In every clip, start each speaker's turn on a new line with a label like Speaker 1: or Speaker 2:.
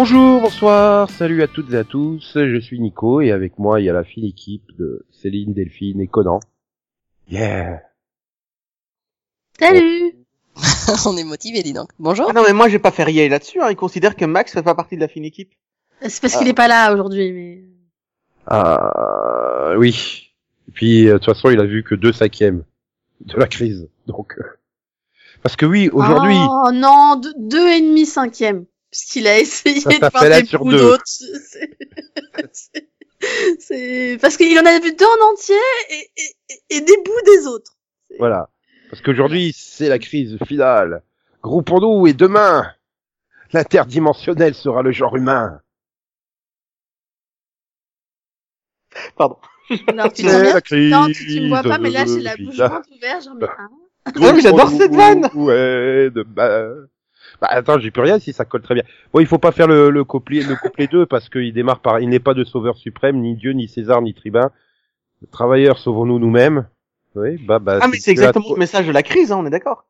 Speaker 1: Bonjour, bonsoir, salut à toutes et à tous, je suis Nico et avec moi il y a la fine équipe de Céline, Delphine et Conan. Yeah
Speaker 2: Salut
Speaker 3: On est motivé, dis donc. Bonjour.
Speaker 4: Ah non, mais moi, j'ai pas fait rier là-dessus. Hein. Il considère que Max fait pas partie de la fine équipe.
Speaker 2: C'est parce qu'il est pas là aujourd'hui, mais...
Speaker 1: Ah oui. Et puis euh, de toute façon il a vu que deux cinquièmes de la crise. Donc euh, parce que oui aujourd'hui
Speaker 2: Oh non, deux, deux et demi cinquième. Puisqu'il a essayé
Speaker 1: Ça
Speaker 2: de faire des coups d'autres. C'est- parce qu'il en a vu deux en entier et, et, et- des bouts des autres.
Speaker 1: voilà parce qu'aujourd'hui c'est la crise finale. Groupons-nous et demain l'interdimensionnel sera le genre humain.
Speaker 4: Pardon.
Speaker 2: Tu
Speaker 1: la crise
Speaker 2: Non, tu, tu me vois pas, mais là j'ai la bouche grande ouverte, genre mais hein
Speaker 4: Ouais, mais j'adore cette vanne.
Speaker 1: Ouais, demain. Bah attends, j'ai plus rien si ça colle très bien. Bon, il faut pas faire le, le couplet le couplet 2 parce qu'il démarre par il n'est pas de sauveur suprême, ni Dieu, ni César, ni tribun. Travailleurs, sauvons-nous nous-mêmes. Oui, bah bah.
Speaker 4: Ah, mais c'est exactement le message de la crise, hein, on est d'accord.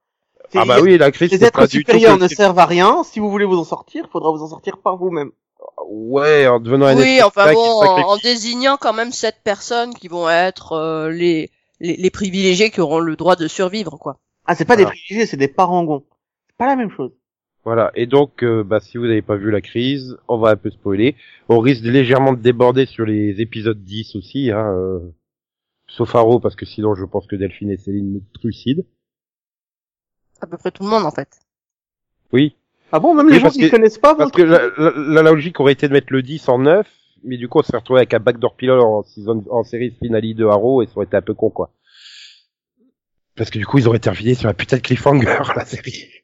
Speaker 1: Ah bah oui, la crise
Speaker 4: Les
Speaker 1: c'est
Speaker 4: êtres
Speaker 1: du tout
Speaker 4: supérieurs
Speaker 1: que-
Speaker 4: ne servent à rien. Si vous voulez vous en sortir, faudra vous en sortir par vous-même.
Speaker 1: Ouais, en devenant un
Speaker 3: Oui, enfin bon, en, en désignant quand même sept personnes qui vont être euh, les, les les privilégiés qui auront le droit de survivre, quoi.
Speaker 4: Ah, c'est pas des privilégiés, c'est des parangons. C'est pas la même chose.
Speaker 1: Voilà. Et donc, euh, bah, si vous n'avez pas vu la crise, on va un peu spoiler. On risque légèrement de déborder sur les épisodes 10 aussi, hein, euh, sauf Haro, parce que sinon je pense que Delphine et Céline me trucident.
Speaker 3: À peu près tout le monde, en fait.
Speaker 1: Oui.
Speaker 4: Ah bon, même
Speaker 1: Oui,
Speaker 4: les gens qui
Speaker 1: que-
Speaker 4: connaissent pas
Speaker 1: Parce que la, la, la- la logique aurait été de mettre le 10 en 9, mais du coup on s'est retrouvé avec un backdoor pilot en, saison, en série finale de Haro et ça aurait été un peu con quoi. Parce que du coup ils auraient terminé sur un putain de cliffhanger la série.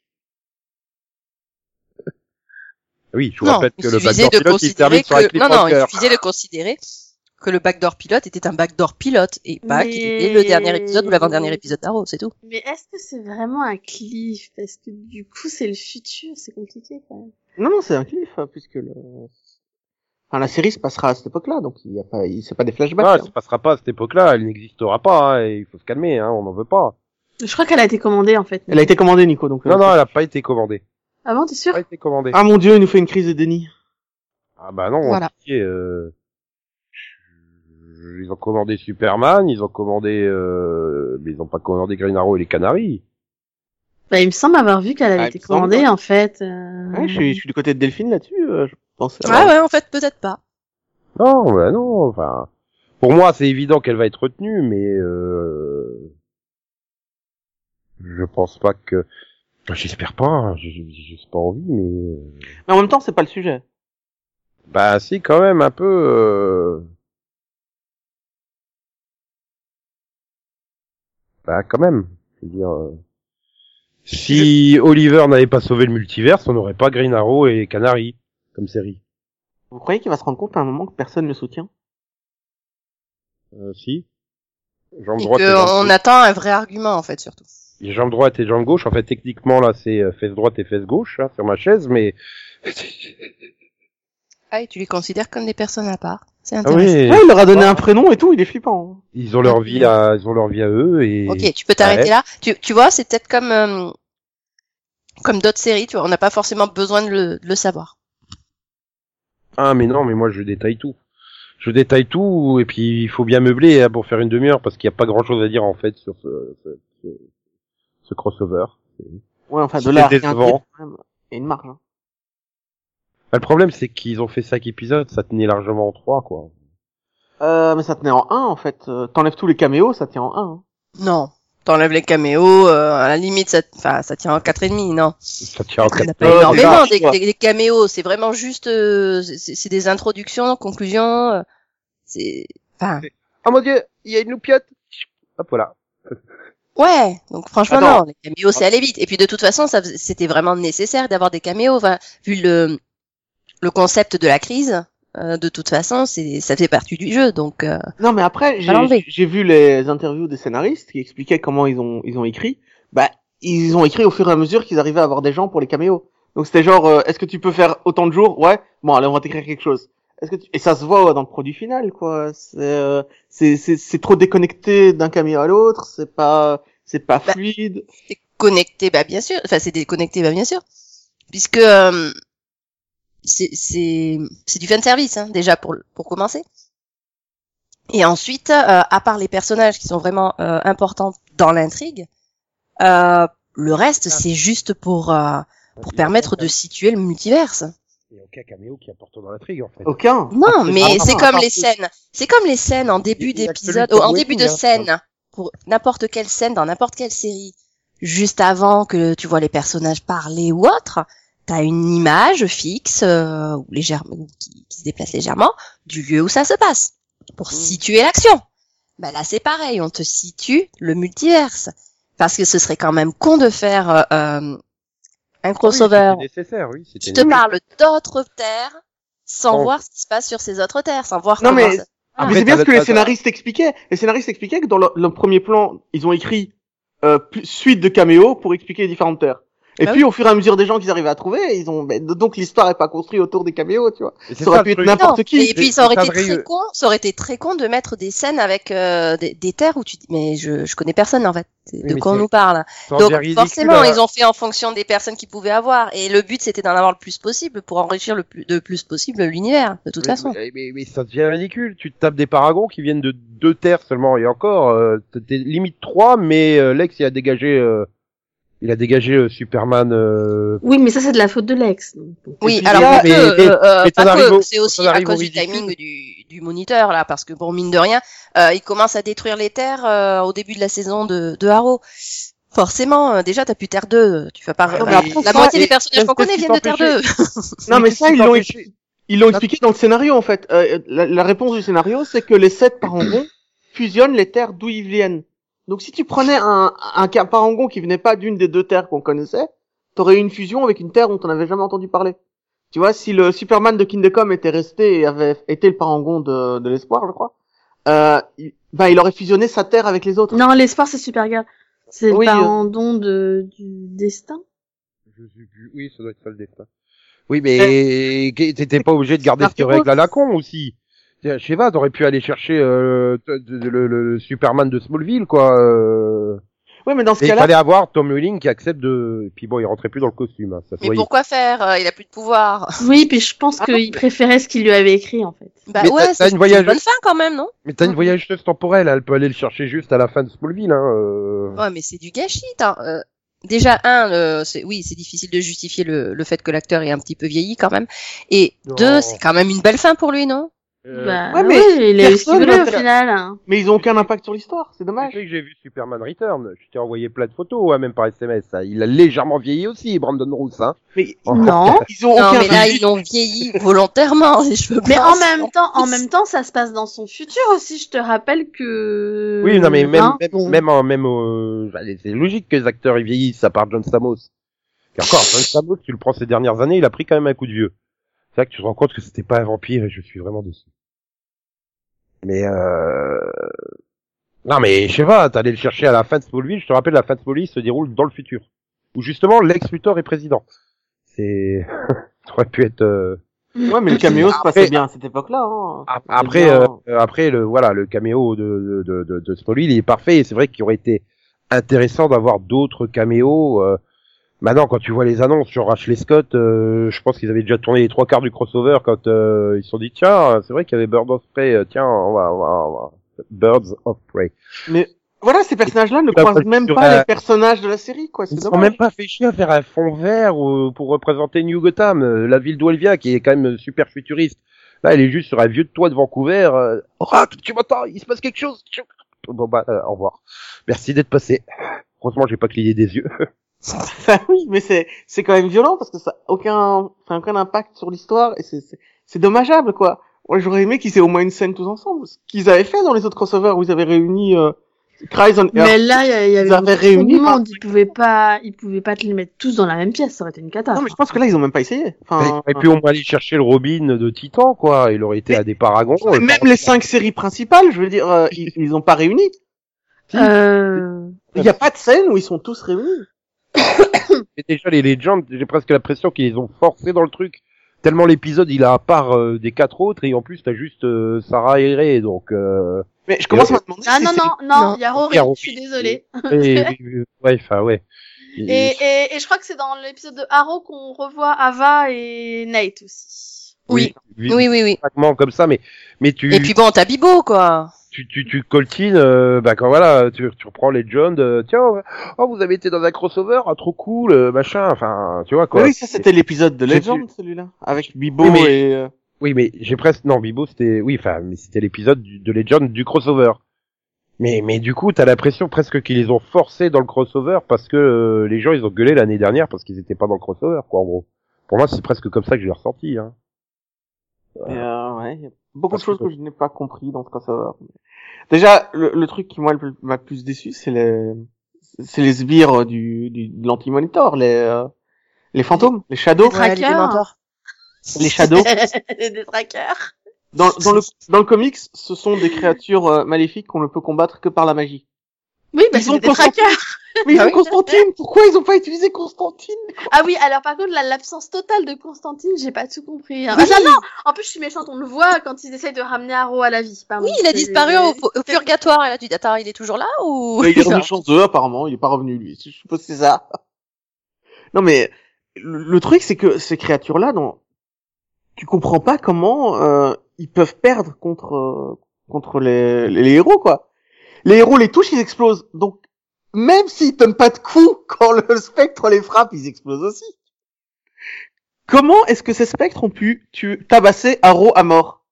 Speaker 1: Oui, je vous
Speaker 3: non,
Speaker 1: rappelle
Speaker 3: il
Speaker 1: que le backdoor
Speaker 3: de
Speaker 1: pilot il termine
Speaker 3: considérer
Speaker 1: sur un
Speaker 3: que non non, il suffisait de considérer que le backdoor pilote était un backdoor pilote et pas
Speaker 2: Mais-
Speaker 3: qu'il était le dernier épisode ou l'avant-dernier épisode d'Arrow, c'est tout.
Speaker 2: Mais est-ce que c'est vraiment un cliff? Parce que du coup c'est le futur, c'est compliqué quand même.
Speaker 4: Non, non, c'est un cliff, hein, puisque le... Enfin, la série se passera à cette époque-là, donc il y a pas, il- c'est pas des flashbacks.
Speaker 1: Ah,
Speaker 4: hein.
Speaker 1: ça se passera pas à cette époque-là, elle n'existera pas, hein, et il faut se calmer, hein, on n'en veut pas.
Speaker 2: Je crois qu'elle a été commandée en fait.
Speaker 4: Elle a été commandée, Nico, donc. euh,
Speaker 1: Non, non, elle a pas été commandée.
Speaker 2: Ah bon, t'es sûr
Speaker 1: Pas été commandée.
Speaker 4: Ah mon dieu, il nous fait une crise de déni.
Speaker 1: Ah bah non,
Speaker 3: Voilà.
Speaker 1: pitié, euh, Ils ont commandé Superman, ils ont commandé, euh... mais ils ont pas commandé Green Arrow et les Canaries.
Speaker 2: Bah, il me semble avoir vu qu'elle avait
Speaker 4: Ah, il
Speaker 2: été
Speaker 4: semble,
Speaker 2: commandée
Speaker 4: ouais.
Speaker 2: en fait. euh,
Speaker 4: Ouais, je suis, je suis du côté de Delphine là-dessus. euh, je pense.
Speaker 3: Ouais ouais, en fait peut-être pas.
Speaker 1: Non, bah non, enfin, pour moi c'est évident qu'elle va être retenue, mais euh... je pense pas que, Enfin, j'espère pas, hein, j'ai pas envie, mais euh,
Speaker 4: Mais en même temps, c'est pas le sujet.
Speaker 1: bah si quand même un peu. Euh... Bah quand même, je veux dire. euh, Si Oliver n'avait pas sauvé le multiverse, on n'aurait pas Green Arrow et Canary comme série.
Speaker 4: Vous croyez qu'il va se rendre compte à un moment que personne le soutient?
Speaker 1: Euh, si. Jambe
Speaker 3: Et
Speaker 1: gauche.
Speaker 3: attend un vrai argument en fait surtout.
Speaker 1: Jambe droite et jambe gauche. En fait, techniquement là, c'est euh, fesse droite et fesse gauche hein, sur ma chaise, mais.
Speaker 3: Ah et tu les considères comme des personnes à part. C'est
Speaker 1: Ah
Speaker 3: intéressant.
Speaker 1: oui,
Speaker 4: Ouais, il leur a donné un prénom et tout, il est flippant. hein.
Speaker 1: ils ont leur vie à, ils ont leur vie à eux et.
Speaker 3: Ok, tu peux t'arrêter
Speaker 1: Ouais.
Speaker 3: là. Tu, tu vois, c'est peut-être comme euh, comme d'autres séries, tu vois, on n'a pas forcément besoin de le, de le savoir.
Speaker 1: Ah mais non, mais moi je détaille tout. Je détaille tout et puis il faut bien meubler hein, pour faire une demi-heure parce qu'il n'y a pas grand-chose à dire en fait sur ce, ce, ce, crossover.
Speaker 4: Ouais, enfin, de
Speaker 1: C'est
Speaker 4: là,
Speaker 1: décevant.
Speaker 4: a une marge. hein.
Speaker 1: Bah, le problème c'est qu'ils ont fait cinq épisodes, ça tenait largement en trois quoi.
Speaker 4: Euh, mais ça tenait en 1, en fait. Euh, T'enlèves tous les caméos, ça tient en 1. hein.
Speaker 3: Non, t'enlèves les caméos, euh, à la limite, ça, enfin, ça tient en quatre et demi, non.
Speaker 1: Ça tient en quatre.
Speaker 3: pas
Speaker 4: Euh,
Speaker 3: énormément des, des- des caméos. C'est vraiment juste, euh, c'est c'est des introductions, conclusions. euh, c'est, enfin,
Speaker 1: Oh mon dieu, il y a une loupiote. Hop voilà.
Speaker 3: Ouais. Donc franchement, non, les caméos, c'est aller vite. Et puis de toute façon, ça, c'était vraiment nécessaire d'avoir des caméos. Enfin, vu le le concept de la crise, euh, de toute façon, c'est ça fait partie du jeu. Donc, euh,
Speaker 4: Non, mais après, j'ai vu les interviews des scénaristes qui expliquaient comment ils ont, ils ont écrit. Bah, ils ont écrit au fur et à mesure qu'ils arrivaient à avoir des gens pour les caméos. Donc c'était genre, euh, est-ce que tu peux faire autant de jours? Ouais. Bon, allez, on va t'écrire quelque chose. Est-ce que tu... Et ça se voit ouais, dans le produit final, quoi. C'est, euh, c'est, c'est, c'est trop déconnecté d'un caméo à l'autre. C'est pas, c'est pas
Speaker 3: Bah,
Speaker 4: fluide.
Speaker 3: c'est connecté, bah bien sûr. Enfin, c'est déconnecté, bah bien sûr, puisque euh, c'est c'est c'est du fan service hein, déjà pour pour commencer. Et ensuite, euh, à part les personnages qui sont vraiment euh, importants dans l'intrigue, euh, le reste c'est juste pour euh, pour permettre de situer le multiverse.
Speaker 1: Il n'y a aucun caméo qui apporte dans l'intrigue, en fait.
Speaker 4: Aucun.
Speaker 3: Non, mais c'est comme les scènes. C'est comme les scènes en début d'épisode, oh, en début de scène, pour n'importe quelle scène dans n'importe quelle série, juste avant que tu vois les personnages parler ou autre, t'as une image fixe euh, ou légèrement ou qui, qui se déplace légèrement du lieu où ça se passe pour
Speaker 4: Mm.
Speaker 3: situer l'action. Ben là c'est pareil, on te situe le multiverse parce que ce serait quand même con de faire euh, euh, un crossover
Speaker 1: Oui, nécessaire,
Speaker 3: te parle d'autres terres sans voir ce qui se passe sur ces autres terres, sans voir
Speaker 4: Non,
Speaker 3: comment
Speaker 4: mais-
Speaker 3: ça-
Speaker 1: Après,
Speaker 4: mais c'est bien ce que les scénaristes expliquaient. Les scénaristes expliquaient que dans le, le premier plan, ils ont écrit euh, suite de caméos pour expliquer les différentes terres. Et
Speaker 3: Bah
Speaker 4: puis, au fur et à mesure des gens qu'ils arrivaient à trouver, ils ont ben, donc l'histoire est pas construite autour des caméos, tu vois. Ça aurait
Speaker 1: ça,
Speaker 4: pu être n'importe qui.
Speaker 3: Et puis ça aurait été très con, ça aurait été très con de mettre des scènes avec euh, des, des terres où tu dis mais je je connais personne en fait.
Speaker 1: Oui,
Speaker 3: de
Speaker 1: mais
Speaker 3: quoi on nous parle? Donc
Speaker 1: ridicule,
Speaker 3: forcément
Speaker 1: hein.
Speaker 3: ils ont fait en fonction des personnes qu'ils pouvaient avoir et le but c'était d'en avoir le plus possible pour enrichir le plus de plus possible l'univers de toute
Speaker 1: Mais-
Speaker 3: façon.
Speaker 1: Mais, mais, mais ça devient ridicule. Tu te tapes des paragons qui viennent de deux terres seulement. Et encore, euh, t'es limite trois, mais euh, Lex, il a dégagé, euh, il a dégagé euh, Superman. euh,
Speaker 2: Oui, mais ça, c'est de la faute de Lex. donc.
Speaker 3: Oui, alors
Speaker 1: mais-
Speaker 3: euh, euh, c'est aussi à cause
Speaker 1: au
Speaker 3: du timing du, du moniteur là, parce que bon mine de rien, euh, il commence à détruire les terres euh, au début de la saison de, de Arrow. Forcément, euh, déjà t'as plus Terre 2, tu vas pas. La
Speaker 4: ça,
Speaker 3: moitié des personnages qu'on connaît viennent de Terre 2.
Speaker 1: t'empêchait-
Speaker 4: Non, mais ça, ils l'ont ils l'ont expliqué dans le scénario, en fait. Euh, la, la réponse du scénario, c'est que les sept parangons fusionnent les terres d'où ils viennent. Donc, si tu prenais un, un parangon qui venait pas d'une des deux terres qu'on connaissait, t'aurais eu une fusion avec une terre dont on n'avait jamais entendu parler. Tu vois, si le Superman de Kingdom était resté et avait été le parangon de, de l'espoir, je crois, euh, il, bah, il aurait fusionné sa terre avec les autres.
Speaker 2: Non, l'espoir, c'est Supergirl. C'est
Speaker 4: Oui,
Speaker 2: le
Speaker 4: euh.
Speaker 2: parandon de, du destin.
Speaker 1: Je sais plus. Oui, ça doit être ça le destin. Oui, mais t'étais pas obligé de garder cette règle à la con aussi. Je sais pas, t'aurais pu aller chercher euh, t- le, le Superman de Smallville, quoi. Euh...
Speaker 4: Oui, mais dans ce
Speaker 1: Et il
Speaker 4: cas-là,
Speaker 1: fallait avoir Tom Welling qui accepte de. Et puis bon, il rentrait plus dans le costume. Hein, ça se
Speaker 3: Mais
Speaker 1: voyait.
Speaker 3: pourquoi faire euh, Il a plus de pouvoir.
Speaker 2: Oui, puis je pense
Speaker 4: Ah,
Speaker 2: qu'il préférait ce qu'il lui avait écrit, en fait.
Speaker 3: Bah
Speaker 1: Mais
Speaker 3: ouais, c'est
Speaker 1: une voyage-
Speaker 3: bonne fin quand même, non?
Speaker 1: Mais t'as une voyageuse temporelle, elle peut aller le chercher juste à la fin de Smallville. Hein, euh...
Speaker 3: Ouais, mais c'est du gâchis. t'as- euh, déjà un, le- c'est oui, c'est difficile de justifier le, le fait que l'acteur est un petit peu vieilli quand même. Et
Speaker 1: Non.
Speaker 3: deux, c'est quand même une belle fin pour lui, non?
Speaker 1: Euh,
Speaker 2: bah,
Speaker 4: ouais, mais
Speaker 2: oui, il qu'il voulait, au final. hein.
Speaker 4: mais ils ont aucun impact sur l'histoire, c'est
Speaker 1: Tu
Speaker 4: dommage.
Speaker 1: sais que j'ai vu Superman Return, je t'ai envoyé plein de photos, hein, même par SMS. hein. Il a légèrement vieilli aussi, Brandon Roos. Hein.
Speaker 4: Mais
Speaker 2: Non.
Speaker 4: ils ont
Speaker 3: Non,
Speaker 4: aucun
Speaker 3: mais là, ils l'ont vieilli volontairement, les cheveux
Speaker 2: Mais
Speaker 3: blancs.
Speaker 2: en même temps, en même temps, ça se passe dans son futur aussi. Je te rappelle que.
Speaker 1: Oui, non, mais même,
Speaker 2: Hein,
Speaker 1: même,
Speaker 2: bon.
Speaker 1: même, allez, c'est logique que les acteurs ils vieillissent, à part John Stamos. Et encore, John Stamos, tu le prends ces dernières années, il a pris quand même un coup de vieux. C'est vrai que tu te rends compte que c'était pas un vampire et je suis vraiment déçu. Mais euh... Non mais je sais pas, t'allais le chercher à la fin de Smallville, je te rappelle la fin de Smallville se déroule dans le futur. Où justement Lex Luthor est président. C'est... ça aurait pu être... euh,
Speaker 4: Ouais, mais le caméo se passait bien à cette époque-là. Hein.
Speaker 1: Après, euh, après le voilà, le caméo de de de, de, de Smallville il est parfait. Et c'est vrai qu'il aurait été intéressant d'avoir d'autres caméos. Euh... Maintenant, quand tu vois les annonces sur Ashley Scott, euh, je pense qu'ils avaient déjà tourné les trois quarts du crossover quand euh, ils se sont dit tiens, c'est vrai qu'il y avait Birds of Prey. euh, Tiens, on va, on va, on va- Birds of Prey.
Speaker 4: Mais voilà, ces personnages-là ne croisent même pas les personnages de la série, quoi.
Speaker 1: Ils sont même pas fait chier à faire un fond vert pour représenter New Gotham, euh, la ville d'où elle vient, qui est quand même super futuriste. Là, elle est juste sur un vieux toit de Vancouver. Oracle, tu m'entends Il se passe quelque chose Bon bah, euh, au revoir. Merci d'être passé. Heureusement, j'ai pas cligné des yeux.
Speaker 4: Enfin, oui, mais c'est c'est quand même violent parce que ça a aucun, ça a aucun impact sur l'histoire et c'est c'est- c'est dommageable, quoi. Moi, j'aurais aimé qu'ils aient au moins une scène tous ensemble. Ce qu'ils avaient fait dans les autres crossovers où ils avaient réuni euh, Cries on
Speaker 2: Mais là, il y, y avait
Speaker 4: Ils avaient
Speaker 2: beaucoup
Speaker 4: réuni
Speaker 2: de monde.
Speaker 4: par-
Speaker 2: Ils pouvaient pas, ils pouvaient pas te les mettre tous dans la même pièce. Ça aurait été une cata.
Speaker 4: Non, mais je pense que là, ils ont même pas essayé. Enfin,
Speaker 1: Et puis, on va aller chercher le Robin de Titan, quoi. Il aurait été
Speaker 4: Mais-
Speaker 1: à des paragons.
Speaker 4: mais même les cinq séries principales, je veux dire, euh, ils, ils ont pas réuni.
Speaker 2: Euh...
Speaker 4: Il n'y a pas de scène où ils sont tous réunis.
Speaker 1: Et déjà, les Legends, j'ai presque l'impression qu'ils les ont forcés dans le truc. Tellement l'épisode, il a à part euh, des quatre autres, et en plus, t'as juste euh, Sarah et Ray, donc... Euh...
Speaker 4: Mais je commence à me demander
Speaker 2: Ah
Speaker 4: si
Speaker 2: non, non, non,
Speaker 3: Non.
Speaker 2: il y a Rory, je suis désolée.
Speaker 1: et- ouais, enfin, ouais.
Speaker 2: Et, et, et je crois que c'est dans l'épisode de Arrow qu'on revoit Ava et Nate aussi.
Speaker 3: Oui.
Speaker 1: oui,
Speaker 3: Oui, oui, oui.
Speaker 1: comme ça, mais mais tu
Speaker 3: Et puis bon, t'as Bibo, quoi.
Speaker 1: Tu tu tu coltines, euh, bah quand voilà, tu tu reprends Legend, euh, tiens, oh vous avez été dans un crossover, ah, trop cool, euh, machin, enfin tu vois quoi.
Speaker 4: Oui, ça c'était l'épisode de Legend, celui-là. Avec Bibo
Speaker 1: Oui, mais-
Speaker 4: et... euh,
Speaker 1: Oui, mais j'ai presque non Bibo c'était oui, enfin mais c'était l'épisode de Legend du crossover. Mais mais du coup t'as l'impression presque qu'ils les ont forcés dans le crossover parce que euh, les gens ils ont gueulé l'année dernière parce qu'ils étaient pas dans le crossover quoi en gros. Pour moi c'est presque comme ça que je l'ai ressenti. Hein.
Speaker 4: Et euh, ouais, beaucoup de
Speaker 1: que-
Speaker 4: choses que je n'ai pas compris dans ce crossover. Déjà, le, le truc qui moi m'a le plus déçu, c'est les, c'est les sbires du, du de l'anti-monitor, les, euh, les fantômes, les shadows,
Speaker 2: Les trackers.
Speaker 3: les
Speaker 4: les shadows.
Speaker 2: des trackers.
Speaker 4: Dans, dans le dans le comics, ce sont des créatures euh, maléfiques qu'on ne peut combattre que par la magie.
Speaker 2: Oui, bah
Speaker 4: Ils ont
Speaker 2: des.
Speaker 4: Mais ils
Speaker 3: Ah
Speaker 4: ont
Speaker 3: oui.
Speaker 4: Constantine. Pourquoi ils ont pas utilisé Constantine
Speaker 2: Ah oui, alors par contre, la- l'absence totale de Constantine, j'ai pas tout compris. hein.
Speaker 3: Oui.
Speaker 2: Ah non, non, en plus je suis méchante, on le voit quand ils essayent de ramener Arrow à la vie. Pardon.
Speaker 3: Oui, il a disparu au, au purgatoire. Et là, tu dis, attends, il est toujours là ou
Speaker 4: Mais Il est revenu chanceux apparemment. Il est pas revenu lui. Je suppose que c'est ça. Non mais le, le truc c'est que ces créatures-là, dans tu comprends pas comment euh, ils peuvent perdre contre euh, contre les, les, les héros quoi. Les héros les touchent, ils explosent. Donc même s'ils donnent pas de coups quand le spectre les frappe, ils explosent aussi. Comment est-ce que ces spectres ont pu tu tabasser Arrow à mort?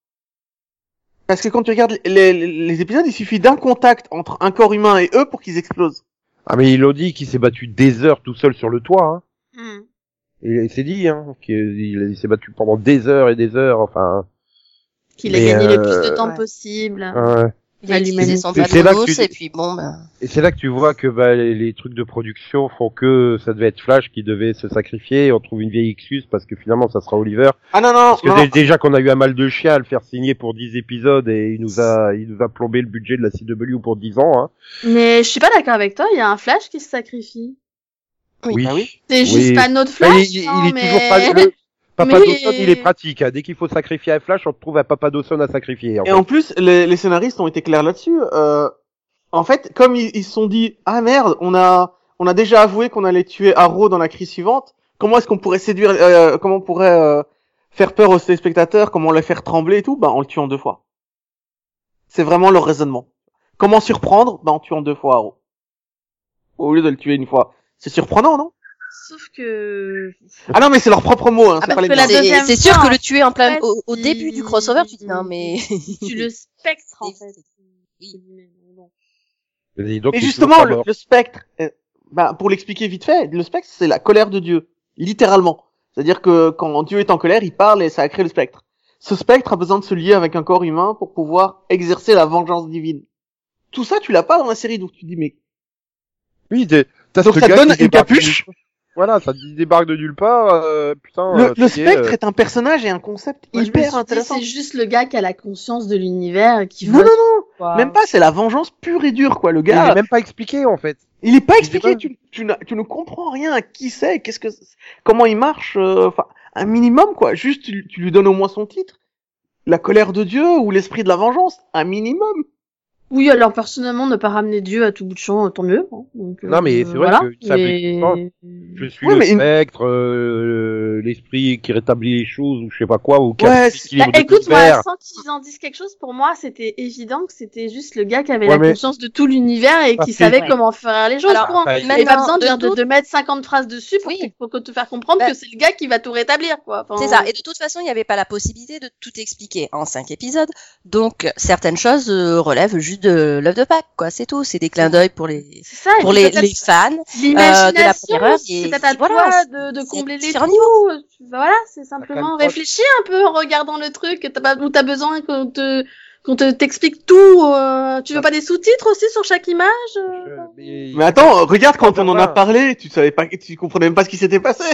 Speaker 4: Parce que quand tu regardes les, les, les épisodes, il suffit d'un contact entre un corps humain et eux pour qu'ils explosent.
Speaker 1: Ah mais il a dit qu'il s'est battu des heures tout seul sur le toit. Hein.
Speaker 2: Hmm.
Speaker 1: Et il s'est dit hein, qu'il il s'est battu pendant des heures et des heures. Enfin.
Speaker 2: Qu'il a gagné le
Speaker 1: euh,
Speaker 2: plus de temps
Speaker 3: ouais.
Speaker 2: possible.
Speaker 1: ouais.
Speaker 3: Il a utilisé son
Speaker 1: tu-
Speaker 3: et puis bon, ben.
Speaker 1: Et c'est là que tu vois que bah, les, les trucs de production font que ça devait être Flash qui devait se sacrifier. Et on trouve une vieille excuse parce que finalement ça sera Oliver.
Speaker 4: Ah non, non,
Speaker 1: Parce que
Speaker 4: non,
Speaker 1: déjà qu'on a eu un mal de chien à le faire signer pour 10 épisodes et il nous a il nous a plombé le budget de la CW pour 10 ans. Hein.
Speaker 2: Mais je suis pas d'accord avec toi, il y a un Flash qui se sacrifie.
Speaker 3: Oui.
Speaker 4: Ah oui
Speaker 2: C'est juste
Speaker 1: Oui.
Speaker 2: pas notre
Speaker 1: Bah,
Speaker 2: Flash.
Speaker 1: il, il-
Speaker 2: non,
Speaker 1: il est
Speaker 2: mais...
Speaker 1: toujours pas le Papa Dawson, il est pratique. hein. Dès qu'il faut sacrifier un Flash, on trouve un Papa Dawson à sacrifier. en
Speaker 4: Et
Speaker 1: fait.
Speaker 4: en plus, les, les scénaristes ont été clairs là-dessus. Euh, en fait, comme ils ils se sont dit, ah merde, on a, on a déjà avoué qu'on allait tuer Arrow dans la crise suivante. Comment est-ce qu'on pourrait séduire, euh, comment on pourrait euh, faire peur aux téléspectateurs, comment les faire trembler et tout? Bah, en le tuant deux fois. C'est vraiment leur raisonnement. Comment surprendre? Bah, en tuant deux fois Arrow. Au lieu de le tuer une fois. C'est surprenant, non?
Speaker 2: Sauf que...
Speaker 4: Ah non, mais c'est leur propre mot, hein, c'est
Speaker 2: parce
Speaker 4: pas les miens.
Speaker 3: C'est sûr que le tuer en plein
Speaker 2: fait,
Speaker 3: au, au
Speaker 2: il-
Speaker 3: début du crossover, tu dis non mais
Speaker 2: Tu le spectre, en
Speaker 3: Oui.
Speaker 2: fait.
Speaker 3: Oui.
Speaker 1: Et donc,
Speaker 4: Et
Speaker 1: il est
Speaker 4: justement, le, spectre, euh, bah, pour l'expliquer vite fait, le spectre, c'est la colère de Dieu, littéralement. C'est-à-dire que quand Dieu est en colère, il parle et ça a créé le spectre. Ce spectre a besoin de se lier avec un corps humain pour pouvoir exercer la vengeance divine. Tout ça, tu l'as pas dans la série, donc tu dis, mais
Speaker 1: Oui, t'as
Speaker 4: Donc
Speaker 1: ce
Speaker 4: ça
Speaker 1: gars
Speaker 4: donne
Speaker 1: qui
Speaker 4: une capuche.
Speaker 1: Voilà, ça débarque de nulle part. euh, putain.
Speaker 4: le,
Speaker 1: euh,
Speaker 4: le
Speaker 1: est,
Speaker 4: spectre
Speaker 1: euh,
Speaker 4: est un personnage et un concept
Speaker 2: Moi, je me
Speaker 4: hyper intéressant.
Speaker 2: C'est juste le gars qui a la conscience de l'univers et qui
Speaker 4: Non,
Speaker 2: veut...
Speaker 4: non, non,
Speaker 2: quoi.
Speaker 4: même pas, c'est la vengeance pure et dure, quoi. Le
Speaker 1: il est
Speaker 4: gars,
Speaker 1: même pas expliqué en fait.
Speaker 4: il est pas
Speaker 1: il est
Speaker 4: expliqué,
Speaker 1: pas-
Speaker 4: tu, tu, tu ne comprends rien à qui c'est, qu'est-ce que, c'est- comment il marche, euh, enfin, un minimum, quoi. Juste, tu, tu lui donnes au moins son titre. La colère de Dieu ou l'esprit de la vengeance, un minimum.
Speaker 2: Oui, alors personnellement, ne pas ramener Dieu à tout bout de champ, tant mieux. hein. Donc,
Speaker 1: Non, mais
Speaker 2: euh,
Speaker 1: c'est vrai
Speaker 2: voilà.
Speaker 1: que ça
Speaker 2: Mais-
Speaker 1: Je suis
Speaker 4: Ouais,
Speaker 1: le spectre, euh, l'esprit qui rétablit les choses ou je sais pas quoi ou qui
Speaker 4: Ouais,
Speaker 2: Bah, écoute, moi, sans qu'ils en disent quelque chose, pour moi, c'était évident que c'était juste le gars qui avait
Speaker 1: Ouais,
Speaker 2: la
Speaker 1: mais-
Speaker 2: conscience de tout l'univers et qui savait comment faire les choses.
Speaker 3: Alors,
Speaker 2: Il n'y avait pas besoin de, mettre 50 phrases dessus pour,
Speaker 3: Oui.
Speaker 2: te, pour que te faire comprendre
Speaker 3: Bah-
Speaker 2: que c'est le gars qui va tout rétablir, quoi. Enfin,
Speaker 3: C'est ça. Et de toute façon, il n'y avait pas la possibilité de tout expliquer en cinq épisodes. Donc, certaines choses euh, relèvent juste de l'œuvre de Pâques, quoi. C'est tout. C'est des clins d'œil pour les,
Speaker 2: C'est ça.
Speaker 3: pour les, les fans. euh, de la
Speaker 2: L'imagination,
Speaker 3: première heure,
Speaker 2: c'est peut-être à
Speaker 3: voilà,
Speaker 2: toi
Speaker 3: c'est-
Speaker 2: de, de
Speaker 3: c'est
Speaker 2: combler les trous. Voilà, c'est simplement
Speaker 1: Quand-
Speaker 2: réfléchir un peu en regardant le truc. T'as pas, où t'as besoin qu'on te, qu'on te t'explique tout. euh, tu veux pas des sous-titres aussi sur chaque image euh
Speaker 1: Je- mais-
Speaker 4: attends, regarde quand on en a
Speaker 1: Voilà.
Speaker 4: parlé, tu savais pas, tu comprenais même pas ce qui s'était passé.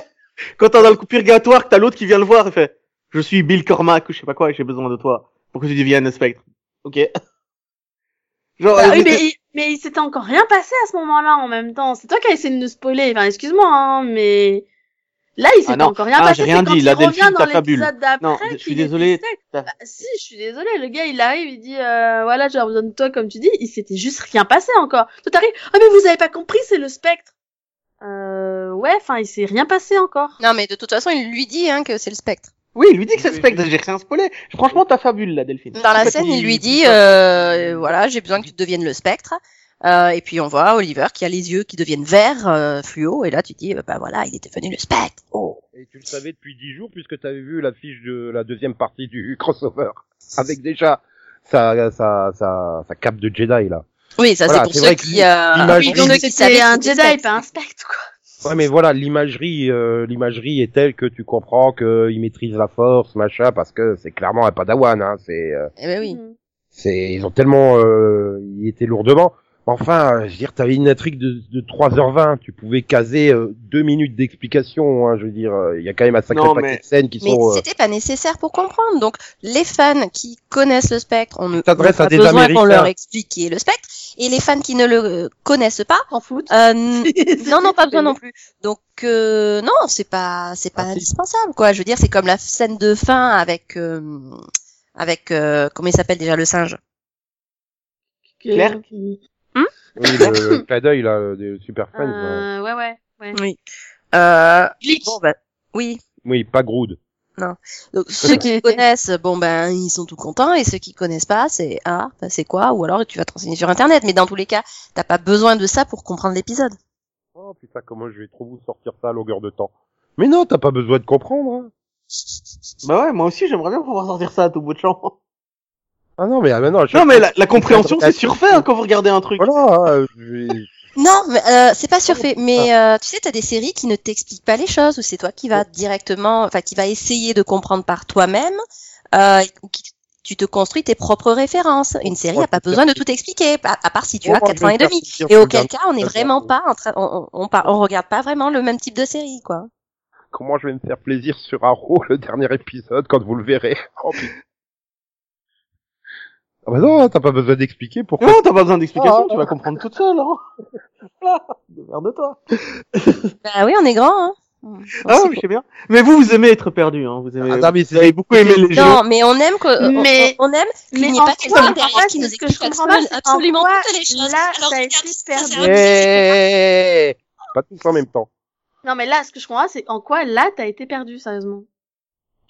Speaker 4: Quand t'es dans le purgatoire, que t'as l'autre qui vient le voir et fait, je suis Bill Cormac ou je sais pas quoi, j'ai besoin de toi pour que tu deviennes un spectre? Ok. Genre,
Speaker 2: Bah oui,
Speaker 4: mais-
Speaker 2: mais, il- mais il s'était encore rien passé à ce moment-là en même temps. C'est toi qui as essayé de nous spoiler. Enfin, excuse-moi, hein, mais là, il s'était
Speaker 4: Ah non.
Speaker 2: encore rien
Speaker 4: Ah,
Speaker 2: passé.
Speaker 4: j'ai rien
Speaker 2: C'est quand
Speaker 4: dit,
Speaker 2: il
Speaker 4: la
Speaker 2: revient
Speaker 4: Delphine,
Speaker 2: dans l'épisode d'après.
Speaker 4: Non, je suis désolé.
Speaker 2: Bah, si, je suis désolée. Le gars, il arrive, il dit, euh, voilà, j'ai besoin de toi, comme tu dis. Il s'était juste rien passé encore. Tout arrive. Ah, mais vous avez pas compris, c'est le spectre. Euh, ouais, enfin, il s'est rien passé encore.
Speaker 3: Non, mais de toute façon, il lui dit hein, que c'est le spectre.
Speaker 4: Oui, il lui dit que c'est le spectre, j'ai rien spoilé. Franchement, ta fabule, là, Delphine.
Speaker 3: Dans la scène, il lui dit, euh, voilà, j'ai besoin que tu deviennes le spectre. Euh, et puis on voit Oliver qui a les yeux qui deviennent verts, euh, fluo, et là tu dis, euh, bah voilà, il est devenu le spectre. Oh.
Speaker 1: Et tu le savais depuis dix jours puisque tu avais vu la fiche de la deuxième partie du crossover. Avec déjà sa, sa, sa, sa cape de Jedi, là.
Speaker 3: Oui, ça
Speaker 1: Voilà,
Speaker 3: c'est pour
Speaker 1: c'est
Speaker 3: ceux
Speaker 1: vrai
Speaker 3: qui, euh,
Speaker 2: Oui, donc
Speaker 1: oui,
Speaker 3: qui savaient
Speaker 2: c'était un Jedi, pas un
Speaker 3: spectre.
Speaker 2: spectre, quoi.
Speaker 1: Ouais, mais voilà, l'imagerie, euh, l'imagerie est telle que tu comprends qu'il maîtrise la force, machin, parce que c'est clairement un padawan, hein, c'est, euh,
Speaker 3: Eh ben oui.
Speaker 2: Mm.
Speaker 1: c'est, ils ont tellement, euh, ils étaient lourdement. Enfin, je veux dire, t'avais une intrigue de, de 3h20, tu pouvais caser euh, deux minutes d'explication, hein, je veux dire, euh, il y a quand même un sacré
Speaker 4: Non,
Speaker 1: paquet
Speaker 4: mais-
Speaker 1: de scènes qui
Speaker 3: Mais
Speaker 1: sont... euh,
Speaker 3: c'était pas nécessaire pour comprendre. Donc, les fans qui connaissent le spectre, on ne n'a
Speaker 1: à des
Speaker 3: besoin qu'on leur explique qui est le spectre. Et les fans qui ne le euh, connaissent pas,
Speaker 2: S'en foutent.
Speaker 3: euh, n- non, non, pas besoin non plus. Donc, euh, non, c'est pas, c'est pas
Speaker 1: Ah,
Speaker 3: indispensable, quoi. Je veux dire, c'est comme la scène de fin avec, euh, avec, euh, comment il s'appelle déjà le singe?
Speaker 4: Claire?
Speaker 1: Oui, le, le clin d'œil, là, des Super Friends. là.
Speaker 2: Euh, ouais, ouais, ouais.
Speaker 3: Oui. Euh,
Speaker 2: Glitch.
Speaker 3: bon, bah, oui.
Speaker 1: Oui, pas Grood.
Speaker 3: Donc, ceux qui connaissent, bon ben ils sont tout contents et ceux qui connaissent pas, c'est ah, bah, c'est quoi? Ou alors tu vas te renseigner sur internet. Mais dans tous les cas, t'as pas besoin de ça pour comprendre l'épisode.
Speaker 1: Oh putain, comment je vais trop vous sortir ça à longueur de temps? Mais non, t'as pas besoin de comprendre. Hein.
Speaker 4: Bah ouais, moi aussi, j'aimerais bien pouvoir sortir ça à tout bout de champ.
Speaker 1: Ah non, mais ah, mais non,
Speaker 4: mais la, la compréhension, c'est surfait hein, quand vous regardez un truc.
Speaker 1: Voilà, je vais-
Speaker 3: Non, mais, euh, c'est pas surfait. Mais euh, tu sais, t'as des séries qui ne t'expliquent pas les choses ou c'est toi qui vas directement, enfin qui va essayer de comprendre par toi-même, euh, ou qui tu te construis tes propres références. Une série
Speaker 1: Oh,
Speaker 3: a pas besoin de tout expliquer, à, à part si tu as
Speaker 1: moi, je
Speaker 3: 4 ans et demi. Et auquel cas, on n'est vraiment pas en train, on, on, on, on regarde pas vraiment le même type de série, quoi.
Speaker 1: Comment je vais me faire plaisir sur Arrow, le dernier épisode, quand vous le verrez? Oh. Ah bah non, t'as pas besoin d'expliquer pourquoi.
Speaker 4: Non, t'as pas besoin d'explication,
Speaker 1: Ah.
Speaker 4: tu vas comprendre toute seule, hein. Voilà, démerde-toi.
Speaker 3: Bah oui, on est grand, hein. On
Speaker 4: Ah oui, je sais bien. Mais vous, vous aimez être perdu, hein. Vous aimez,
Speaker 1: Ah, non, mais
Speaker 4: vous avez beaucoup aimé les jeux.
Speaker 3: Non, mais on aime que, on-
Speaker 2: Mais-
Speaker 3: on, on aime qu'il
Speaker 2: mais
Speaker 3: n'y ait
Speaker 2: en
Speaker 3: pas
Speaker 2: quoi,
Speaker 3: quelqu'un
Speaker 2: en
Speaker 3: derrière qui nous
Speaker 2: ce que je
Speaker 3: explique
Speaker 2: comprends pas,
Speaker 3: absolument,
Speaker 2: c'est en
Speaker 3: absolument
Speaker 2: quoi,
Speaker 3: toutes les choses.
Speaker 2: là,
Speaker 3: Alors,
Speaker 2: ça
Speaker 3: c'est
Speaker 2: perdu.
Speaker 3: un
Speaker 1: Eh, Pas tous en même temps.
Speaker 2: Non, mais là, ce que je comprends c'est en quoi, là, t'as été perdu, sérieusement?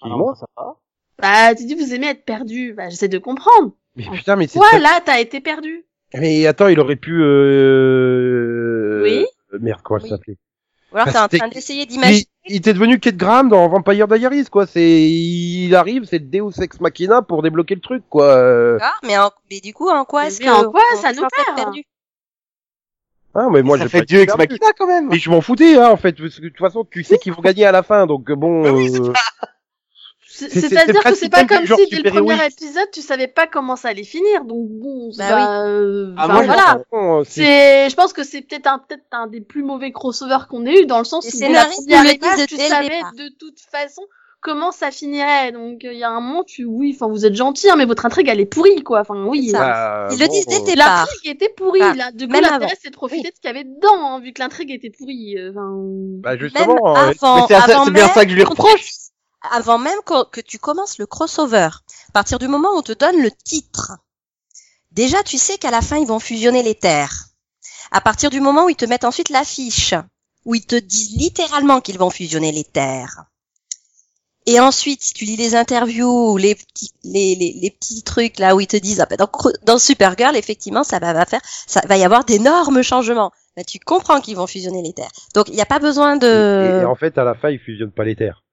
Speaker 4: Ah,
Speaker 1: Dis-moi.
Speaker 4: ça va.
Speaker 2: Bah, tu dis, vous aimez être perdu. Bah, j'essaie de comprendre.
Speaker 1: Mais putain, mais c'est
Speaker 2: Quoi,
Speaker 1: très-
Speaker 2: là, t'as été perdu.
Speaker 1: Mais attends, il aurait pu. Euh...
Speaker 2: Oui.
Speaker 1: euh, Merde, comment
Speaker 3: Oui.
Speaker 1: ça s'appelait?
Speaker 3: Ou alors t'es
Speaker 1: Bah,
Speaker 3: en train d'essayer
Speaker 1: il,
Speaker 3: d'imaginer.
Speaker 1: il était devenu Kate Graham dans Vampire Diaries, quoi. C'est, il arrive, c'est le Deus Ex Machina pour débloquer le truc, quoi. Euh,
Speaker 3: Ah, mais, en- mais du coup, en quoi est-ce que
Speaker 2: en quoi
Speaker 3: on-
Speaker 2: ça nous perd
Speaker 3: perdu?
Speaker 1: Ah, mais moi, j'ai
Speaker 4: fait Dieu ex machina quand même.
Speaker 1: Mais je m'en foutais, hein, en fait, parce que de toute façon, tu sais qu'ils vont gagner à la fin, donc bon.
Speaker 4: Oui,
Speaker 1: euh,
Speaker 2: C'est-
Speaker 1: c'est-
Speaker 2: C'est-à-dire
Speaker 1: c'est
Speaker 2: que c'est pas comme si dès le premier épisode, tu savais pas comment ça allait finir. Donc bon,
Speaker 3: Bah
Speaker 2: bah, euh,
Speaker 4: Ah, moi, je
Speaker 2: voilà.
Speaker 1: bon, c'est-
Speaker 2: je pense que c'est peut-être un, peut-être un des plus mauvais crossovers qu'on ait eu dans le sens où dès la première
Speaker 3: disent
Speaker 2: tu
Speaker 3: dès
Speaker 2: savais de toute façon comment ça finirait. Donc il y a un moment, tu, oui, enfin vous êtes gentil, hein, mais votre intrigue elle est pourrie quoi. Enfin oui.
Speaker 3: Ça.
Speaker 1: bah,
Speaker 3: Ils le
Speaker 1: bon,
Speaker 3: disent dès
Speaker 1: euh,
Speaker 3: départ.
Speaker 2: L'intrigue était pourrie. Là. Du coup, l'intérêt c'est de profiter de ce qu'il y avait dedans, hein, vu que l'intrigue était pourrie. euh, Enfin.
Speaker 1: Bah, justement.
Speaker 4: Mais c'est bien ça que je lui reproche.
Speaker 3: Avant même que tu commences le crossover, à partir du moment où on te donne le titre, déjà tu sais qu'à la fin ils vont fusionner les terres. À partir du moment où ils te mettent ensuite l'affiche, où ils te disent littéralement qu'ils vont fusionner les terres. Et ensuite, tu lis les interviews, ou les petits, les, petits trucs là où ils te disent, ah ben dans, Supergirl, effectivement, ça va, va faire, ça va y avoir d'énormes changements. Ben, tu comprends qu'ils vont fusionner les terres. Donc, il n'y a pas besoin
Speaker 1: et,
Speaker 3: de,
Speaker 1: et en fait, à la fin, ils fusionnent pas les terres.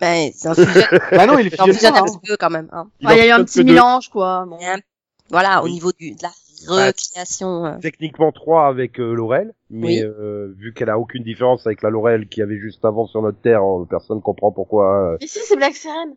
Speaker 3: Ben, c'est un fusion-
Speaker 4: Bah non, il est
Speaker 3: c'est un un
Speaker 4: hein.
Speaker 3: petit peu quand même, hein.
Speaker 1: Ils
Speaker 2: Ouais, il y a eu un petit mélange quoi. Bon.
Speaker 3: Voilà, au
Speaker 1: Oui.
Speaker 3: niveau du, de la
Speaker 1: Bah,
Speaker 3: recréation. euh.
Speaker 1: Techniquement trois avec euh, Laurel, mais
Speaker 3: Oui.
Speaker 1: euh, vu qu'elle a aucune différence avec la Laurel qu'il y avait juste avant sur notre terre, euh, personne comprend pourquoi. euh.
Speaker 2: Mais si, c'est Black Siren.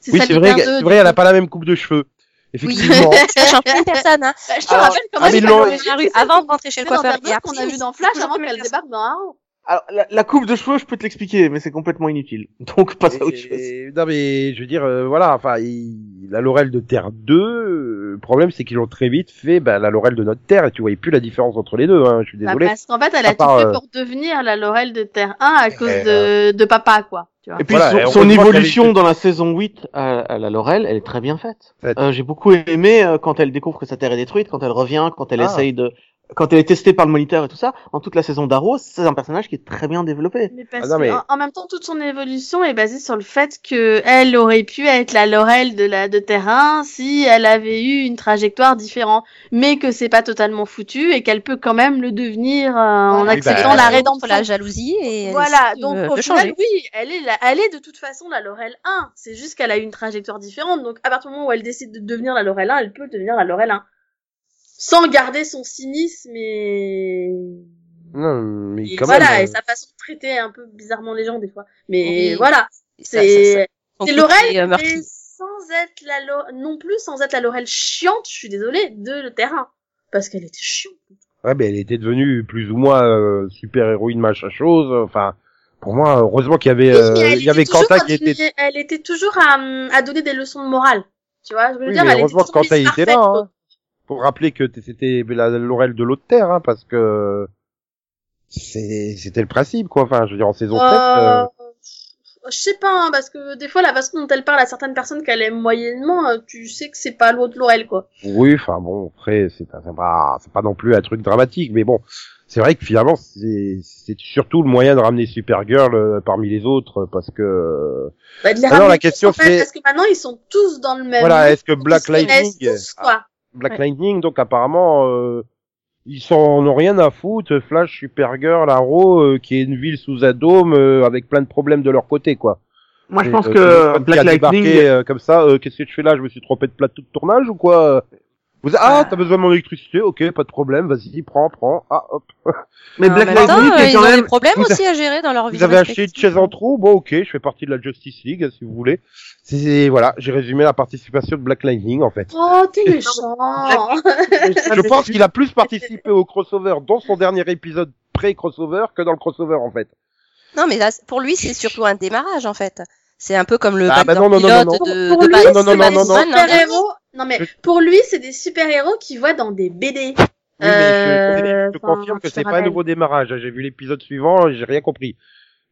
Speaker 2: C'est
Speaker 1: Oui, c'est vrai,
Speaker 2: 15,
Speaker 1: c'est vrai, elle a pas la même coupe de cheveux. Effectivement.
Speaker 3: Ça change pas une personne, hein.
Speaker 2: Bah, je te
Speaker 4: Alors,
Speaker 2: rappelle comment
Speaker 1: ah, ils l'ont-
Speaker 2: s'appelle
Speaker 3: Dans la rue, avant de rentrer chez le coiffeur
Speaker 2: qu'on a vu dans Flash avant qu'elle débarque dans Arrow.
Speaker 4: Alors, la, la coupe de cheveux, je peux te l'expliquer, mais c'est complètement inutile. Donc, passe à autre chose.
Speaker 1: Et- non mais je veux dire, euh, voilà, enfin, il- la Laurel de Terre 2, euh, le problème c'est qu'ils ont très vite fait bah, la Laurel de notre Terre et tu voyais plus la différence entre les deux, hein, je suis
Speaker 2: Bah,
Speaker 1: désolé.
Speaker 2: parce qu'en fait, elle
Speaker 1: À
Speaker 2: a
Speaker 1: part,
Speaker 2: tout fait
Speaker 1: euh,
Speaker 2: pour devenir la Laurel de Terre 1 à cause
Speaker 1: Et,
Speaker 2: de, de papa, quoi.
Speaker 4: Et puis,
Speaker 1: Voilà,
Speaker 4: son, évolution dans la saison 8 à, à la Laurel, elle est très bien faite.
Speaker 1: Faite.
Speaker 4: Euh, J'ai beaucoup aimé euh, quand elle découvre que sa terre est détruite, quand elle revient, quand elle
Speaker 1: Ah.
Speaker 4: essaye de quand elle est testée par le moniteur et tout ça, en toute la saison d'Arrow, c'est un personnage qui est très bien développé.
Speaker 2: Mais parce
Speaker 1: Ah non, mais-
Speaker 2: que, en, en même temps, toute son évolution est basée sur le fait que elle aurait pu être la Laurel de la de terrain si elle avait eu une trajectoire différente, mais que c'est pas totalement foutu et qu'elle peut quand même le devenir euh, en acceptant
Speaker 1: bah,
Speaker 2: la rédemption.
Speaker 3: la jalousie et
Speaker 2: Voilà, donc au final,
Speaker 3: changer.
Speaker 2: oui, elle est, la, elle est de toute façon la Laurel 1. C'est juste qu'elle a eu une trajectoire différente. Donc à partir du moment où elle décide de devenir la Laurel 1, elle peut devenir la Laurel 1. Sans garder son cynisme et,
Speaker 1: Non, mais
Speaker 2: et
Speaker 1: quand
Speaker 2: voilà,
Speaker 1: même.
Speaker 2: et sa façon de traiter un peu bizarrement les gens des fois. Mais
Speaker 3: Oui.
Speaker 2: voilà, c'est c'est Laurel,
Speaker 3: euh,
Speaker 2: mais sans être la non plus sans être la Laurel chiante, je suis désolée, de le terrain. Parce qu'elle était chiante.
Speaker 1: Ouais, mais elle était devenue plus ou moins euh, super héroïne machin chose. Enfin, pour moi, heureusement qu'il y avait, euh, il y avait
Speaker 2: était
Speaker 1: Quentin qui était.
Speaker 2: Elle était toujours à, à donner des leçons de morale. Tu vois, je veux
Speaker 1: Oui,
Speaker 2: dire,
Speaker 1: mais
Speaker 2: elle était
Speaker 1: heureusement que
Speaker 2: toujours
Speaker 1: Quentin était là,
Speaker 2: Parfaite,
Speaker 1: hein. Pour rappeler que c'était la Laurel de l'autre terre, hein, parce que c'était le principe, quoi. Enfin, je veux dire, en saison 7,
Speaker 2: Euh,
Speaker 1: euh,
Speaker 2: Je sais pas, hein, parce que des fois, la façon dont elle parle à certaines personnes qu'elle aime moyennement, euh, tu sais que c'est pas l'autre Laurel, quoi.
Speaker 1: oui, enfin bon, après, c'est pas, pas, non plus un truc dramatique, mais bon, c'est vrai que finalement, c'est surtout le moyen de ramener Supergirl euh, parmi les autres, parce que
Speaker 2: Bah, de les
Speaker 1: Alors, la question,
Speaker 2: en fait,
Speaker 1: c'est-
Speaker 2: Parce que maintenant, ils sont tous dans le même
Speaker 1: voilà, est-ce que Black Lightning,
Speaker 2: tous, quoi.
Speaker 1: Black
Speaker 3: Ouais.
Speaker 1: Lightning, donc apparemment, euh, ils s'en ont rien à foutre. Flash, Supergirl, Arrow, euh, qui est une ville sous un dôme euh, avec plein de problèmes de leur côté, quoi.
Speaker 4: Moi, je pense
Speaker 1: euh,
Speaker 4: que Black Lightning,
Speaker 1: euh, comme ça, euh, qu'est-ce que tu fais là? Je me suis trompé de plateau de tournage ou quoi? Vous ah, t'as besoin de mon électricité Ok, pas de problème. Vas-y, prends, prends. Ah, hop.
Speaker 4: mais Black Lightning
Speaker 3: euh,
Speaker 4: est
Speaker 3: ils
Speaker 4: quand
Speaker 3: ont des problèmes
Speaker 1: Vous a-
Speaker 3: aussi à gérer dans leur vie.
Speaker 1: Vous avez acheté une chaise en trop Bon, ok, je fais partie de la Justice League, si vous voulez. C'est voilà, j'ai résumé la participation de Black Lightning en fait.
Speaker 2: Oh, t'es méchant.
Speaker 1: Je pense qu'il a plus participé au crossover dans son dernier épisode pré-crossover que dans le crossover en fait.
Speaker 3: Non, mais là, pour lui, c'est surtout un démarrage, en fait. C'est un peu comme le
Speaker 1: Ah, bah non, non, non,
Speaker 3: pilote
Speaker 1: non,
Speaker 3: de,
Speaker 2: pour
Speaker 3: de
Speaker 2: lui,
Speaker 3: Batman.
Speaker 1: non, non, non, non,
Speaker 2: des
Speaker 1: non.
Speaker 2: Non, mais
Speaker 1: Je-
Speaker 2: pour lui, c'est des super-héros qu'il voit dans des BD.
Speaker 1: Oui, mais je,
Speaker 2: Euh,
Speaker 1: je te
Speaker 2: enfin,
Speaker 1: confirme que
Speaker 2: je
Speaker 1: c'est pas un nouveau démarrage. J'ai vu l'épisode suivant, et j'ai rien compris.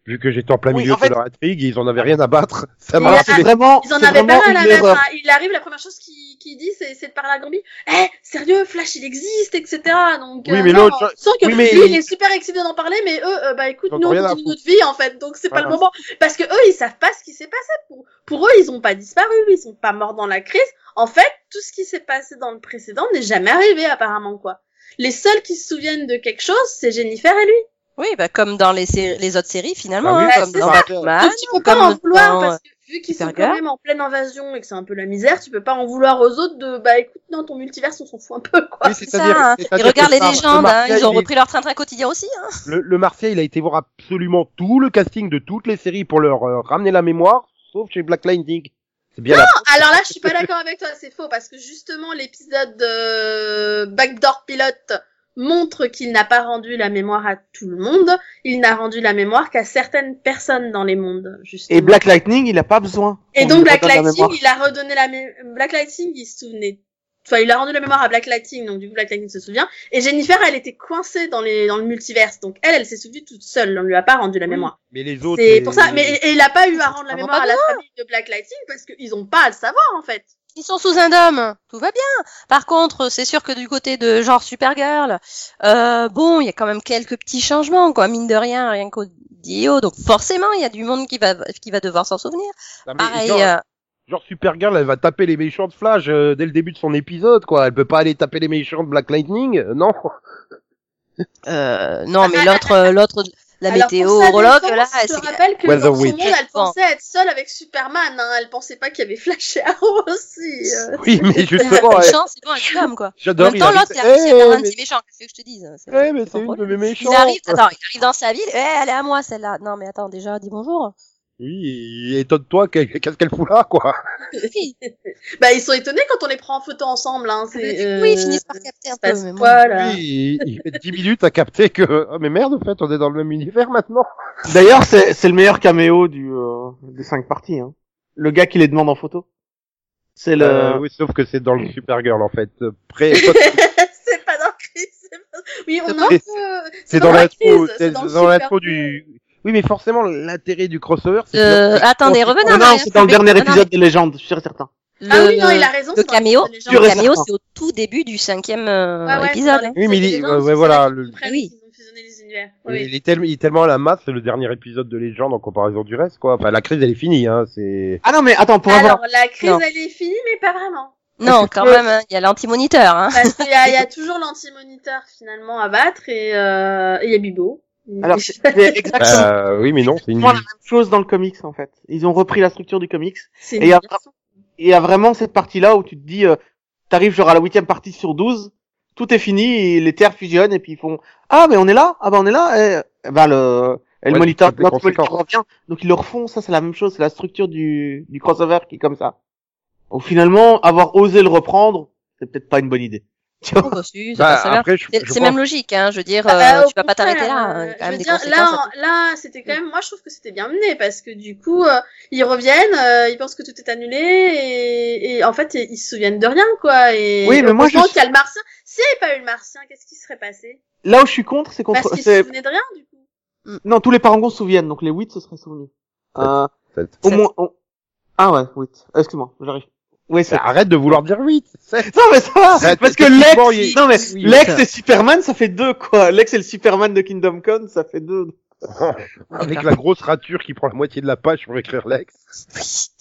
Speaker 1: Vu que j'étais en plein
Speaker 4: Oui,
Speaker 1: milieu
Speaker 4: en fait-
Speaker 1: de leur intrigue, ils en avaient rien à battre. Ça m'a
Speaker 2: a-
Speaker 1: rappelé.
Speaker 4: c'est vraiment,
Speaker 2: Ils en avaient pas rien à hein. Il arrive, la première chose qu'il qu'il dit, c'est c'est de parler à Gambi. Eh, sérieux, Flash, il existe, etc. Donc,
Speaker 1: Oui,
Speaker 2: euh,
Speaker 1: mais
Speaker 2: non,
Speaker 1: l'autre,
Speaker 2: on sent que
Speaker 1: oui, mais-
Speaker 2: lui, il est super excité d'en parler, mais eux, euh, bah écoute, nous, on continue notre vie, en fait. Donc, c'est pas le
Speaker 1: Voilà.
Speaker 2: moment. Parce que eux, ils savent pas ce qui s'est passé. Pour, pour eux, ils ont pas disparu, ils sont pas morts dans la crise. En fait, tout ce qui s'est passé dans le précédent n'est jamais arrivé, apparemment, quoi. Les seuls qui se souviennent de quelque chose, c'est Jennifer et lui.
Speaker 3: Oui, bah, comme dans les, séries- les autres séries, finalement,
Speaker 1: Ah oui,
Speaker 3: hein,
Speaker 2: bah,
Speaker 3: comme
Speaker 2: c'est
Speaker 3: dans
Speaker 2: ça.
Speaker 3: Batman,
Speaker 2: Donc tu peux pas
Speaker 3: comme
Speaker 2: en vouloir
Speaker 3: dans-
Speaker 2: parce que vu qu'ils sont quand même en pleine invasion et que c'est un peu la misère, tu peux pas en vouloir aux autres de bah écoute non ton multiverse on s'en fout un peu quoi.
Speaker 1: Oui,
Speaker 3: C'est ça, hein. regardent
Speaker 1: que
Speaker 3: les légendes,
Speaker 1: le
Speaker 3: hein,
Speaker 1: Martial,
Speaker 3: ils ont
Speaker 1: est-
Speaker 3: repris leur train-train quotidien aussi. Hein.
Speaker 1: Le, le Marseille, il a été voir absolument tout le casting de toutes les séries pour leur euh, ramener la mémoire, sauf chez Black Lightning. C'est bien la
Speaker 2: Alors là je suis pas d'accord avec toi, c'est faux parce que justement l'épisode de Backdoor Pilot montre qu'il n'a pas rendu la mémoire à tout le monde, il n'a rendu la mémoire qu'à certaines personnes dans les mondes justement.
Speaker 4: Et Black Lightning, il a pas besoin.
Speaker 2: Et
Speaker 4: On
Speaker 2: donc Black Lightning,
Speaker 4: mémoire.
Speaker 2: il a redonné la mé- Black Lightning, il se souvenait. Enfin, il a rendu la mémoire à Black Lightning, donc du coup Black Lightning se souvient. Et Jennifer, elle était coincée dans les dans le multiverse, donc elle, elle s'est souvenue toute seule. On lui a pas rendu la mémoire.
Speaker 1: Mais les autres.
Speaker 2: C'est
Speaker 1: les-
Speaker 2: pour ça. Mais et il a pas eu à rendre la
Speaker 3: ont
Speaker 2: mémoire
Speaker 3: pas
Speaker 2: à la famille de Black Lightning parce qu'ils ont pas à le savoir en fait.
Speaker 3: Ils sont sous un dôme, tout va bien. Par contre, c'est sûr que du côté de genre Supergirl, euh, bon, il y a quand même quelques petits changements, quoi, mine de rien, rien qu'au DIO. Donc forcément, il y a du monde qui va qui va devoir s'en souvenir. Pareil,
Speaker 1: genre,
Speaker 3: euh,
Speaker 1: genre Supergirl, elle va taper les méchants de Flash euh, dès le début de son épisode, quoi. Elle peut pas aller taper les méchants de Black Lightning, euh, non.
Speaker 3: euh, non, mais l'autre, euh, l'autre, la
Speaker 2: Alors,
Speaker 3: météorologue,
Speaker 2: défense,
Speaker 3: là,
Speaker 2: je te
Speaker 3: c'est
Speaker 2: rappelle que dans son monde, elle pensait être seule avec Superman. Hein. Elle pensait pas qu'il y avait Flash et Arrow aussi. euh.
Speaker 1: Oui, mais
Speaker 3: c'est
Speaker 1: justement, elle-
Speaker 3: chance, c'est bon, un homme, quoi. En
Speaker 1: j'adore.
Speaker 3: même temps, l'autre, il a
Speaker 1: Eh,
Speaker 3: faire un
Speaker 1: mais-
Speaker 3: petit méchant, qu'est-ce que je te c'est-
Speaker 1: Ouais, mais
Speaker 3: c'est
Speaker 1: c'est
Speaker 3: ton
Speaker 1: une de mes méchants.
Speaker 3: Il arrive, attends, il arrive dans sa ville, eh, elle est à moi, celle-là. Non, mais attends, déjà, dis bonjour.
Speaker 1: Oui, et étonne-toi, qu'est- qu'est-ce qu'elle fout là, quoi.
Speaker 2: Bah ils sont étonnés quand on les prend en photo ensemble. Hein. C'est, euh,
Speaker 3: oui, ils finissent par capter un peu, mais bon.
Speaker 2: quoi, là
Speaker 1: Oui, il, il met 10 minutes à capter que, oh, mais merde, en fait, on est dans le même univers maintenant.
Speaker 4: D'ailleurs, c'est c'est le meilleur caméo du euh, des cinq parties. Hein. Le gars qui les demande en photo. C'est le.
Speaker 1: Euh, oui, sauf que c'est dans le Supergirl, en fait. Pré-
Speaker 2: c'est pas dans Chris. c'est pas- Oui, on a un
Speaker 1: C'est-
Speaker 2: peu.
Speaker 1: c'est dans l'intro, c'est dans l'intro du, oui, mais forcément, l'intérêt du crossover, c'est que
Speaker 3: Euh, attendez, revenons
Speaker 4: Non,
Speaker 3: en
Speaker 4: non, c'est dans le dernier épisode des légendes, je suis certain.
Speaker 3: Le,
Speaker 2: Ah oui, non, il a raison.
Speaker 3: le
Speaker 2: c'est dans la
Speaker 3: caméo, le caméo, c'est au tout début du cinquième euh,
Speaker 2: Ouais, ouais,
Speaker 3: épisode. hein.
Speaker 1: Oui, mais il ouais, ouais, voilà, le-
Speaker 3: Oui.
Speaker 2: les univers.
Speaker 1: Il est, tellement, il est tellement à la masse, c'est le dernier épisode de Légende en comparaison du reste, quoi. Enfin, la crise, elle est finie, hein. C'est.
Speaker 4: Ah non, mais attends, pour
Speaker 2: Alors,
Speaker 4: avoir...
Speaker 2: la crise,
Speaker 3: Non.
Speaker 2: elle est finie, mais pas vraiment.
Speaker 3: Non, quand
Speaker 4: que-
Speaker 3: même, hein, il y a l'anti-moniteur. Hein.
Speaker 2: Parce qu'il y a, il y a toujours l'anti-moniteur, finalement, à battre, et euh, et il y a Bibo.
Speaker 4: Alors, c'est exactement
Speaker 1: Euh, oui, mais non, c'est une.
Speaker 4: la même chose dans le comics, en fait. Ils ont repris la structure du comics.
Speaker 2: c'est
Speaker 4: Et
Speaker 2: une
Speaker 4: il y a-
Speaker 2: version.
Speaker 4: Et il y a vraiment cette partie-là où tu te dis, euh, t'arrives genre à la huitième partie sur 12, tout est fini, et les terres fusionnent, et puis ils font, ah, mais on est là, ah, bah, on est là, et, et ben, le, et le
Speaker 1: Ouais,
Speaker 4: moniteur, notre revient. Donc ils le refont, ça c'est la même chose, c'est la structure du, du crossover qui est comme ça. Donc finalement, avoir osé le reprendre, c'est peut-être pas une bonne idée. Tu vois
Speaker 3: Oh, bah, si,
Speaker 1: Bah,
Speaker 3: C'est
Speaker 1: je
Speaker 3: c'est
Speaker 1: pense-
Speaker 3: même logique, hein. Je veux dire,
Speaker 2: Ah
Speaker 3: euh,
Speaker 2: bah, au
Speaker 3: tu vas pas t'arrêter là.
Speaker 2: euh,
Speaker 3: y a quand
Speaker 2: je
Speaker 3: même des
Speaker 2: dire, là, là, c'était quand même, moi, je trouve que c'était bien mené parce que du coup, euh, ils reviennent, euh, ils pensent que tout est annulé et, et en fait, ils se souviennent de rien, quoi. Et
Speaker 4: Oui, mais moi, je suis-
Speaker 2: qu'il y a le martien. S'il n'y avait pas eu le martien, qu'est-ce qui serait passé?
Speaker 4: Là où je suis contre, c'est
Speaker 2: Parce
Speaker 4: contre,
Speaker 2: qu'ils se souvenaient de rien, du coup.
Speaker 4: non, tous les parangons se souviennent, donc les 8 se seraient souvenus. Euh, au moins, on- ah ouais, 8. Excuse-moi, j'arrive. Oui, c'est
Speaker 1: Bah, Arrête de vouloir dire 8.
Speaker 4: Non mais ça va, parce que Lex,
Speaker 1: il-
Speaker 4: non mais
Speaker 1: oui,
Speaker 4: Lex
Speaker 1: ça.
Speaker 4: et Superman, ça fait deux quoi. Lex et le Superman de Kingdom Come, ça fait deux.
Speaker 1: Avec la grosse rature qui prend la moitié de la page pour écrire Lex.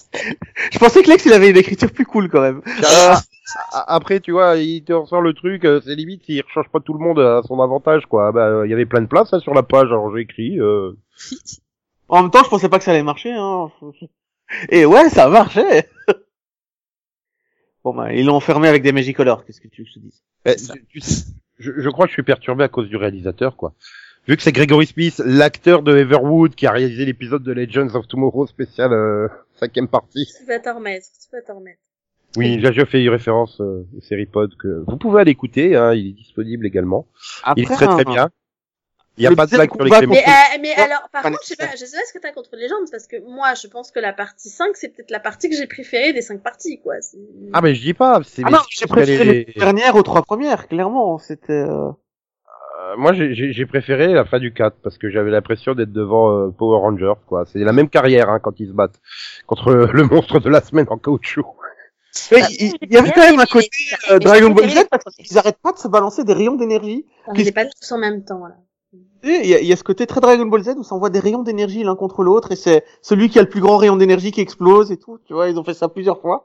Speaker 4: Je pensais que Lex il avait une écriture plus cool quand même. Euh,
Speaker 1: A- Après, tu vois, il te ressort le truc, euh, c'est limite s'il rechange pas tout le monde à son avantage, quoi. Bah, il y avait plein de place hein, sur la page, alors j'ai écrit. Euh...
Speaker 4: en même temps, je pensais pas que ça allait marcher. Hein. Et ouais, ça a marché. Bon bah, ils l'ont enfermé avec des Magicolors. Qu'est-ce que tu veux que je te dise
Speaker 1: eh, tu- tu- je, je crois que je suis perturbé à cause du réalisateur, quoi. Vu que c'est Gregory Smith, l'acteur de Everwood, qui a réalisé l'épisode de Legends of Tomorrow spécial euh, cinquième partie.
Speaker 2: Tu vas t'en remettre, tu vas t'en remettre.
Speaker 1: Oui, j'ai déjà fait une référence euh, au série pod que vous pouvez aller écouter, hein, il est disponible également. il est très très
Speaker 4: un-
Speaker 1: bien. Il n'y a
Speaker 4: le
Speaker 1: pas de blague sur les cléments.
Speaker 2: Mais, euh, mais
Speaker 4: Ouais,
Speaker 2: alors, par contre, je sais pas, je sais pas ce que t'as contre Legends, parce que moi, je pense que la partie 5, c'est peut-être la partie que j'ai préférée des 5 parties, quoi.
Speaker 1: Ah mais je dis pas, c'est
Speaker 4: Ah non,
Speaker 1: c'est
Speaker 4: j'ai préféré
Speaker 1: est-
Speaker 4: les dernières aux trois premières. Clairement, c'était. euh,
Speaker 1: Euh, moi j'ai- j'ai j'ai préféré la fin du 4 parce que j'avais l'impression d'être devant euh, Power Rangers quoi. C'est la même carrière hein, quand ils se battent contre le monstre de la semaine en caoutchouc.
Speaker 4: Mais il il y avait quand même un côté euh, Dragon Ball Z parce qu'ils arrêtent pas de se balancer des rayons d'énergie.
Speaker 2: On n'est pas tous en même temps, là.
Speaker 4: Il y, a, il y a ce côté très Dragon Ball Z où ça envoie des rayons d'énergie l'un contre l'autre et c'est celui qui a le plus grand rayon d'énergie qui explose et tout. Tu vois, ils ont fait ça plusieurs fois.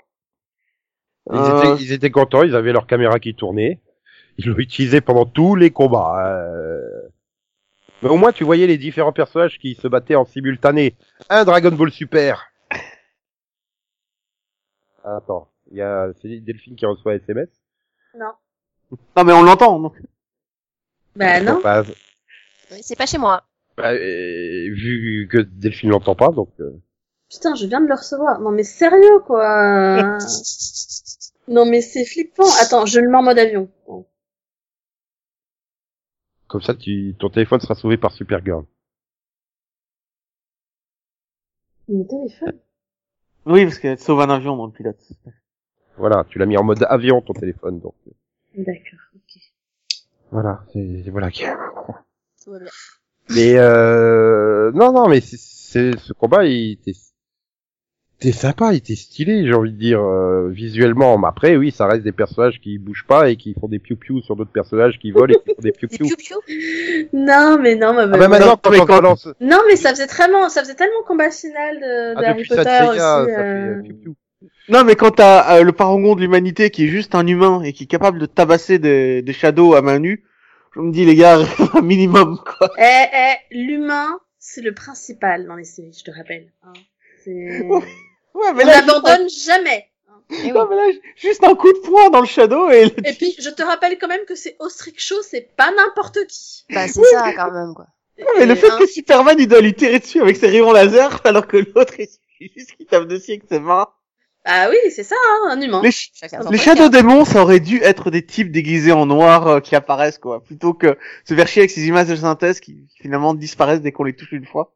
Speaker 1: Ils,
Speaker 4: Euh,
Speaker 1: étaient, ils étaient contents, ils avaient leur caméra qui tournait. Ils l'ont utilisé pendant tous les combats. euh. Mais au moins tu voyais les différents personnages qui se battaient en simultané. Un Dragon Ball Super. Attends, il y a c'est Delphine qui reçoit SMS.
Speaker 2: Non.
Speaker 4: Non mais on l'entend. donc.
Speaker 2: Bah, non.
Speaker 1: Bah,
Speaker 3: c'est pas chez moi.
Speaker 1: bah, euh, vu que Delphine l'entend pas, donc. euh,
Speaker 2: Putain, je viens de le recevoir. Non, mais sérieux, quoi. non, mais c'est flippant. Attends, je le mets en mode avion. Bon.
Speaker 1: Comme ça, tu, ton téléphone sera sauvé par Supergirl.
Speaker 2: Mon téléphone?
Speaker 4: Oui, parce qu'elle sauve un avion dans le pilote.
Speaker 1: Voilà, tu l'as mis en mode avion ton téléphone, donc
Speaker 2: D'accord, ok.
Speaker 1: voilà, c'est c'est- voilà. Qui-
Speaker 3: Tout va bien.
Speaker 1: Mais euh, non, non, mais c'est- c'est ce combat, il était, était sympa, il était stylé, j'ai envie de dire euh, visuellement. Mais après, oui, ça reste des personnages qui bougent pas et qui font des piou piou sur d'autres personnages qui volent et qui font des piou piou.
Speaker 3: piou-piou?
Speaker 2: Non, mais non, bah,
Speaker 1: Ah
Speaker 2: bah,
Speaker 1: bah maintenant, quand
Speaker 4: mais
Speaker 1: on
Speaker 4: quand-
Speaker 2: Non, mais ça faisait tellement, ça faisait tellement combat final de, de
Speaker 1: ah,
Speaker 2: Harry Potter aussi.
Speaker 1: ça
Speaker 2: euh,
Speaker 1: fait euh, piou piou.
Speaker 4: Non mais quand t'as euh, le parangon de l'humanité qui est juste un humain et qui est capable de tabasser des, des shadows à main nue, je me dis les gars, un minimum quoi.
Speaker 2: Eh, eh, l'humain, c'est le principal dans les séries, je te rappelle. hein. C'est-
Speaker 4: Ouais,
Speaker 2: On
Speaker 4: mais
Speaker 2: n'abandonne jamais. hein.
Speaker 3: Eh oui.
Speaker 4: Non, mais là, juste un coup de poing dans le shadow et le
Speaker 2: Et puis, je te rappelle quand même que c'est Ostrich Show, c'est pas n'importe qui.
Speaker 3: Bah, c'est ça, quand même, quoi.
Speaker 4: mais le
Speaker 2: Et,
Speaker 4: fait
Speaker 2: hein,
Speaker 4: que Superman il doit lui tirer dessus avec ses rayons laser alors que l'autre il suffit juste qu'il tape dessus avec ses mains.
Speaker 2: Ah oui, c'est ça, hein, un humain.
Speaker 4: Les, ch-
Speaker 3: son
Speaker 4: les Shadow. Démons ça aurait dû être des types déguisés en noir euh, qui apparaissent quoi, plutôt que se faire chier avec ces images de synthèse qui, qui finalement disparaissent dès qu'on les touche une fois.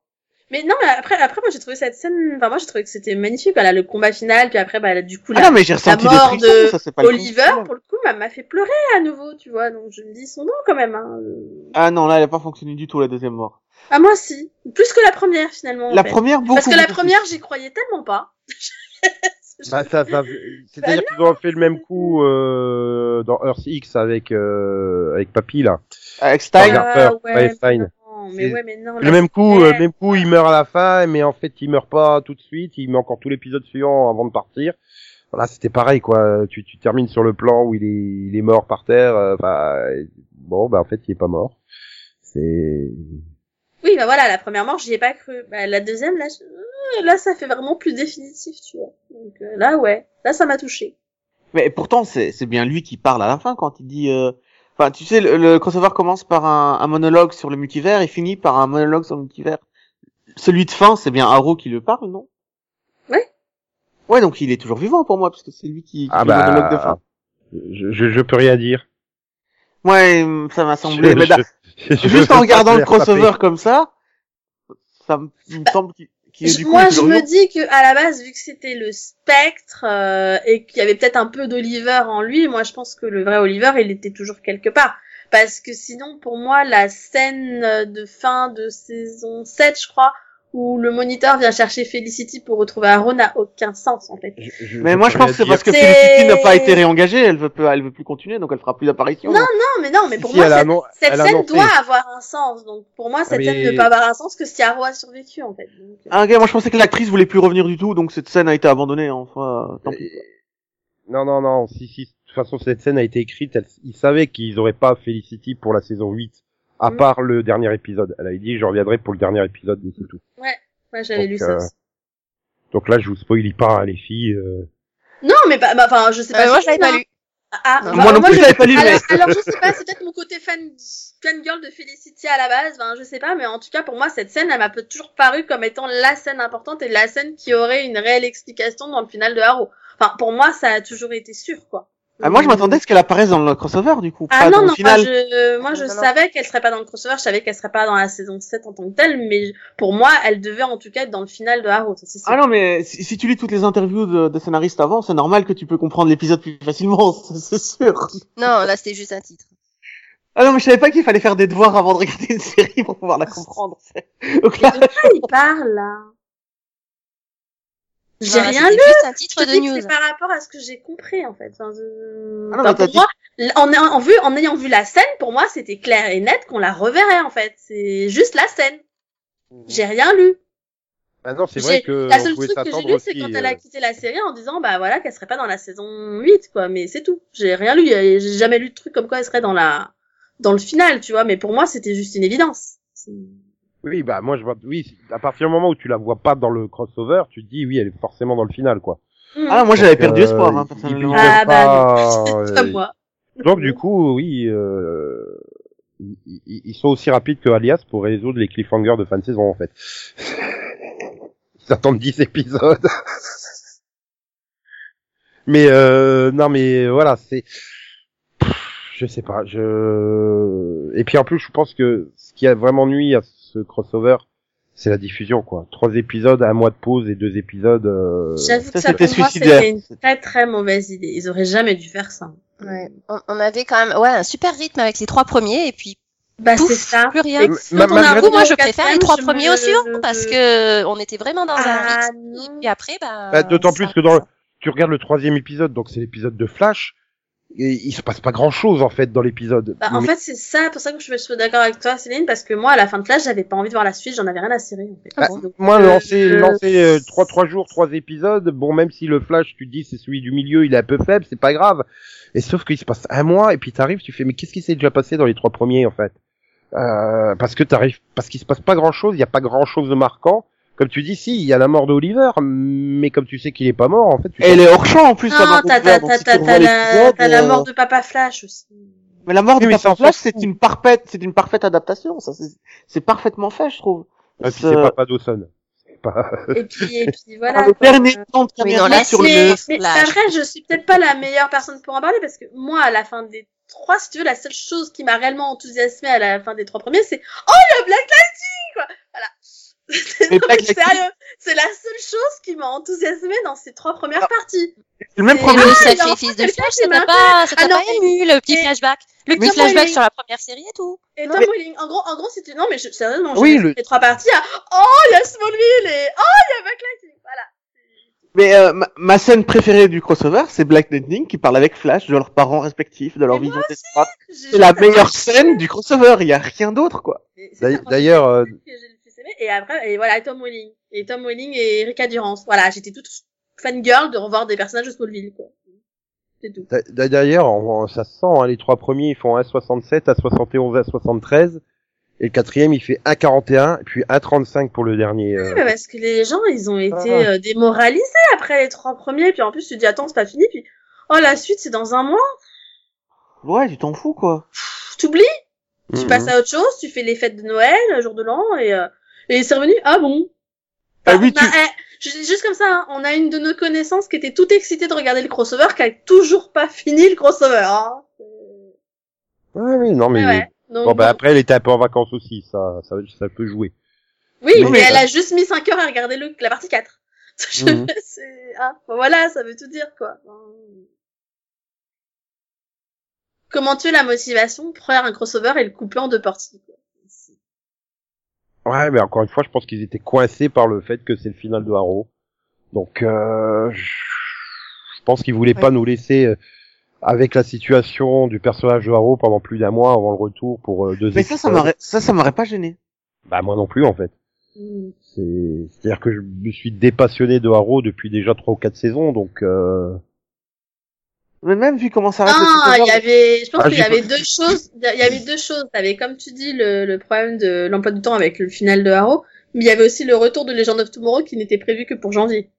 Speaker 2: Mais non, mais après, après, moi, j'ai trouvé cette scène, enfin, moi, j'ai trouvé que c'était magnifique, voilà, le combat final, puis après, bah, du coup,
Speaker 4: Ah
Speaker 2: la,
Speaker 4: non mais j'ai ressenti des
Speaker 2: mort de
Speaker 4: ça le
Speaker 2: Oliver,
Speaker 4: coup.
Speaker 2: pour le coup, m'a m'a fait pleurer à nouveau, tu vois, donc je me dis, sont bons quand même, hein.
Speaker 4: Ah non là elle a pas fonctionné du tout la deuxième mort.
Speaker 2: Ah, moi, si. Plus que la première, finalement. en
Speaker 4: La
Speaker 2: fait.
Speaker 4: première beaucoup.
Speaker 2: Parce que la première, j'y croyais tellement pas.
Speaker 1: Bah, ça, ça, c'est-à-dire
Speaker 2: Bah
Speaker 1: qu'ils ont fait le même coup euh, dans Earth X avec euh, avec Papy là.
Speaker 4: Avec
Speaker 1: Stein. Harper,
Speaker 2: ouais,
Speaker 1: ouais,
Speaker 2: mais
Speaker 1: Stein.
Speaker 2: non, mais
Speaker 1: C'est-
Speaker 2: ouais, mais non.
Speaker 1: Le
Speaker 2: là,
Speaker 1: même coup,
Speaker 2: c'est
Speaker 1: euh, même coup, il meurt à la fin, mais en fait, il meurt pas tout de suite. Il met encore tout l'épisode suivant avant de partir. Voilà, c'était pareil quoi. Tu, tu termines sur le plan où il est, il est mort par terre. euh, Enfin, bon, bah en fait, il est pas mort. C'est
Speaker 2: Oui, bah voilà, la première mort, j'y ai pas cru. Bah, la deuxième, là, je- là, ça fait vraiment plus définitif, tu vois. Donc euh, là, ouais, là, ça m'a touché.
Speaker 4: Mais pourtant, c'est c'est bien lui qui parle à la fin quand il dit. euh, Enfin, tu sais, le, le crossover commence par un, un monologue sur le multivers et finit par un monologue sur le multivers. Celui de fin, c'est bien Arrow qui le parle, non?
Speaker 2: Ouais.
Speaker 4: Ouais, donc il est toujours vivant pour moi parce que c'est lui qui, qui
Speaker 1: ah
Speaker 4: fait le monologue de
Speaker 1: bah,
Speaker 4: fin.
Speaker 1: je, je, je peux rien dire.
Speaker 4: Ouais, ça m'a semblé. Mais
Speaker 1: je
Speaker 4: juste en regardant le crossover
Speaker 1: taper.
Speaker 4: comme ça, ça me il me semble qu'il du coup
Speaker 2: moi, je me dis que à la base, vu que c'était le spectre euh, et qu'il y avait peut-être un peu d'Oliver en lui, moi, je pense que le vrai Oliver, il était toujours quelque part. Parce que sinon, pour moi, la scène de fin de saison 7, je crois, où le moniteur vient chercher Felicity pour retrouver Arrow n'a aucun sens, en fait.
Speaker 1: Je- je-
Speaker 4: Mais
Speaker 1: je
Speaker 4: moi, je pense que c'est parce que Felicity n'a pas été réengagée, elle veut plus, elle veut plus continuer, donc elle fera plus d'apparition.
Speaker 2: Non, Non, mais non, mais pour
Speaker 1: Si,
Speaker 2: moi, cette, scène
Speaker 1: annoncé.
Speaker 2: doit avoir un sens. Donc, pour moi, cette
Speaker 1: mais-
Speaker 2: scène ne peut pas avoir un sens que si Arrow a survécu, en fait. Donc, euh,
Speaker 4: Ah, ok, moi je pensais que l'actrice voulait plus revenir du tout, donc cette scène a été abandonnée. Enfin, tant pis.
Speaker 1: Non, non, non, si, si, de toute façon, cette scène a été écrite, elle- ils savaient qu'ils auraient pas Felicity pour la saison 8, à
Speaker 2: Mm.
Speaker 1: part le dernier épisode. Elle avait dit, je reviendrai pour le dernier épisode, mais c'est tout.
Speaker 2: moi, j'avais
Speaker 1: Donc,
Speaker 2: lu ça
Speaker 1: euh,
Speaker 2: aussi.
Speaker 1: Donc là, je vous spoilie pas, hein, les filles. euh.
Speaker 2: Non, mais pas, bah, enfin, je sais pas.
Speaker 3: Euh, moi, je l'avais
Speaker 2: non.
Speaker 3: pas lu.
Speaker 2: Ah,
Speaker 3: Non.
Speaker 2: bah,
Speaker 4: Moi non plus,
Speaker 2: je-
Speaker 4: pas lu,
Speaker 2: alors, alors, je sais pas, c'est peut-être mon côté fan, fan girl de Felicity à la base, ben, je sais pas, mais en tout cas, pour moi, cette scène, elle m'a toujours paru comme étant la scène importante et la scène qui aurait une réelle explication dans le final de Arrow. Enfin, pour moi, ça a toujours été sûr, quoi.
Speaker 4: Ah, moi je m'attendais à ce qu'elle apparaisse dans le crossover du coup,
Speaker 2: Ah
Speaker 4: pas
Speaker 2: non,
Speaker 4: dans le
Speaker 2: non,
Speaker 4: final.
Speaker 2: moi je, moi, je
Speaker 3: Non,
Speaker 2: savais qu'elle serait pas dans le crossover, je savais qu'elle serait pas dans la saison 7 en tant que telle, mais pour moi, elle devait en tout cas être dans le final de Arrow, ça.
Speaker 4: Ah non, mais si, si tu lis toutes les interviews de, des scénaristes avant, c'est normal que tu peux comprendre l'épisode plus facilement, c'est sûr.
Speaker 3: Non, là, c'était juste un titre.
Speaker 4: Ah non, mais je savais pas qu'il fallait faire des devoirs avant de regarder une série pour pouvoir la comprendre. Donc là,
Speaker 2: De quoi il parle, là? J'ai
Speaker 3: Non, là,
Speaker 2: rien lu!
Speaker 3: juste un titre de news.
Speaker 2: c'est par rapport à ce que j'ai compris, en fait. Enfin, je-
Speaker 4: Ah non,
Speaker 2: enfin, pour
Speaker 4: dit-
Speaker 2: moi, en, ayant- en, vue, en ayant vu la scène, pour moi, c'était clair et net qu'on la reverrait, en fait. C'est juste la scène. J'ai rien lu.
Speaker 1: Ah non, c'est vrai que
Speaker 2: La
Speaker 1: on
Speaker 2: seule
Speaker 1: pouvait
Speaker 2: truc que j'ai
Speaker 1: s'attendre
Speaker 2: lu, c'est quand
Speaker 1: euh,
Speaker 2: elle a quitté la série en disant, bah voilà, qu'elle serait pas dans la saison 8, quoi. Mais c'est tout. J'ai rien lu. J'ai jamais lu de truc comme quoi elle serait dans la, dans le final, tu vois. Mais pour moi, c'était juste une évidence.
Speaker 1: Oui, bah moi je vois. Oui, à partir du moment où tu la vois pas dans le crossover, tu te dis oui, elle est forcément dans le final, quoi.
Speaker 2: Mhm.
Speaker 4: ah moi j'avais perdu
Speaker 1: euh,
Speaker 4: espoir, hein, personnellement.
Speaker 2: Ah, bah,
Speaker 1: pas, euh,
Speaker 2: moi.
Speaker 1: Donc du coup, oui, euh, ils sont aussi rapides que Alias pour résoudre les cliffhangers de fin de saison en fait. Ils attendent 10 épisodes. mais euh, non, mais voilà, c'est, je sais pas, je. Et puis en plus, je pense que ce qui a vraiment nuit à ce crossover, c'est la diffusion quoi. Trois épisodes, un mois de pause et deux épisodes. euh,
Speaker 2: J'avoue que
Speaker 4: ça, c'était
Speaker 2: pour moi,
Speaker 4: suicidaire.
Speaker 2: c'était une très très mauvaise idée. Ils auraient jamais dû faire ça.
Speaker 3: Ouais. On, on avait quand même, ouais, un super rythme avec les trois premiers, et puis,
Speaker 2: Bah, c'est ça.
Speaker 3: plus rien.
Speaker 2: Et
Speaker 1: Ma-
Speaker 2: quand on a un
Speaker 3: moi, je préfère les trois premiers au suivant, parce que on était vraiment dans un
Speaker 2: Ah,
Speaker 3: rythme. Et après, bah.
Speaker 1: Bah, d'autant plus que dans le- tu regardes le troisième épisode, donc c'est l'épisode de Flash, il se passe pas grand chose en fait dans l'épisode.
Speaker 2: Bah, en fait, c'est ça, pour ça que je suis d'accord avec toi, Céline, parce que moi, à la fin de Flash, j'avais pas envie de voir la suite, j'en avais rien à cirer, en fait.
Speaker 1: Bah,
Speaker 2: Donc,
Speaker 1: moi,
Speaker 2: euh,
Speaker 1: lancer,
Speaker 2: je-
Speaker 1: lancer euh, trois trois jours, trois épisodes, bon, même si le Flash, tu dis c'est celui du milieu, il est un peu faible, c'est pas grave. Et sauf qu'il se passe un mois, et puis t'arrives, tu fais mais qu'est-ce qui s'est déjà passé dans les trois premiers en fait? Euh, Parce que t'arrives, parce qu'il se passe pas grand chose, il y a pas grand chose de marquant. Comme tu dis, si, il y a la mort d'Oliver, mais comme tu sais qu'il est pas mort, en fait, tu
Speaker 4: elle est hors champ en plus.
Speaker 2: Non,
Speaker 4: la mort
Speaker 2: t'as, la, la
Speaker 4: euh,
Speaker 2: mort de Papa Flash aussi.
Speaker 4: Mais la mort de
Speaker 1: Oui,
Speaker 4: Papa Flash, c'est une parfaite, c'est une parfaite adaptation. Ça, c'est, c'est parfaitement fait, je trouve.
Speaker 1: Et puis
Speaker 4: C'est-
Speaker 1: c'est Papa Dawson. C'est pas...
Speaker 2: Et puis, et puis
Speaker 4: Ah,
Speaker 2: voilà.
Speaker 4: le
Speaker 2: quoi.
Speaker 4: dernier temps de
Speaker 3: Oui,
Speaker 4: carrière
Speaker 3: non, là,
Speaker 4: sur
Speaker 3: c'est-
Speaker 4: le.
Speaker 2: mais après, je suis peut-être pas la meilleure personne pour en parler parce que moi, à la fin des trois, si tu veux, la seule chose qui m'a réellement enthousiasmée à la fin des trois premiers, c'est oh le Black Lightning quoi. Voilà.
Speaker 4: Mais
Speaker 2: Non,
Speaker 4: Black
Speaker 2: mais
Speaker 4: Lightning-
Speaker 2: sérieux, c'est la seule chose qui m'a enthousiasmée dans ces trois premières
Speaker 4: Ah.
Speaker 2: parties.
Speaker 4: C'est le même problème.
Speaker 3: le
Speaker 2: Ah,
Speaker 3: sacrifice de Flash, ça
Speaker 2: m'a
Speaker 3: t'a pas, ça
Speaker 2: Ah non,
Speaker 3: pas ému, le petit
Speaker 2: et-
Speaker 3: flashback. Le
Speaker 2: et
Speaker 3: petit flashback sur la première série et tout.
Speaker 2: Et Tom
Speaker 1: mais-
Speaker 2: Welling, en gros, en gros, c'était non mais je, sérieusement, j'ai
Speaker 1: Oui,
Speaker 2: les trois parties à oh il y a Smallville et oh il y a Black Lightning, voilà.
Speaker 4: Mais euh, ma, ma scène préférée du crossover, c'est Black Lightning qui parle avec Flash de leurs parents respectifs, de leur vision des C'est la meilleure scène du crossover, il y a rien d'autre quoi.
Speaker 1: D'ailleurs- euh,
Speaker 2: Et après, et voilà, Tom Welling. Et Tom Welling et Erika Durance. Voilà, j'étais toute fangirl de revoir des personnages de Smallville, quoi. C'est tout.
Speaker 1: D'ailleurs, ça se sent, hein, les trois premiers ils font 1,67, 1,71, 1,73. Et le quatrième il fait 1,41, et puis 1,35 pour le dernier. euh.
Speaker 2: Ouais, mais parce que les gens, ils ont été
Speaker 1: Ah.
Speaker 2: euh, démoralisés après les trois premiers, puis en plus tu te dis attends c'est pas fini, puis oh la suite c'est dans un mois,
Speaker 4: Ouais, tu t'en fous quoi.
Speaker 2: T'oublies, tu
Speaker 1: Mhm.
Speaker 2: passes à autre chose, tu fais les fêtes de Noël, le jour de l'an, et euh, et c'est revenu ah bon.
Speaker 4: Ah oui,
Speaker 2: on a-
Speaker 4: tu-
Speaker 2: eh, ju- juste comme ça, hein, on a une de nos connaissances qui était toute excitée de regarder le crossover, qui a toujours pas fini le crossover. Hein.
Speaker 1: Ouais, oui, non mais.
Speaker 2: Ouais, ouais. Donc,
Speaker 1: Bon bah après elle était un peu en vacances aussi, ça, ça, ça peut jouer.
Speaker 2: Oui,
Speaker 1: Mais-
Speaker 2: mais, elle a juste mis 5 heures à regarder le, la partie 4. Je-
Speaker 1: Mhm.
Speaker 2: c'est- ah, bon, voilà, ça veut tout dire, quoi. Comment tuer la motivation pour faire un crossover et le couper en deux parties, quoi?
Speaker 1: Ouais, mais encore une fois, je pense qu'ils étaient coincés par le fait que c'est le final de Arrow. Donc, euh, je pense qu'ils voulaient
Speaker 3: Ouais.
Speaker 1: pas nous laisser euh, avec la situation du personnage de Arrow pendant plus d'un mois avant le retour pour euh, deux
Speaker 4: Mais ça, ça
Speaker 1: épisodes.
Speaker 4: m'aurait, ça, ça m'aurait pas gêné.
Speaker 1: Bah moi non plus en fait.
Speaker 2: Mm.
Speaker 1: C'est, c'est-à-dire que je me suis dépassionné de Arrow depuis déjà trois ou quatre saisons, donc. Euh...
Speaker 4: Mais même vu comment ça
Speaker 2: Non,
Speaker 4: crossover,
Speaker 2: il y avait, je pense
Speaker 1: Ah,
Speaker 2: qu'il y avait deux choses, il y avait deux choses. T'avais, comme tu dis, le, le problème de l'emploi du temps avec le final de Arrow, mais il y avait aussi le retour de Legend of Tomorrow qui n'était prévu que pour janvier.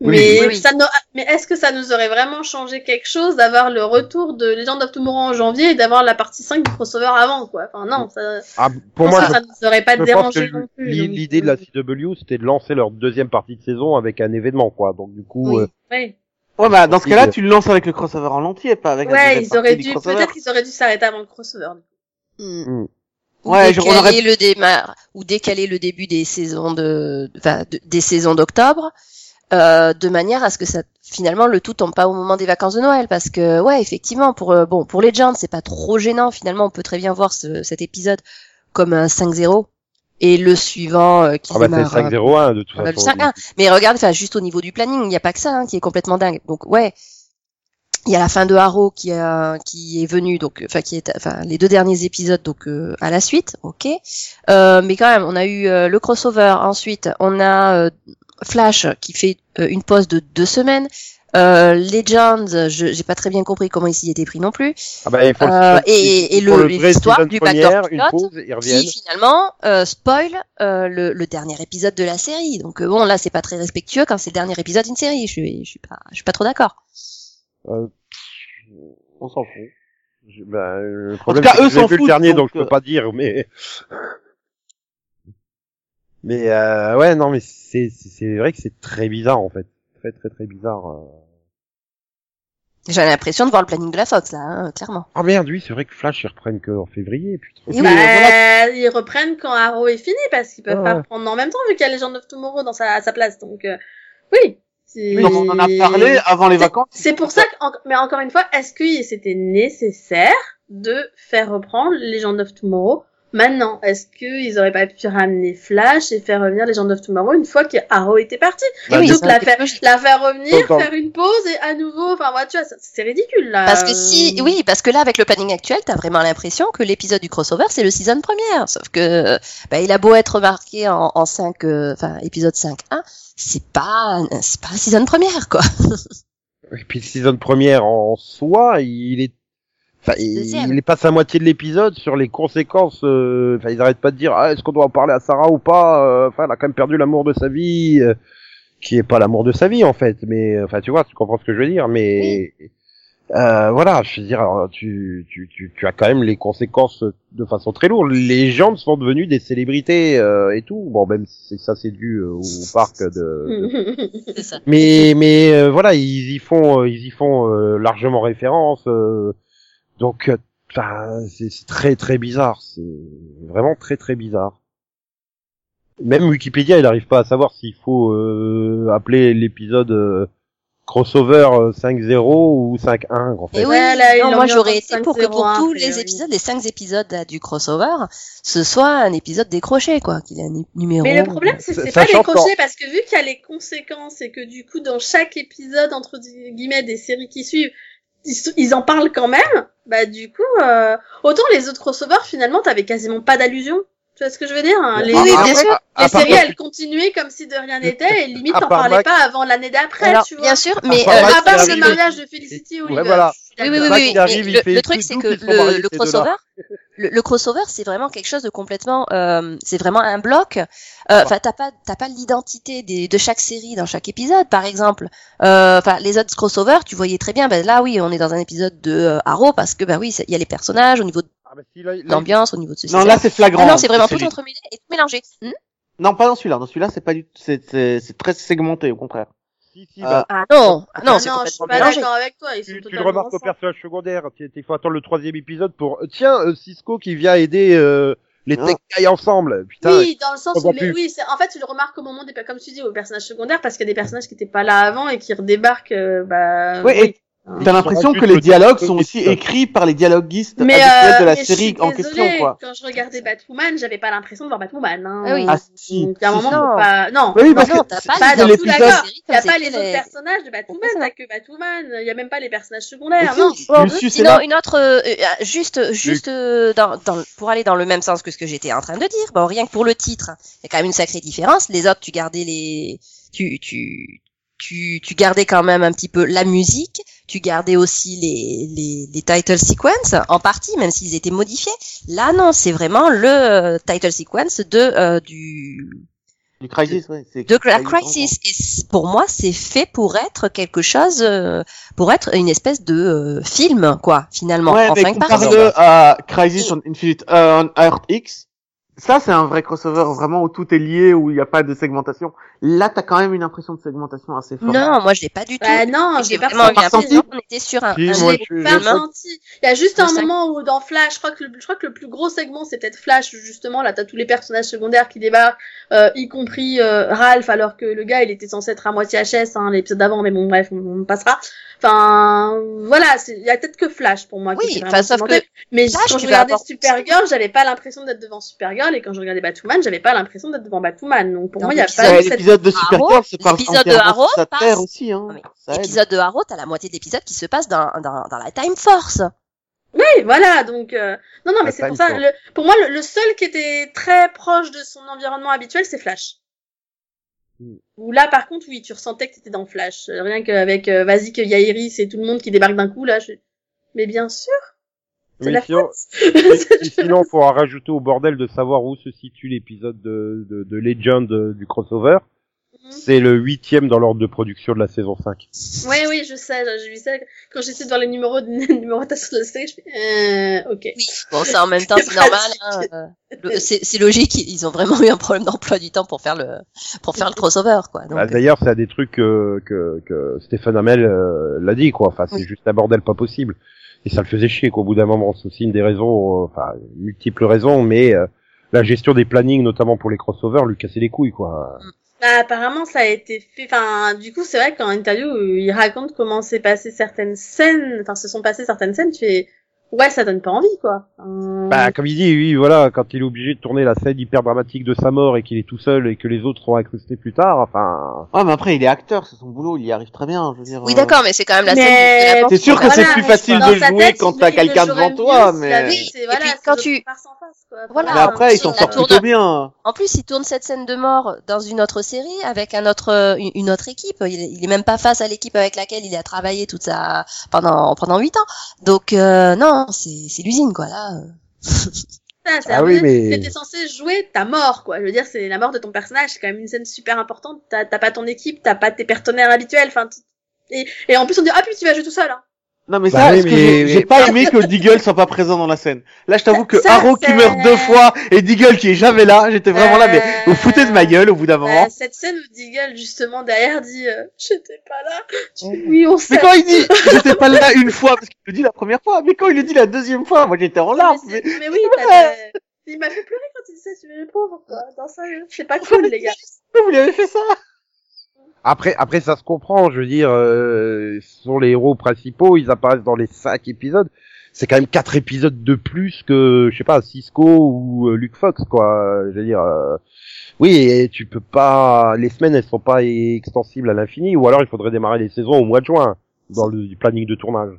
Speaker 1: Oui,
Speaker 2: mais
Speaker 3: oui,
Speaker 2: ça mais est-ce que ça nous aurait vraiment changé quelque chose d'avoir le retour de Legend of Tomorrow en janvier et d'avoir la partie 5 du crossover avant, quoi? Enfin, non, ça,
Speaker 1: Ah, pour moi,
Speaker 2: que
Speaker 1: je,
Speaker 2: ça nous aurait pas dérangé non plus. donc,
Speaker 1: l'idée de la CW, c'était de lancer leur deuxième partie de saison avec un événement, quoi. Donc du coup,
Speaker 3: Oui.
Speaker 1: euh,
Speaker 2: Ouais,
Speaker 4: Ouais, bah, dans ce cas-là, tu le lances avec le crossover en entier, pas avec la
Speaker 2: ouais,
Speaker 4: deuxième
Speaker 2: ils auraient dû, peut-être qu'ils auraient dû s'arrêter avant le crossover.
Speaker 3: Hmm. Ou
Speaker 4: Ouais, je-
Speaker 3: décaler
Speaker 4: aurait-
Speaker 3: le démarre ou décaler le début des saisons de, enfin, de- des saisons d'octobre, euh, de manière à ce que ça, finalement, le tout tombe pas au moment des vacances de Noël, parce que, ouais, effectivement, pour, euh, bon, pour Legend, c'est pas trop gênant, finalement, on peut très bien voir ce, cet épisode comme un 5-0, et le suivant, euh, qui
Speaker 1: Ah bah
Speaker 3: démarre, euh,
Speaker 1: 5-0-1 de toute
Speaker 3: on a le
Speaker 1: façon.
Speaker 3: 5-1. Mais regarde, enfin, juste au niveau du planning, il n'y a pas que ça, hein, qui est complètement dingue. Donc, ouais. Il y a la fin de Arrow qui, a, qui est venue, donc, enfin, qui est, enfin, les deux derniers épisodes, donc, euh, à la suite, ok. Euh, mais quand même, on a eu euh, le crossover. Ensuite, on a euh, Flash qui fait euh, une pause de deux semaines. Euh, Legends, je j'ai pas très bien compris comment il s'y était pris non plus.
Speaker 1: Ah bah, il faut
Speaker 3: Euh, et- et le- l'histoire du
Speaker 1: première,
Speaker 3: backdoor pilote,
Speaker 1: pause, ils.
Speaker 3: Qui finalement euh, spoil euh, le, le dernier épisode de la série. Donc euh, bon, là, c'est pas très respectueux quand c'est le dernier épisode d'une série. Je suis, je suis pas, je suis pas trop d'accord.
Speaker 1: Euh,
Speaker 4: On s'en fout.
Speaker 1: je- bah, le problème,
Speaker 4: cas,
Speaker 1: c'est que
Speaker 4: eux s'en
Speaker 1: vu le
Speaker 4: foutent,
Speaker 1: dernier, donc,
Speaker 4: donc,
Speaker 1: je peux pas dire, mais. Mais euh, ouais, non, mais c'est c'est c'est vrai que c'est très bizarre en fait, très très très bizarre. Euh.
Speaker 3: J'ai l'impression de voir le planning de la Fox là, hein, clairement.
Speaker 1: Ah merde, oui, c'est vrai que Flash ils reprennent que en février, putain.
Speaker 3: Et
Speaker 2: bah,
Speaker 3: voilà.
Speaker 2: ils reprennent quand Arrow est fini parce qu'ils peuvent pas
Speaker 1: ouais.
Speaker 2: reprendre en même temps vu qu'il y a Legend of Tomorrow dans sa, à sa place. Donc, euh, oui.
Speaker 4: on en a parlé avant les vacances.
Speaker 2: C'est pour ça que, en- mais encore une fois, est-ce que c'était nécessaire de faire reprendre Legend of Tomorrow maintenant Est-ce qu'ils auraient pas pu ramener Flash et faire revenir Legend of Tomorrow une fois que Arrow était parti?
Speaker 3: Et oui,
Speaker 2: donc la faire,
Speaker 3: logique.
Speaker 2: la faire revenir, faire une pause et à nouveau, enfin, ouais, tu vois, c'est ridicule là.
Speaker 3: Parce que si,
Speaker 2: Euh,
Speaker 3: oui, parce que là, avec le planning actuel, t'as vraiment l'impression que l'épisode du crossover, c'est le season première. Sauf que, bah, il a beau être marqué en, en 5, euh, enfin, épisode 5.1, c'est pas, c'est pas la season première, quoi.
Speaker 1: Et puis le season première en soi, il est, il, il passe à moitié de l'épisode sur les conséquences. euh, Enfin, ils arrêtent pas de dire, ah, est-ce qu'on doit en parler à Sarah ou pas euh, Enfin, elle a quand même perdu l'amour de sa vie, euh, qui est pas l'amour de sa vie en fait. Mais, enfin, tu vois, tu comprends ce que je veux dire. Mais euh, voilà, je veux dire, alors, tu, tu, tu, tu as quand même les conséquences de façon très lourde. Les gens sont devenus des célébrités euh, et tout. Bon, même si ça c'est dû euh, au parc de, de
Speaker 3: C'est ça.
Speaker 1: mais mais euh, voilà ils y font ils y font euh, largement référence euh, donc euh, enfin, c'est c'est très très bizarre c'est vraiment très très bizarre même Wikipédia il n'arrive pas à savoir s'il faut euh, appeler l'épisode euh, crossover euh, 5-0 ou 5-1 en fait.
Speaker 3: Et oui,
Speaker 2: Voilà, ils
Speaker 3: non, moi j'aurais été pour que
Speaker 2: 5-0,
Speaker 3: pour
Speaker 2: a
Speaker 3: tous les épisodes, les cinq épisodes là, du crossover, ce soit un épisode décroché, quoi, qu'il ait un nu- numéro.
Speaker 2: Mais le problème, c'est que c'est pas décroché parce que vu qu'il y a les conséquences et que du coup, dans chaque épisode, entre guillemets, des séries qui suivent, ils en parlent quand même, bah du coup, euh, autant les autres crossovers, finalement, t'avais quasiment pas d'allusion. Tu vois ce que je veux dire hein Les,
Speaker 3: Oui,
Speaker 1: Ah,
Speaker 3: bien sûr.
Speaker 1: à- à
Speaker 2: les
Speaker 1: part
Speaker 2: séries, elles continuaient comme si de rien n'était et limite,
Speaker 1: à
Speaker 2: t'en
Speaker 1: part
Speaker 2: parlais
Speaker 1: Max-
Speaker 2: pas avant l'année d'après, tu vois.
Speaker 3: bien sûr, mais
Speaker 1: part
Speaker 3: euh,
Speaker 2: Euh,
Speaker 1: Max
Speaker 2: à part le mariage de Felicity Oliver.
Speaker 1: Ouais, voilà.
Speaker 3: Oui, oui, oui,
Speaker 1: arrive,
Speaker 3: le, truc, c'est que le, crossover, le, le crossover, c'est vraiment quelque chose de complètement, euh, c'est vraiment un bloc. Euh, Enfin, t'as pas, t'as pas l'identité des- de chaque série dans chaque épisode, par exemple. Euh, Enfin, les autres crossovers, tu voyais très bien. Ben là, oui, on est dans un épisode de euh, Arrow parce que, ben oui, il y a les personnages au niveau de
Speaker 1: Ah, bah, si, là, là,
Speaker 3: l'ambiance, au niveau de ceci.
Speaker 4: Non, là c'est flagrant.
Speaker 3: Ah non, c'est vraiment
Speaker 4: C'est
Speaker 3: tout entremêlé et tout mélangé. Hmm
Speaker 4: Non, pas dans celui-là. Dans celui-là, c'est pas du, c'est, c'est, c'est très segmenté, au contraire.
Speaker 1: si, si,
Speaker 4: Euh,
Speaker 1: bah,
Speaker 3: ah non, ah non,
Speaker 2: Ah
Speaker 3: c'est
Speaker 2: non, je suis pas
Speaker 3: mélangé.
Speaker 2: d'accord avec toi. Ils sont
Speaker 1: tu, tu le remarques au personnage secondaire. tu- Il faut attendre le troisième épisode pour. euh, Tiens, euh, Cisco qui vient aider euh, les
Speaker 4: Ah.
Speaker 1: tech guys ensemble. Putain.
Speaker 2: Oui, dans le sens mais
Speaker 1: plus.
Speaker 2: oui, c'est, en fait, tu le remarques au moment des, comme tu dis, aux personnages secondaires, parce qu'il y a des personnages qui étaient pas là avant et qui redébarquent, euh, bah,
Speaker 4: Oui, et
Speaker 2: Hein.
Speaker 4: T'as l'impression que les dialogues
Speaker 1: juste
Speaker 4: sont aussi écrits par les dialoguistes
Speaker 2: Mais, euh,
Speaker 4: de la
Speaker 2: mais je
Speaker 4: série
Speaker 2: suis
Speaker 4: en question, quoi.
Speaker 2: Quand je regardais Batwoman, j'avais pas l'impression de voir Batwoman, hein.
Speaker 3: Ah oui.
Speaker 4: Ah, si.
Speaker 2: Donc, à un
Speaker 4: si,
Speaker 2: moment, faut pas, non.
Speaker 4: Oui, parce
Speaker 3: non,
Speaker 4: que
Speaker 3: t'as pas
Speaker 2: pas a
Speaker 3: comme
Speaker 2: pas les autres
Speaker 3: les-
Speaker 2: personnages de Batwoman, t'as que Batwoman. Il y a même pas les personnages secondaires, non.
Speaker 3: Sinon, une autre, euh, euh, juste, juste euh, dans, dans, pour aller dans le même sens que ce que j'étais en train de dire. Bon, rien que pour le titre, il y a quand même une sacrée différence. Les autres, tu gardais les, tu, tu, tu, tu gardais quand même un petit peu la musique. Tu gardais aussi les, les, les title sequences en partie, même s'ils étaient modifiés. Là, non, c'est vraiment le euh, title sequence de euh, du
Speaker 4: Du Crisis, ouais.
Speaker 3: de la
Speaker 4: Crisis.
Speaker 3: Et pour moi, c'est fait pour être quelque chose, euh, pour être une espèce de euh, film, quoi, finalement.
Speaker 4: Ouais,
Speaker 3: en
Speaker 4: mais compare-le à Crisis on Infinite, euh, on Earth X. Ça, c'est un vrai crossover vraiment où tout est lié, où il n'y a pas de segmentation. Là, t'as quand même une impression de segmentation assez forte.
Speaker 3: Non, moi, je l'ai pas du tout.
Speaker 2: Bah non,
Speaker 3: J'ai
Speaker 2: pas ressenti.
Speaker 3: qu'on était sur un,
Speaker 1: Si,
Speaker 3: un
Speaker 1: moi,
Speaker 3: jeu
Speaker 1: je-
Speaker 3: de
Speaker 2: pas ressenti. Il y a juste un moment où dans Flash, je crois que le, je crois que le plus gros segment c'est peut-être Flash justement là t'as tous les personnages secondaires qui débarquent, euh, y compris euh, Ralph alors que le gars il était censé être à moitié HS hein, l'épisode d'avant mais bon bref on, on passera. Enfin voilà, il y a peut-être que Flash pour moi. qui
Speaker 3: Oui,
Speaker 2: vraiment
Speaker 3: sauf que
Speaker 2: mais
Speaker 3: Flash,
Speaker 2: quand je regardais Supergirl, j'avais pas l'impression d'être devant Supergirl et quand je regardais Batwoman, j'avais pas l'impression d'être devant Batwoman. Donc pour
Speaker 3: Dans
Speaker 2: moi il y a pas cette
Speaker 4: l'épisode de
Speaker 3: Arrow,
Speaker 4: Supergirl se passe
Speaker 3: l'épisode de Arrow passe-
Speaker 4: terre aussi, hein.
Speaker 3: Ah.
Speaker 4: Ça.
Speaker 3: L'épisode de Arrow, t'as la moitié de l'épisode qui se passe dans, dans, dans la Time Force.
Speaker 2: Oui, voilà, donc euh, non, non, mais c'est pour ça. Le, pour moi, le, le seul qui était très proche de son environnement habituel, c'est Flash.
Speaker 1: Hmm.
Speaker 2: Où là, par contre, oui, tu ressentais que t'étais dans Flash. Rien qu'avec euh, vas-y que y a Iris et tout le monde qui débarque d'un coup, là, je... mais bien sûr.
Speaker 1: Oui,
Speaker 2: la
Speaker 1: sinon,
Speaker 2: faute.
Speaker 1: et- et sinon, faudra rajouter au bordel de savoir où se situe l'épisode de, de, de Legend euh, du crossover.
Speaker 2: Mhm.
Speaker 1: C'est le huitième dans l'ordre de production de la saison 5.
Speaker 2: Oui, oui, je sais, j'ai vu ça quand j'essaie de voir les numéros de numérotation de la série, je fais euh, ok.
Speaker 3: Oui. Bon, ça en même temps, c'est normal. Hein, euh, c'est logique. Ils ont vraiment eu un problème d'emploi du temps pour faire le pour faire le crossover, quoi.
Speaker 1: Bah, D'ailleurs, c'est un des trucs euh, que, que Stéphane Hamel euh, l'a dit, quoi. Enfin, c'est
Speaker 3: Oui.
Speaker 1: juste un bordel pas possible. Et ça le faisait chier, qu'au bout d'un moment, c'est aussi une des raisons, euh, enfin, multiples raisons, mais euh, la gestion des plannings, notamment pour les crossovers, lui cassait les couilles, quoi.
Speaker 2: Bah, apparemment, ça a été fait. Enfin, du coup, c'est vrai qu'en interview, euh, il raconte comment s'est passé certaines scènes. Enfin, se sont passées certaines scènes. Tu fais, ouais, ça donne pas envie, quoi. Euh,
Speaker 1: Bah, comme il dit, oui, voilà, quand il est obligé de tourner la scène hyper dramatique de sa mort et qu'il est tout seul et que les autres seront incrustés plus tard, enfin,
Speaker 4: Ouais, mais après, il est acteur, c'est son boulot, il y arrive très bien, je veux dire.
Speaker 3: Oui,
Speaker 4: euh,
Speaker 3: d'accord, mais c'est quand même la
Speaker 2: Mais-
Speaker 3: scène la
Speaker 4: C'est sûr que
Speaker 3: est
Speaker 4: c'est plus facile de jouer
Speaker 2: tête,
Speaker 4: quand t'as quelqu'un devant toi,
Speaker 2: mieux
Speaker 4: mais-
Speaker 3: Oui,
Speaker 2: c'est-
Speaker 3: et
Speaker 2: voilà,
Speaker 3: puis, quand tu-
Speaker 2: face en face, quoi.
Speaker 3: Voilà.
Speaker 4: Mais après, il s'en
Speaker 3: la
Speaker 4: sort
Speaker 3: tourne-
Speaker 4: plutôt bien.
Speaker 3: En plus, il tourne cette scène de mort dans une autre série avec un autre, euh, une- une autre équipe. Il, il est même pas face à l'équipe avec laquelle il a travaillé toute sa pendant pendant huit ans. Donc euh, non, c'est c'est l'usine quoi là. euh.
Speaker 2: Ça, c'est
Speaker 1: Ah oui, mais-
Speaker 2: T'étais censé jouer ta mort, quoi. Je veux dire, c'est la mort de ton personnage. C'est quand même une scène super importante. T'as t'as pas ton équipe, t'as pas tes partenaires habituels. Enfin, et, et en plus on dit ah puis tu vas jouer tout seul. Hein.
Speaker 4: Non, mais
Speaker 1: Bah
Speaker 4: ça,
Speaker 1: oui,
Speaker 4: que j'ai pas aimé que Deagle soit pas présent dans la scène. Là, je t'avoue que
Speaker 2: Ça,
Speaker 4: Arrow qui meurt deux fois et Deagle qui est jamais là, j'étais vraiment là, mais vous foutez de ma gueule au bout d'un moment.
Speaker 2: Euh, cette scène où Deagle justement derrière dit euh, j'étais pas là. Tu oui on sait.
Speaker 4: Mais quand il dit j'étais pas là une fois, parce qu'il le dit la première fois, mais quand il le dit la deuxième fois, moi j'étais en larmes.
Speaker 2: mais,
Speaker 4: Mais...
Speaker 2: mais oui, il m'a fait pleurer quand il disait tu es pauvre quoi. Dans ça, c'est pas cool les gars.
Speaker 4: Vous lui avez fait ça?
Speaker 1: Après, après ça se comprend. Je veux dire, euh, ce sont les héros principaux. Ils apparaissent dans les cinq épisodes. C'est quand même quatre épisodes de plus que, je sais pas, Cisco ou euh, Luke Fox, quoi. Je veux dire, euh, oui, et tu peux pas. Les semaines, elles sont pas extensibles à l'infini. Ou alors, il faudrait démarrer les saisons au mois de juin dans le planning de tournage.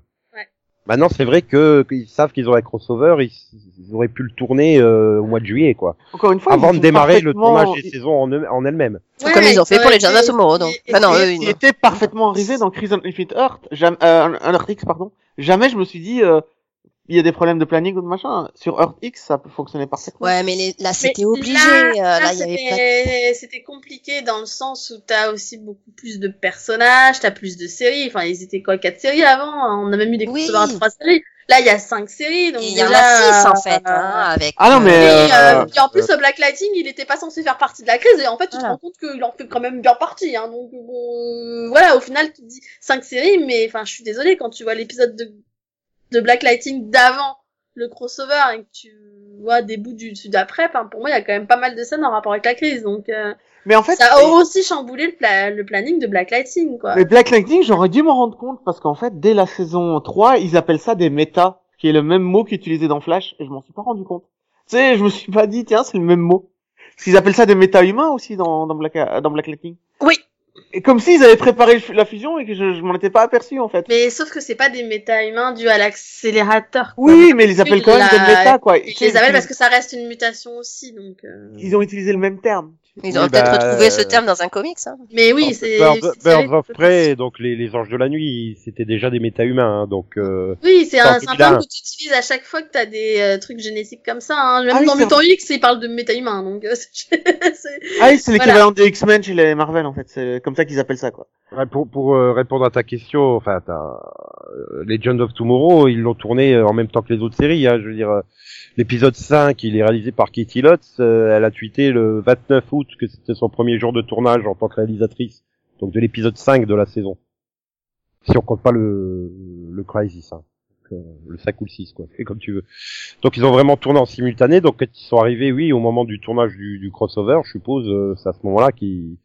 Speaker 1: Maintenant, c'est vrai que qu'ils savent qu'ils ont un crossover, ils, ils auraient pu le tourner euh, au mois de juillet, quoi.
Speaker 4: Encore une fois,
Speaker 1: Avant de démarrer le tournage des saisons en, eux- en elles-mêmes.
Speaker 3: Comme ils ont fait pour les of Tomorrow, donc. Enfin, non, eux, ils-
Speaker 4: était parfaitement arrivé dans Crimson Infinite Earth, jamais, euh, un Earth X, pardon. Jamais je me suis dit, euh, il y a des problèmes de planning ou de machin. Sur Earth X, ça peut fonctionner parfaitement.
Speaker 3: Ouais, mais les- là,
Speaker 2: Mais
Speaker 3: c'était obligé.
Speaker 2: Là,
Speaker 3: euh,
Speaker 2: là,
Speaker 3: Là,
Speaker 2: c'était compliqué dans le sens où t'as aussi beaucoup plus de personnages, t'as plus de séries. Enfin, ils étaient quoi, quatre séries avant? On a même eu des
Speaker 3: Oui.
Speaker 2: à trois séries. Là, il y a cinq séries, donc
Speaker 3: Il y en a six, en
Speaker 2: euh,
Speaker 3: fait, hein, avec.
Speaker 4: Ah non, mais,
Speaker 2: Et,
Speaker 4: euh,
Speaker 2: euh,
Speaker 1: euh,
Speaker 2: puis en plus, le Black Lighting, il était pas censé faire partie de la crise, et en fait, tu te
Speaker 3: Voilà.
Speaker 2: rends compte qu'il en fait quand même bien partie, hein, donc bon, voilà, au final, tu te dis cinq séries, mais enfin, je suis désolée, quand tu vois l'épisode de, de Black Lighting d'avant le crossover, et que tu vois des bouts du dessus d'après, enfin, pour moi, il y a quand même pas mal de scènes en rapport avec la crise, donc, euh,
Speaker 4: Mais en fait,
Speaker 2: ça a aussi chamboulé le, pla- le planning de Black Lighting, quoi.
Speaker 4: mais Black Lightning, j'aurais dû m'en rendre compte parce qu'en fait, dès la saison 3, ils appellent ça des méta, qui est le même mot qu'utilisé dans Flash, et je m'en suis pas rendu compte. Tu sais, je me suis pas dit, tiens, c'est le même mot. Parce qu'ils appellent ça des méta-humains aussi dans, dans Black, dans Black Lightning.
Speaker 2: Oui.
Speaker 4: Et comme s'ils avaient préparé la fusion et que je, je m'en étais pas aperçu, en fait.
Speaker 2: Mais sauf que c'est pas des méta-humains dus à l'accélérateur.
Speaker 4: Oui, mais ils les appellent quand même
Speaker 2: la-
Speaker 4: des méta, quoi.
Speaker 2: Ils les appellent parce que ça reste une mutation aussi, donc. euh,
Speaker 4: Ils ont utilisé le même terme.
Speaker 3: Ils auraient
Speaker 1: Oui,
Speaker 3: peut-être
Speaker 1: bah,
Speaker 3: retrouvé ce
Speaker 1: euh,
Speaker 3: terme dans un comics. Hein.
Speaker 2: Mais oui, c'est.
Speaker 1: Birds, of Prey, donc les, les anges de la nuit, c'était déjà des méta-humains, hein, donc euh,
Speaker 2: Oui, c'est un, terme que tu utilises à chaque fois que t'as des euh, trucs génétiques comme ça. Hein. Même
Speaker 4: Ah
Speaker 2: dans Mutant X, ils parlent de méta-humains, donc. euh,
Speaker 4: Ah oui, c'est l'équivalent des X-Men chez les Marvel, en fait. C'est comme ça qu'ils appellent ça, quoi.
Speaker 1: ouais, pour, pour euh, répondre à ta question, enfin, ta, euh, Legend of Tomorrow, ils l'ont tourné en même temps que les autres séries, hein, je veux dire, euh, l'épisode 5, il est réalisé par Katie Lotz, euh, elle a tweeté le 29 août que c'était son premier jour de tournage en tant que réalisatrice, donc de l'épisode 5 de la saison. Si on compte pas le, le Crisis, hein. Donc, euh, le 5 ou le 6, quoi, fais comme tu veux. Donc ils ont vraiment tourné en simultané, donc quand ils sont arrivés, oui, au moment du tournage du, du crossover, je suppose, euh, c'est à ce moment-là qu'ils...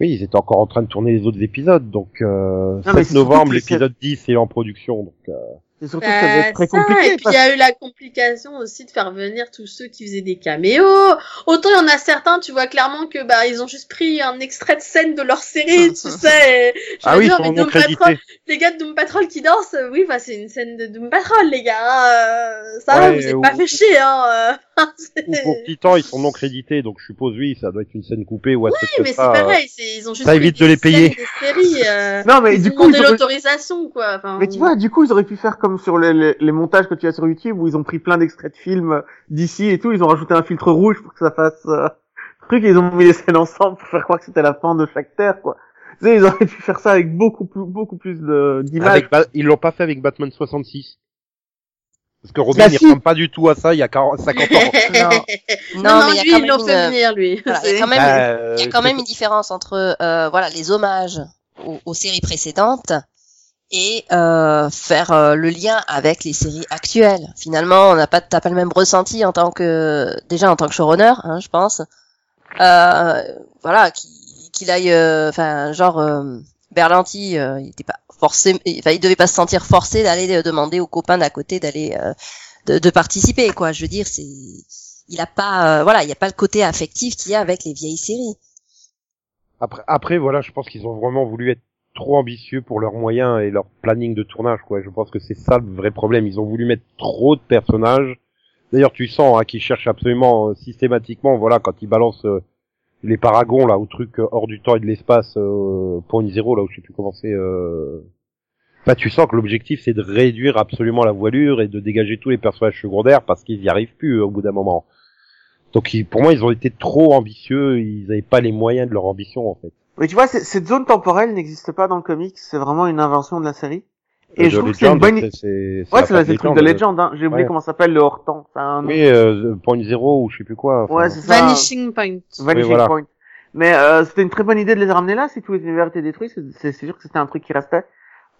Speaker 1: Oui, ils étaient encore en train de tourner les autres épisodes, donc euh,
Speaker 4: Non, mais
Speaker 1: 7
Speaker 4: c'est
Speaker 1: novembre,
Speaker 4: c'est-
Speaker 1: l'épisode 10 est en production, donc... Euh...
Speaker 4: C'est surtout que ça va
Speaker 2: Bah,
Speaker 4: être très
Speaker 2: ça,
Speaker 4: compliqué.
Speaker 2: Et puis il y a eu la complication aussi de faire venir tous ceux qui faisaient des caméos. Autant il y en a certains, tu vois clairement que bah ils ont juste pris un extrait de scène de leur série, tu sais. et- je
Speaker 1: Ah oui,
Speaker 2: dire, mais Doom Patrol, les gars de Doom Patrol qui dansent, euh, oui, bah c'est une scène de Doom Patrol, les gars. hein, euh, ça va,
Speaker 1: Ouais,
Speaker 2: vous êtes
Speaker 1: ou-
Speaker 2: pas fait chier, hein. euh,
Speaker 1: Ou pour Titan, ils sont non crédités, donc je suppose, oui, ça doit être une scène coupée ou truc
Speaker 2: Oui, mais c'est
Speaker 1: ça.
Speaker 2: pareil, ils ont juste
Speaker 1: ça évite de les payer.
Speaker 2: séries, euh,
Speaker 4: Non, mais du
Speaker 2: ont
Speaker 4: coup, ils auraient-
Speaker 2: l'autorisation, quoi. Enfin,
Speaker 4: Mais tu vois, du coup, ils auraient pu faire comme sur les, les, les montages que tu as sur YouTube où ils ont pris plein d'extraits de films d'ici et tout, ils ont rajouté un filtre rouge pour que ça fasse euh, truc, et ils ont mis les scènes ensemble pour faire croire que c'était la fin de chaque terre, quoi. Tu sais, ils auraient pu faire ça avec beaucoup plus, beaucoup plus de- d'images.
Speaker 1: Ils l'ont pas fait avec Batman 66. Parce que Robin,
Speaker 4: Bah,
Speaker 1: il
Speaker 4: si.
Speaker 1: ressemble pas du tout à ça il y a 40, 50 ans.
Speaker 3: Non,
Speaker 2: non,
Speaker 3: mais il
Speaker 2: lui,
Speaker 3: quand
Speaker 2: ils l'ont
Speaker 3: même
Speaker 2: fait
Speaker 3: une-
Speaker 2: venir, lui.
Speaker 3: voilà, il y a quand même
Speaker 1: Bah,
Speaker 3: Il y a
Speaker 1: euh,
Speaker 3: quand même une différence entre euh, voilà les hommages aux, aux séries précédentes et euh, faire euh, le lien avec les séries actuelles. Finalement, on n'a pas t'as pas le même ressenti en tant que déjà en tant que showrunner, hein, je pense. Euh, voilà, qu'il qu'il aille, euh, enfin genre euh, Berlanti, euh, il était pas forcé, enfin il devait pas se sentir forcé d'aller demander aux copains d'à côté d'aller de, de participer quoi. Je veux dire, c'est il a pas, voilà, il y a pas le côté affectif qu'il y a avec les vieilles séries.
Speaker 1: Après, après, voilà, je pense qu'ils ont vraiment voulu être trop ambitieux pour leurs moyens et leur planning de tournage, quoi. Je pense que c'est ça le vrai problème. Ils ont voulu mettre trop de personnages. D'ailleurs, tu sens hein, qu'ils cherchent absolument euh, systématiquement, voilà, quand ils balancent euh, les paragons là au truc euh, hors du temps et de l'espace, euh, point zéro là où je sais plus comment c'est. Bah, tu sens que l'objectif c'est de réduire absolument la voilure et de dégager tous les personnages secondaires parce qu'ils y arrivent plus au bout d'un moment. Donc pour moi, ils ont été trop ambitieux. Ils n'avaient pas les moyens de leur ambition en fait.
Speaker 4: Mais tu vois, c'est- cette zone temporelle n'existe pas dans le comics, c'est vraiment une invention de la série. Et je trouve que c'est une bonne...
Speaker 1: c'est-
Speaker 4: Ouais, c'est le truc de Legend, hein. J'ai oublié comment ça s'appelle le hors-temps.
Speaker 1: Oui, euh, Point Zero ou je sais plus quoi.
Speaker 4: Ouais, c'est ça.
Speaker 2: Vanishing Point.
Speaker 4: Vanishing. Point. Mais euh, c'était une très bonne idée de les ramener là, si tous les univers étaient détruits, c'est- c'est c'est sûr que c'était un truc qui restait.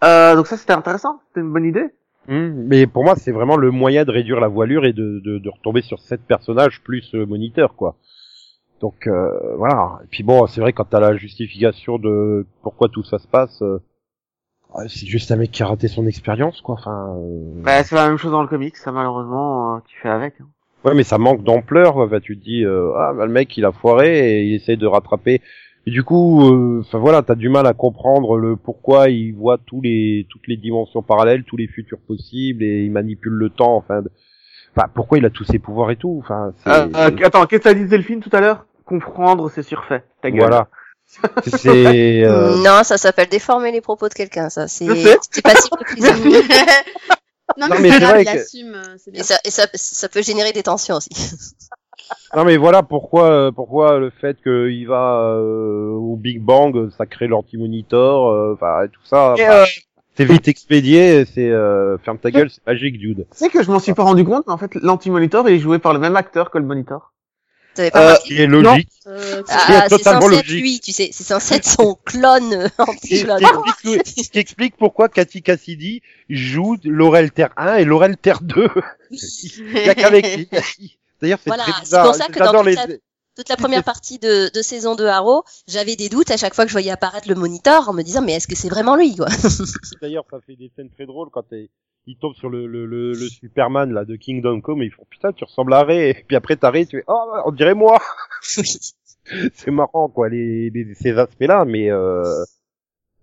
Speaker 4: Euh, donc ça c'était intéressant, c'était une bonne idée.
Speaker 1: Hum, Mais pour moi, c'est vraiment le moyen de réduire la voilure et de, de, de retomber sur sept personnages plus euh, moniteur, quoi. Donc euh, voilà. Et puis bon, c'est vrai quand t'as la justification de pourquoi tout ça se passe, euh, c'est juste un mec qui a raté son expérience, quoi. Enfin. euh,
Speaker 4: Bah, c'est la même chose dans le comics, ça malheureusement, euh, tu fais avec. hein.
Speaker 1: Ouais, mais ça manque d'ampleur. Bah, tu te dis, euh, ah, bah, le mec, il a foiré et il essaie de rattraper. Et du coup, euh, enfin voilà, t'as du mal à comprendre le pourquoi il voit tous les toutes les dimensions parallèles, tous les futurs possibles et il manipule le temps. Enfin, enfin pourquoi il a tous ses pouvoirs et tout. Enfin,
Speaker 4: Euh, euh, attends, qu'est-ce que t'as dit Delphine tout à l'heure? Comprendre, c'est surfait. Ta gueule.
Speaker 1: voilà. c'est euh,
Speaker 3: Non, ça s'appelle déformer les propos de quelqu'un, ça. C'est de prison.
Speaker 2: non,
Speaker 1: Non,
Speaker 2: mais,
Speaker 1: mais
Speaker 2: c'est
Speaker 1: vrai
Speaker 2: il
Speaker 1: que-
Speaker 2: assume, euh, bien.
Speaker 3: Et ça, et ça, ça peut générer des tensions aussi.
Speaker 1: non mais voilà pourquoi euh, pourquoi le fait qu'il va euh, au Big Bang, ça crée l'anti-monitor, euh, enfin tout ça.
Speaker 4: Et, euh,
Speaker 1: C'est vite expédié, c'est euh, ferme ta gueule, c'est magique, dude.
Speaker 4: tu sais que je m'en suis pas rendu compte, mais en fait, l'anti-monitor, il est joué par le même acteur que le monitor.
Speaker 3: T'avais pas
Speaker 4: Euh,
Speaker 1: Qui est logique.
Speaker 2: Euh,
Speaker 3: Ah,
Speaker 1: c'est
Speaker 3: c'est
Speaker 1: totalement
Speaker 3: censé être
Speaker 1: logique.
Speaker 3: lui, tu sais. C'est censé être son clone euh,
Speaker 1: Ce qui,
Speaker 3: anti-clone.
Speaker 1: ce qui explique, ce qui explique pourquoi Cathy Cassidy joue Laurel Terre 1 et Laurel Terre 2. Il y a qu'avec lui. D'ailleurs, c'est
Speaker 3: Voilà,
Speaker 1: très
Speaker 3: c'est
Speaker 1: bizarre.
Speaker 3: pour ça que dans
Speaker 1: les...
Speaker 3: la- Toute la première partie de, de saison de Arrow, j'avais des doutes à chaque fois que je voyais apparaître le monitor en me disant mais est-ce que c'est vraiment lui quoi?
Speaker 1: D'ailleurs, ça fait des scènes très drôles quand t'es- il tombe sur le, le, le, le Superman là de Kingdom Come et ils font putain tu ressembles à Ray et puis après t'as Ray tu fais oh on dirait moi. C'est marrant quoi les, les ces aspects là mais euh,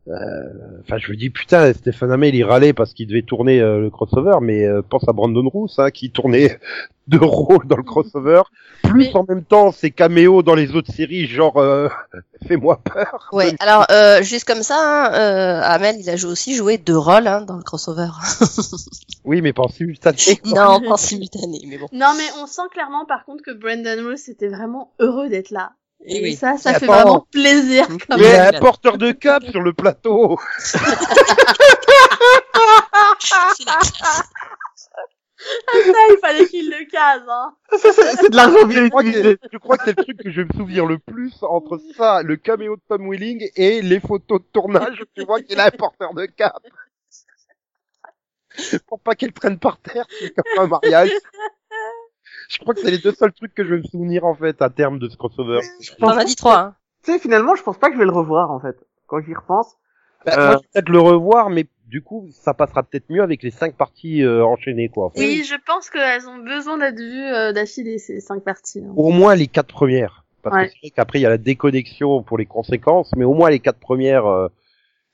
Speaker 1: enfin je me dis putain Stephen Amell il râlait parce qu'il devait tourner euh, le crossover mais euh, pense à Brandon Roos hein, qui tournait deux rôles dans le crossover plus
Speaker 2: Mais-
Speaker 1: en même temps ses caméos dans les autres séries genre euh, fais-moi peur
Speaker 3: Ouais, alors euh, juste comme ça, hein, euh, Amel il a joué aussi joué deux rôles hein, dans le crossover.
Speaker 1: oui mais pas en simultané
Speaker 3: non, pas en simultané, mais bon.
Speaker 2: Non, mais on sent clairement, par contre, que Brandon Roos était vraiment heureux d'être là. Et
Speaker 3: oui.
Speaker 2: ça, ça fait
Speaker 1: attends.
Speaker 2: vraiment plaisir. Quand
Speaker 1: il y a un porteur de cap sur le plateau
Speaker 2: Ça, il fallait qu'il le case, hein.
Speaker 4: C'est de l'argent bien
Speaker 1: Je crois, que, c'est le truc que je vais me souvenir le plus entre ça, le caméo de Tom Welling et les photos de tournage. Tu vois qu'il a un porteur de cap. Pour pas qu'elle traîne par terre, c'est comme un mariage. Je crois que c'est les deux seuls trucs que je vais me souvenir en fait à terme de ce crossover.
Speaker 3: T'en as dit trois. Hein.
Speaker 4: Tu sais, finalement, je pense pas que je vais le revoir, en fait. Quand j'y repense.
Speaker 1: Bah,
Speaker 4: Euh.
Speaker 1: Moi, je vais peut-être le revoir, mais du coup, ça passera peut-être mieux avec les cinq parties euh, enchaînées, quoi.
Speaker 2: Oui, je pense qu'elles ont besoin d'être vues euh, d'affilée, ces cinq parties. hein.
Speaker 1: Au moins les quatre premières. Parce
Speaker 2: Ouais.
Speaker 1: que c'est vrai qu'après, il y a la déconnexion pour les conséquences, mais au moins les quatre premières, euh,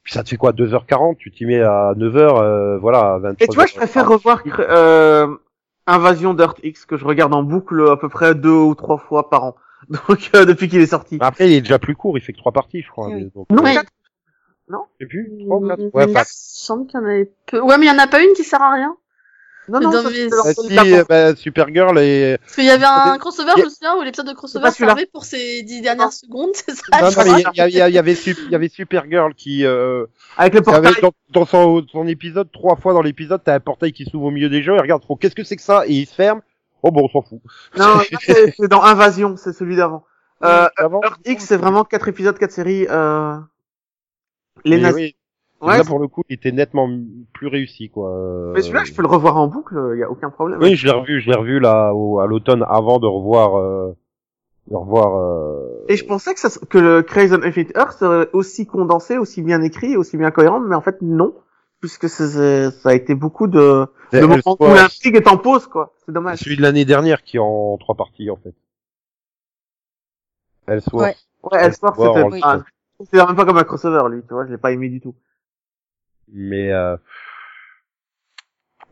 Speaker 1: puis ça te fait quoi, 2h40, tu t'y mets à 9h, euh, voilà, à 23
Speaker 4: Et tu vois, je préfère revoir euh, Invasion d'Earth X que je regarde en boucle à peu près deux ou trois fois par an. Donc euh, depuis qu'il est sorti.
Speaker 1: Après, il est déjà plus court, il fait que trois parties, je crois.
Speaker 3: Oui.
Speaker 1: mais donc,
Speaker 4: Non,
Speaker 1: euh,
Speaker 4: quatre-
Speaker 1: je sais plus, trois ou quatre
Speaker 2: Il
Speaker 1: Ouais,
Speaker 2: me
Speaker 1: enfin,
Speaker 2: semble qu'il y en avait peu. Ouais, mais il y en a pas une qui sert à rien.
Speaker 4: Non,
Speaker 2: Mais
Speaker 4: non, ça, c'est
Speaker 1: bah,
Speaker 4: dans
Speaker 1: si, euh, bah, Supergirl et...
Speaker 2: Parce qu'il y avait un crossover, je me souviens, où l'épisode de crossover servait pour ces dix dernières secondes, c'est ça
Speaker 1: Non, non, mais il y, avait, Sup- y avait Supergirl qui, euh,
Speaker 4: Avec le
Speaker 1: avait
Speaker 4: portail.
Speaker 1: dans, dans son, son épisode, trois fois dans l'épisode, t'as un portail qui s'ouvre au milieu des gens, et regarde, faut, qu'est-ce que c'est que ça? Et il se ferme. Oh bon, on s'en fout.
Speaker 4: Non, c'est dans Invasion, c'est celui d'avant. Euh, Earth X, c'est vraiment quatre épisodes, quatre séries. Euh... Les
Speaker 1: mais
Speaker 4: nazis.
Speaker 1: oui,
Speaker 4: Ouais,
Speaker 1: là, pour le coup, il était nettement plus réussi, quoi. Euh,
Speaker 4: mais celui-là, je peux le revoir en boucle, il y a aucun problème.
Speaker 1: Oui, je l'ai revu, je l'ai revu là au, à l'automne avant de revoir, euh, de revoir. Euh...
Speaker 4: Et je pensais que, ça, que le Crazy on Infinite Earth serait aussi condensé, aussi bien écrit, aussi bien cohérent, mais en fait non, puisque ça a été beaucoup de, de moments où l'intrigue est en pause, quoi. C'est dommage.
Speaker 1: Celui de l'année dernière qui est en trois parties en fait. Elseworld.
Speaker 3: Ouais.
Speaker 4: Ouais, Elseworld,
Speaker 1: Elseworld,
Speaker 4: c'était ah, c'était même pas comme un crossover, lui, tu vois, je l'ai pas aimé du tout.
Speaker 1: Mais euh...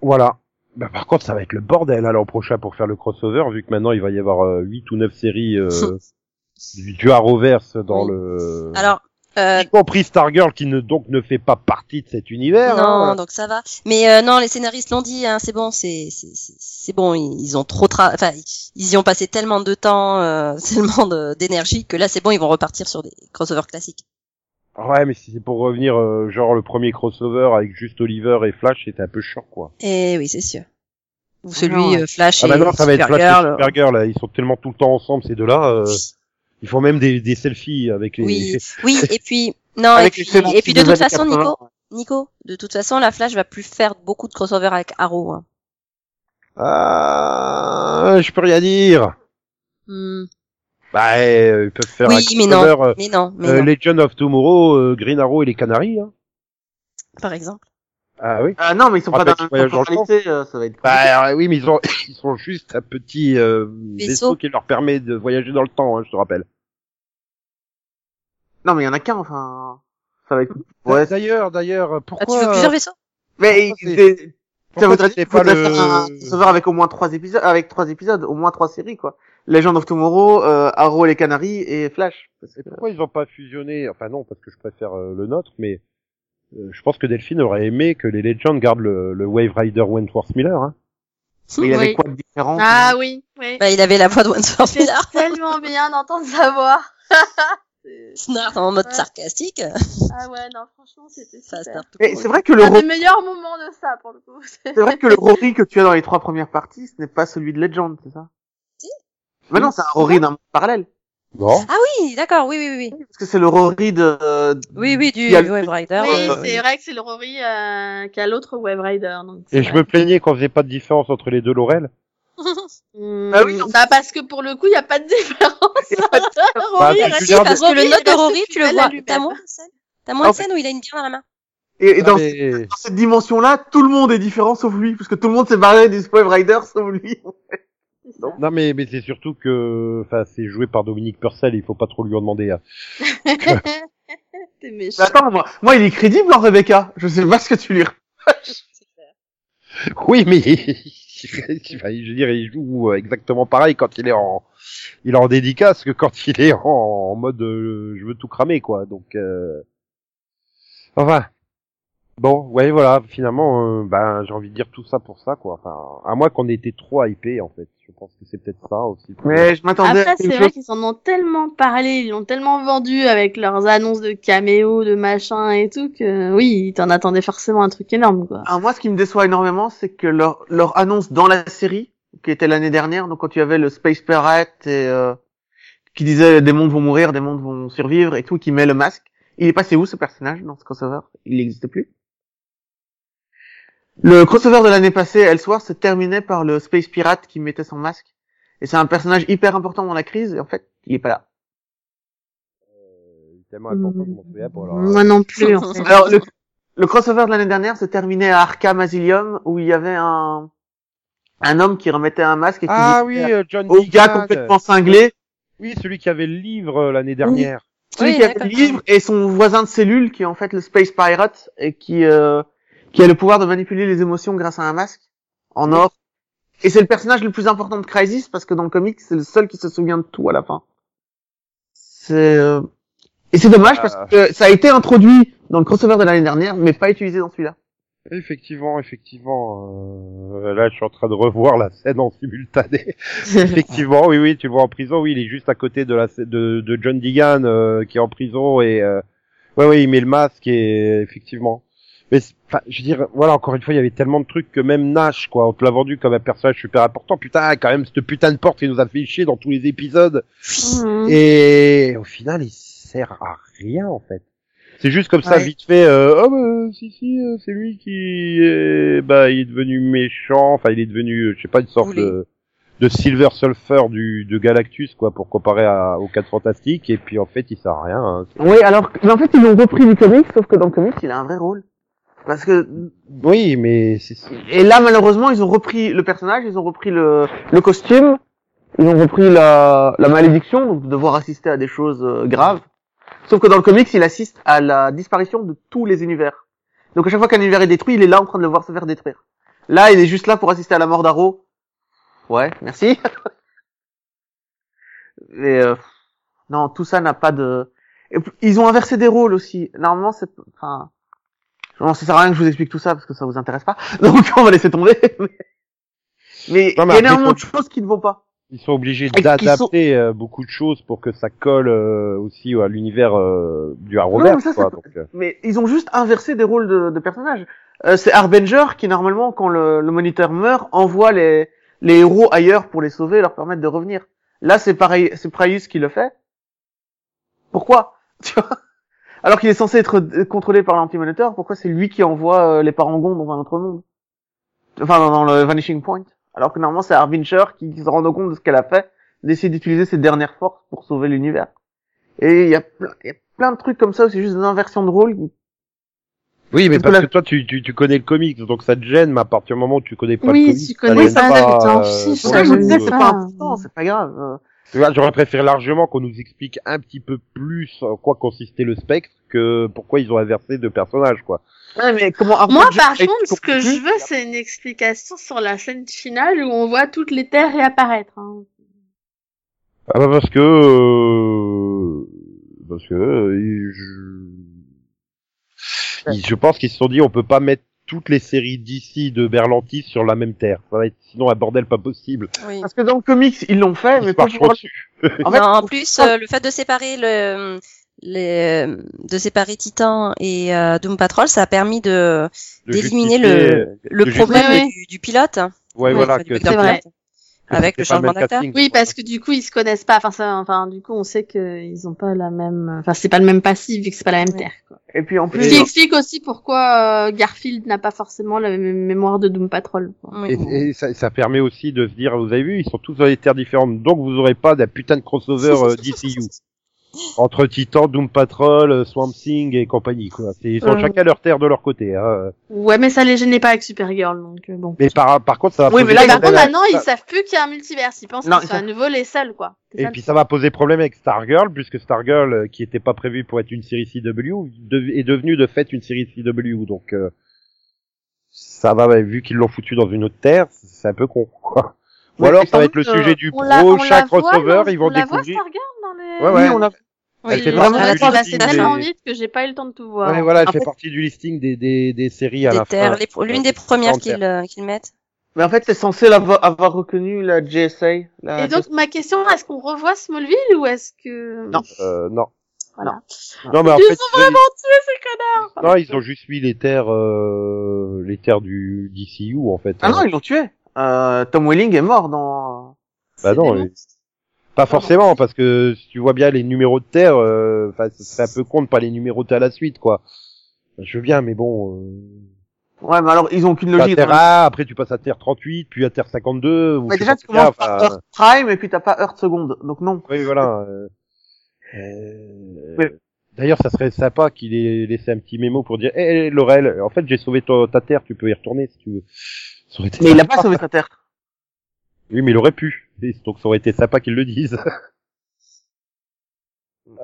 Speaker 1: voilà. Bah, par contre, ça va être le bordel à l'an prochain pour faire le crossover, vu que maintenant il va y avoir euh, 8 ou 9 séries euh, du Arrowverse dans
Speaker 3: Oui.
Speaker 1: le.
Speaker 3: Alors, euh,
Speaker 1: y compris Stargirl qui ne donc ne fait pas partie de cet univers.
Speaker 3: non,
Speaker 1: hein.
Speaker 3: donc ça va. Mais euh, non, les scénaristes l'ont dit, hein, c'est bon, c'est c'est bon, ils, ils ont trop tra... enfin ils y ont passé tellement de temps, euh, tellement d'énergie que là c'est bon, ils vont repartir sur des crossovers classiques.
Speaker 1: Ouais, mais si c'est pour revenir, euh, genre le premier crossover avec juste Oliver et Flash, c'était un peu chiant, quoi.
Speaker 3: Et oui, c'est sûr. Ou celui
Speaker 4: Non, ouais.
Speaker 3: euh, Flash
Speaker 1: Ah
Speaker 3: et
Speaker 1: bah non, ça va être Flash et Supergirl, là. Ils sont tellement tout le temps ensemble, ces deux-là. euh, ils font même des, des selfies avec les...
Speaker 3: Oui, oui, et puis non, et puis, et puis de toute façon,
Speaker 4: 80.
Speaker 3: Nico, Nico, de toute façon, la Flash va plus faire beaucoup de crossovers avec Arrow. Hein.
Speaker 1: Ah, je peux rien dire.
Speaker 3: Hmm.
Speaker 1: Bah, euh, ils peuvent faire un
Speaker 3: Oui, mais non.
Speaker 1: euh,
Speaker 3: Mais non, mais
Speaker 1: euh,
Speaker 3: non,
Speaker 1: Legend of Tomorrow, euh, Green Arrow et les Canaries. Hein.
Speaker 3: par exemple.
Speaker 1: Ah oui.
Speaker 4: Ah non, mais ils sont
Speaker 1: Ah,
Speaker 4: pas
Speaker 1: bah,
Speaker 4: dans
Speaker 1: tu voyages
Speaker 4: la
Speaker 1: dans le
Speaker 4: euh, ça va être.
Speaker 1: Bah euh, oui, mais ils ont ils sont juste un petit euh,
Speaker 3: Vaisseau.
Speaker 1: vaisseau qui leur permet de voyager dans le temps, hein, je te rappelle.
Speaker 4: Non, mais il y en a qu'un, enfin. Ça va être. Ouais.
Speaker 1: D'ailleurs, d'ailleurs,
Speaker 3: Ah,
Speaker 1: pourquoi
Speaker 3: tu veux plusieurs vaisseaux?
Speaker 4: Mais ça voudrait dire qu'il
Speaker 1: pas
Speaker 4: faudrait
Speaker 1: le-
Speaker 4: faire un crossover avec au moins trois épisodes, avec trois épisodes, au moins trois séries, quoi. Legend of Tomorrow, euh, Arrow et les Canaries et Flash. Parce que-
Speaker 1: Et pourquoi ils ont pas fusionné? Enfin non, parce que je préfère euh, le nôtre, mais euh, je pense que Delphine aurait aimé que les Legends gardent le, le Wave Rider Wentworth Miller. Hein.
Speaker 4: Mais il avait
Speaker 2: Oui.
Speaker 4: quoi de différent
Speaker 2: Ah oui, oui.
Speaker 3: Bah, il avait la voix de Wentworth
Speaker 2: C'est
Speaker 3: Miller.
Speaker 2: tellement bien d'entendre sa voix. C'est-
Speaker 3: Snart en mode
Speaker 2: Ouais.
Speaker 3: sarcastique.
Speaker 2: ah ouais, non, franchement, c'était
Speaker 4: Mais
Speaker 3: court.
Speaker 4: c'est vrai que le
Speaker 2: Un
Speaker 4: Ro-
Speaker 2: des meilleurs moments de ça, pour le coup.
Speaker 4: c'est vrai que le Rory que tu as dans les trois premières parties, ce n'est pas celui de Legend, c'est ça? Mais non, c'est un Rory d'un monde parallèle.
Speaker 1: Non.
Speaker 3: Ah oui, d'accord, oui, oui, oui. oui.
Speaker 4: Parce que c'est le Rory de, euh,
Speaker 3: Oui, oui, du
Speaker 4: le-
Speaker 3: Wave Rider.
Speaker 2: Oui,
Speaker 3: euh,
Speaker 2: c'est vrai que c'est le Rory euh, qui a l'autre Wave Rider. Donc
Speaker 1: Et je me plaignais qu'on faisait pas de différence entre les deux Laurel.
Speaker 2: Hmm,
Speaker 4: Ah oui, non.
Speaker 2: bah parce que pour le coup, il n'y a pas de différence.
Speaker 4: Pas de
Speaker 2: Rory
Speaker 1: Bah,
Speaker 2: reste-
Speaker 3: Parce que le note de Rory, tu le vois. T'as moins de scène T'as moins de scène où il a une bière dans la main.
Speaker 4: Et, et dans,
Speaker 1: mais-
Speaker 4: dans cette dimension-là, tout le monde est différent sauf lui, parce que tout le monde s'est barré du Wave Rider sauf lui.
Speaker 2: Ça.
Speaker 1: Non mais mais c'est surtout que enfin c'est joué par Dominique Purcell, il faut pas trop lui en demander. hein.
Speaker 2: T'es méchant.
Speaker 4: Mais attends, moi, moi, il est crédible, hein, Rebecca. Je sais pas ce que tu lui
Speaker 1: Oui mais enfin, je veux dire il joue exactement pareil quand il est en il est en dédicace que quand il est en, en mode euh, je veux tout cramer quoi. Donc euh... enfin bon ouais voilà finalement euh, ben j'ai envie de dire tout ça pour ça quoi. Enfin à moins qu'on ait été trop hypé en fait. Je pense que c'est peut-être ça aussi.
Speaker 4: Mais je m'attendais
Speaker 2: Après,
Speaker 4: à
Speaker 2: c'est vrai qu'ils en ont tellement parlé, ils l'ont tellement vendu avec leurs annonces de caméo, de machin et tout, que oui, t'en attendais forcément un truc énorme, quoi.
Speaker 4: Alors moi, ce qui me déçoit énormément, c'est que leur, leur annonce dans la série, qui était l'année dernière, donc quand tu avais le Space Pirate et euh, qui disait des mondes vont mourir, des mondes vont survivre et tout, qui met le masque, il est passé où ce personnage dans ce crossover? Il n'existe plus? Le crossover de l'année passée, Elseworld, se terminait par le Space Pirate qui mettait son masque. Et c'est un personnage hyper important dans la crise, et en fait, il est pas là.
Speaker 1: Euh, tellement important que je pas. alors,
Speaker 2: Moi non plus, en fait.
Speaker 4: Alors, le, le crossover de l'année dernière se terminait à Arkham Asylum, où il y avait un, un homme qui remettait un masque et qui
Speaker 1: Ah oui, euh, John
Speaker 4: au gars complètement cinglé,
Speaker 1: Oui, celui qui avait le livre euh, l'année dernière.
Speaker 4: celui
Speaker 3: Oui,
Speaker 4: qui avait le livre et son voisin de cellule qui est en fait le Space Pirate et qui, euh, qui a le pouvoir de manipuler les émotions grâce à un masque en or. Et c'est le personnage le plus important de Crisis parce que dans le comic, c'est le seul qui se souvient de tout à la fin. C'est, euh, et c'est dommage parce
Speaker 1: Ah.
Speaker 4: que ça a été introduit dans le crossover de l'année dernière, mais pas utilisé dans celui-là.
Speaker 1: Effectivement, effectivement. euh, là, je suis en train de revoir la scène en simultané. effectivement, oui, oui, tu le vois en prison. Oui, il est juste à côté de la scè- de, de John Deegan euh, qui est en prison et euh, ouais, ouais, il met le masque et effectivement. Mais je veux dire, voilà, encore une fois, il y avait tellement de trucs que même Nash, quoi, on te l'a vendu comme un personnage super important. Putain, quand même, cette putain de porte qui nous a fait chier dans tous les épisodes.
Speaker 2: Mhm.
Speaker 1: Et au final, il sert à rien en fait. C'est juste comme ça, vite fait. Euh, oh bah, si si, euh, c'est lui qui, est, bah, il est devenu méchant. Enfin, il est devenu, euh, je sais pas, une sorte de, de Silver Surfer du de Galactus quoi, pour comparer à, aux quatre fantastiques. Et puis en fait, il sert à rien. hein.
Speaker 4: Oui, alors, mais en fait, ils l'ont repris du comic, sauf que dans le comic, il a un vrai rôle. Parce que,
Speaker 1: Oui, mais c'est
Speaker 4: et là, malheureusement, ils ont repris le personnage, ils ont repris le, le costume, ils ont repris la, la malédiction, donc de devoir assister à des choses euh, graves. Sauf que dans le comics, il assiste à la disparition de tous les univers. Donc à chaque fois qu'un univers est détruit, il est là en train de le voir se faire détruire. Là, il est juste là pour assister à la mort d'Arrow. Ouais, merci. Mais euh, non, tout ça n'a pas de. Ils ont inversé des rôles aussi. Normalement, c'est, enfin, non, ça sert à rien que je vous explique tout ça parce que ça vous intéresse pas. Donc on va laisser tomber. Mais il y a énormément de choses qui ne vont pas.
Speaker 1: ils sont obligés d'adapter euh, beaucoup de choses pour que ça colle euh, aussi à l'univers euh, du Arrowverse.
Speaker 4: mais Mais ils ont juste inversé des rôles de, de personnages. Euh, c'est Harbinger qui normalement, quand le, le moniteur meurt, envoie les, les héros ailleurs pour les sauver et leur permettre de revenir. Là, c'est pareil, c'est Prius qui le fait. Pourquoi? Tu vois? Alors qu'il est censé être euh, contrôlé par l'anti-moniteur, pourquoi c'est lui qui envoie euh, les parangons dans un autre monde? Enfin, dans, dans le Vanishing Point. Alors que normalement, c'est Harbinger qui, qui se rend compte de ce qu'elle a fait, d'essayer d'utiliser ses dernières forces pour sauver l'univers. Et il y a plein, il y a plein de trucs comme ça où c'est juste des inversions de rôle.
Speaker 1: Oui, mais parce
Speaker 4: la-
Speaker 1: que toi, tu, tu, tu connais le comics, donc ça te gêne, mais à partir du moment où tu connais pas
Speaker 2: Oui,
Speaker 1: le comics,
Speaker 2: tu connais
Speaker 1: gêne
Speaker 2: pas, tu t'en
Speaker 1: euh,
Speaker 4: C'est
Speaker 1: pour
Speaker 4: ça, je me disais,
Speaker 1: euh.
Speaker 4: c'est
Speaker 2: ça.
Speaker 4: pas important, c'est pas grave.
Speaker 1: Tu vois, j'aurais préféré largement qu'on nous explique un petit peu plus en quoi consistait le spectre que pourquoi ils ont inversé deux personnages, quoi.
Speaker 4: Ouais, mais comment
Speaker 2: Moi,
Speaker 4: Arthur
Speaker 2: par contre, ce que je veux, c'est une explication sur la scène finale où on voit toutes les terres réapparaître. hein.
Speaker 1: Ah bah parce que euh, parce que euh, je... je pense qu'ils se sont dit on peut pas mettre toutes les séries d'ici de Berlanti sur la même terre. Ça va être sinon un bordel pas possible.
Speaker 3: Oui.
Speaker 4: Parce que dans le comics, ils l'ont fait,
Speaker 1: Ils
Speaker 4: mais pas pour... En fait,
Speaker 3: non, en plus, euh, le fait de séparer le, les, de séparer Titan et euh, Doom Patrol, ça a permis de d'éliminer le, le problème du, du pilote.
Speaker 1: Ouais,
Speaker 3: Ouais,
Speaker 1: voilà
Speaker 3: du
Speaker 1: que
Speaker 3: Avec le changement d'acteur.
Speaker 2: Oui, parce que du coup, ils se connaissent pas. Enfin, ça, enfin, du coup, on sait qu'ils ont pas la même. Enfin, c'est pas le même passif vu que c'est pas la même
Speaker 3: Ouais.
Speaker 2: terre. Quoi.
Speaker 4: Et puis en
Speaker 2: Ce
Speaker 4: plus,
Speaker 2: qui explique aussi pourquoi euh, Garfield n'a pas forcément la même mémoire de Doom Patrol. quoi.
Speaker 3: Oui.
Speaker 1: Et, et ça, ça permet aussi de se dire, vous avez vu, ils sont tous dans des terres différentes, donc vous aurez pas d'un putain de crossover euh, DCU entre Titan, Doom Patrol, euh, Swamp Thing et compagnie. Quoi. Ils sont
Speaker 2: Euh.
Speaker 1: chacun leur terre de leur côté. Hein.
Speaker 2: Ouais, mais ça les gênait pas avec Supergirl, donc euh, bon.
Speaker 1: Mais par, par contre, ça va
Speaker 4: Oui,
Speaker 1: poser
Speaker 4: mais là,
Speaker 2: Mais par
Speaker 1: problème
Speaker 2: contre,
Speaker 1: avec-
Speaker 2: maintenant, ils
Speaker 1: ça-
Speaker 2: savent plus qu'il y a un multiverse. Ils pensent qu'ils sont
Speaker 4: ils
Speaker 2: à nouveau les seuls, quoi.
Speaker 1: Et
Speaker 2: ça,
Speaker 1: puis ça va poser problème avec Stargirl, puisque Stargirl, euh, qui était pas prévu pour être une série CW, de- est devenue de fait une série CW. Donc euh, ça va, ouais, vu qu'ils l'ont foutu dans une autre terre, c'est un peu con. Quoi. Ou
Speaker 4: Ouais,
Speaker 1: alors ça va être le sujet
Speaker 4: euh,
Speaker 1: du
Speaker 2: la,
Speaker 1: pro,
Speaker 2: la
Speaker 1: chaque
Speaker 2: voit,
Speaker 1: crossover,
Speaker 2: non
Speaker 1: ils vont
Speaker 2: on la voit,
Speaker 1: découvrir.
Speaker 2: Stargirl dans les...
Speaker 1: Ouais, ouais.
Speaker 4: oui, on a...
Speaker 1: Elle
Speaker 3: Oui,
Speaker 1: fait
Speaker 2: Vraiment, c'est
Speaker 1: listing
Speaker 2: tellement
Speaker 1: des-
Speaker 2: vite que j'ai pas eu le temps de tout voir.
Speaker 1: Ouais, voilà, elle
Speaker 4: En
Speaker 1: fait
Speaker 4: fait-
Speaker 1: partie du listing des, des, des séries à
Speaker 3: des
Speaker 1: la
Speaker 3: terres,
Speaker 1: fin.
Speaker 3: l'une des premières qu'ils euh, qu'ils mettent.
Speaker 4: Mais en fait, c'est censé l'avoir- avoir reconnu la GSA. La
Speaker 2: Et donc, ma question, est-ce qu'on revoit Smallville ou est-ce que...
Speaker 4: Non.
Speaker 1: Euh, non.
Speaker 2: Voilà.
Speaker 1: Non, mais en
Speaker 2: Ils
Speaker 1: fait,
Speaker 2: ont vraiment tué ces connards
Speaker 1: non, ils ont juste mis les terres, euh, les terres du DCU en fait.
Speaker 4: Ah non, ils l'ont tué. Euh, Tom Welling est mort dans...
Speaker 1: bah non, pas forcément, parce que si tu vois bien les numéros de terre, euh, enfin, ce serait un peu con de pas les numéroter à la suite, quoi. Je veux bien, mais bon. Euh...
Speaker 4: Ouais, mais alors, ils ont
Speaker 1: t'as
Speaker 4: logique.
Speaker 1: Terre A, après tu passes à Terre 38, puis à Terre 52. ou
Speaker 4: Mais déjà, tu commences par Earth Prime et puis t'as pas Earth Seconde. Donc non.
Speaker 1: Oui, voilà. euh, euh. D'ailleurs, ça serait sympa qu'il ait laissé un petit mémo pour dire, hé, Laurel, en fait, j'ai sauvé ta, ta terre, tu peux y retourner si tu veux. Ça
Speaker 4: Mais il a pas sauvé sa terre.
Speaker 1: Oui, mais il aurait pu. Et Donc, ça aurait été sympa qu'ils le disent.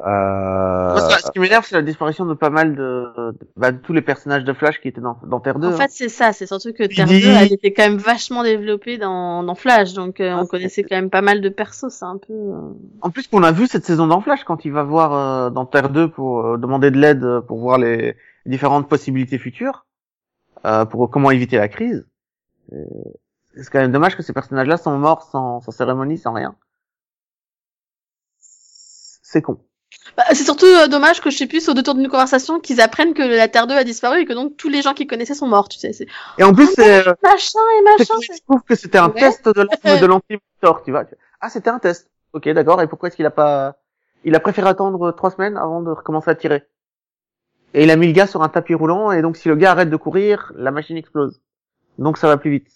Speaker 1: euh...
Speaker 4: Moi, ce qui m'énerve, c'est la disparition de pas mal de, de, bah, de tous les personnages de Flash qui étaient dans, dans Terre 2.
Speaker 2: En
Speaker 4: hein.
Speaker 2: fait, c'est ça. C'est surtout que Terre
Speaker 4: dit-
Speaker 2: 2, elle était quand même vachement développée dans, dans Flash. Donc, euh,
Speaker 4: Ah,
Speaker 2: on connaissait quand même pas mal de persos. C'est un peu... euh,
Speaker 4: En plus, qu'on a vu cette saison dans Flash quand il va voir euh, dans Terre 2 pour euh, demander de l'aide euh, pour voir les différentes possibilités futures, euh, pour comment éviter la crise. C'est quand même dommage que ces personnages-là sont morts sans, sans cérémonie, sans rien. C'est con.
Speaker 2: Bah, c'est surtout euh, dommage que je sais plus au détour d'une conversation qu'ils apprennent que la Terre 2 a disparu et que donc tous les gens qu'ils connaissaient sont morts, tu sais. C'est
Speaker 4: Et en plus, c'est euh,
Speaker 2: machin et machin. c'est-
Speaker 4: découvre que c'était un
Speaker 2: Ouais.
Speaker 4: test de l'anti-Thor, tu vois. Ah, c'était un test. Ok, d'accord. Et pourquoi est-ce qu'il a pas, il a préféré attendre trois semaines avant de recommencer à tirer? Et il a mis le gars sur un tapis roulant, et donc si le gars arrête de courir, la machine explose. Donc ça va plus vite.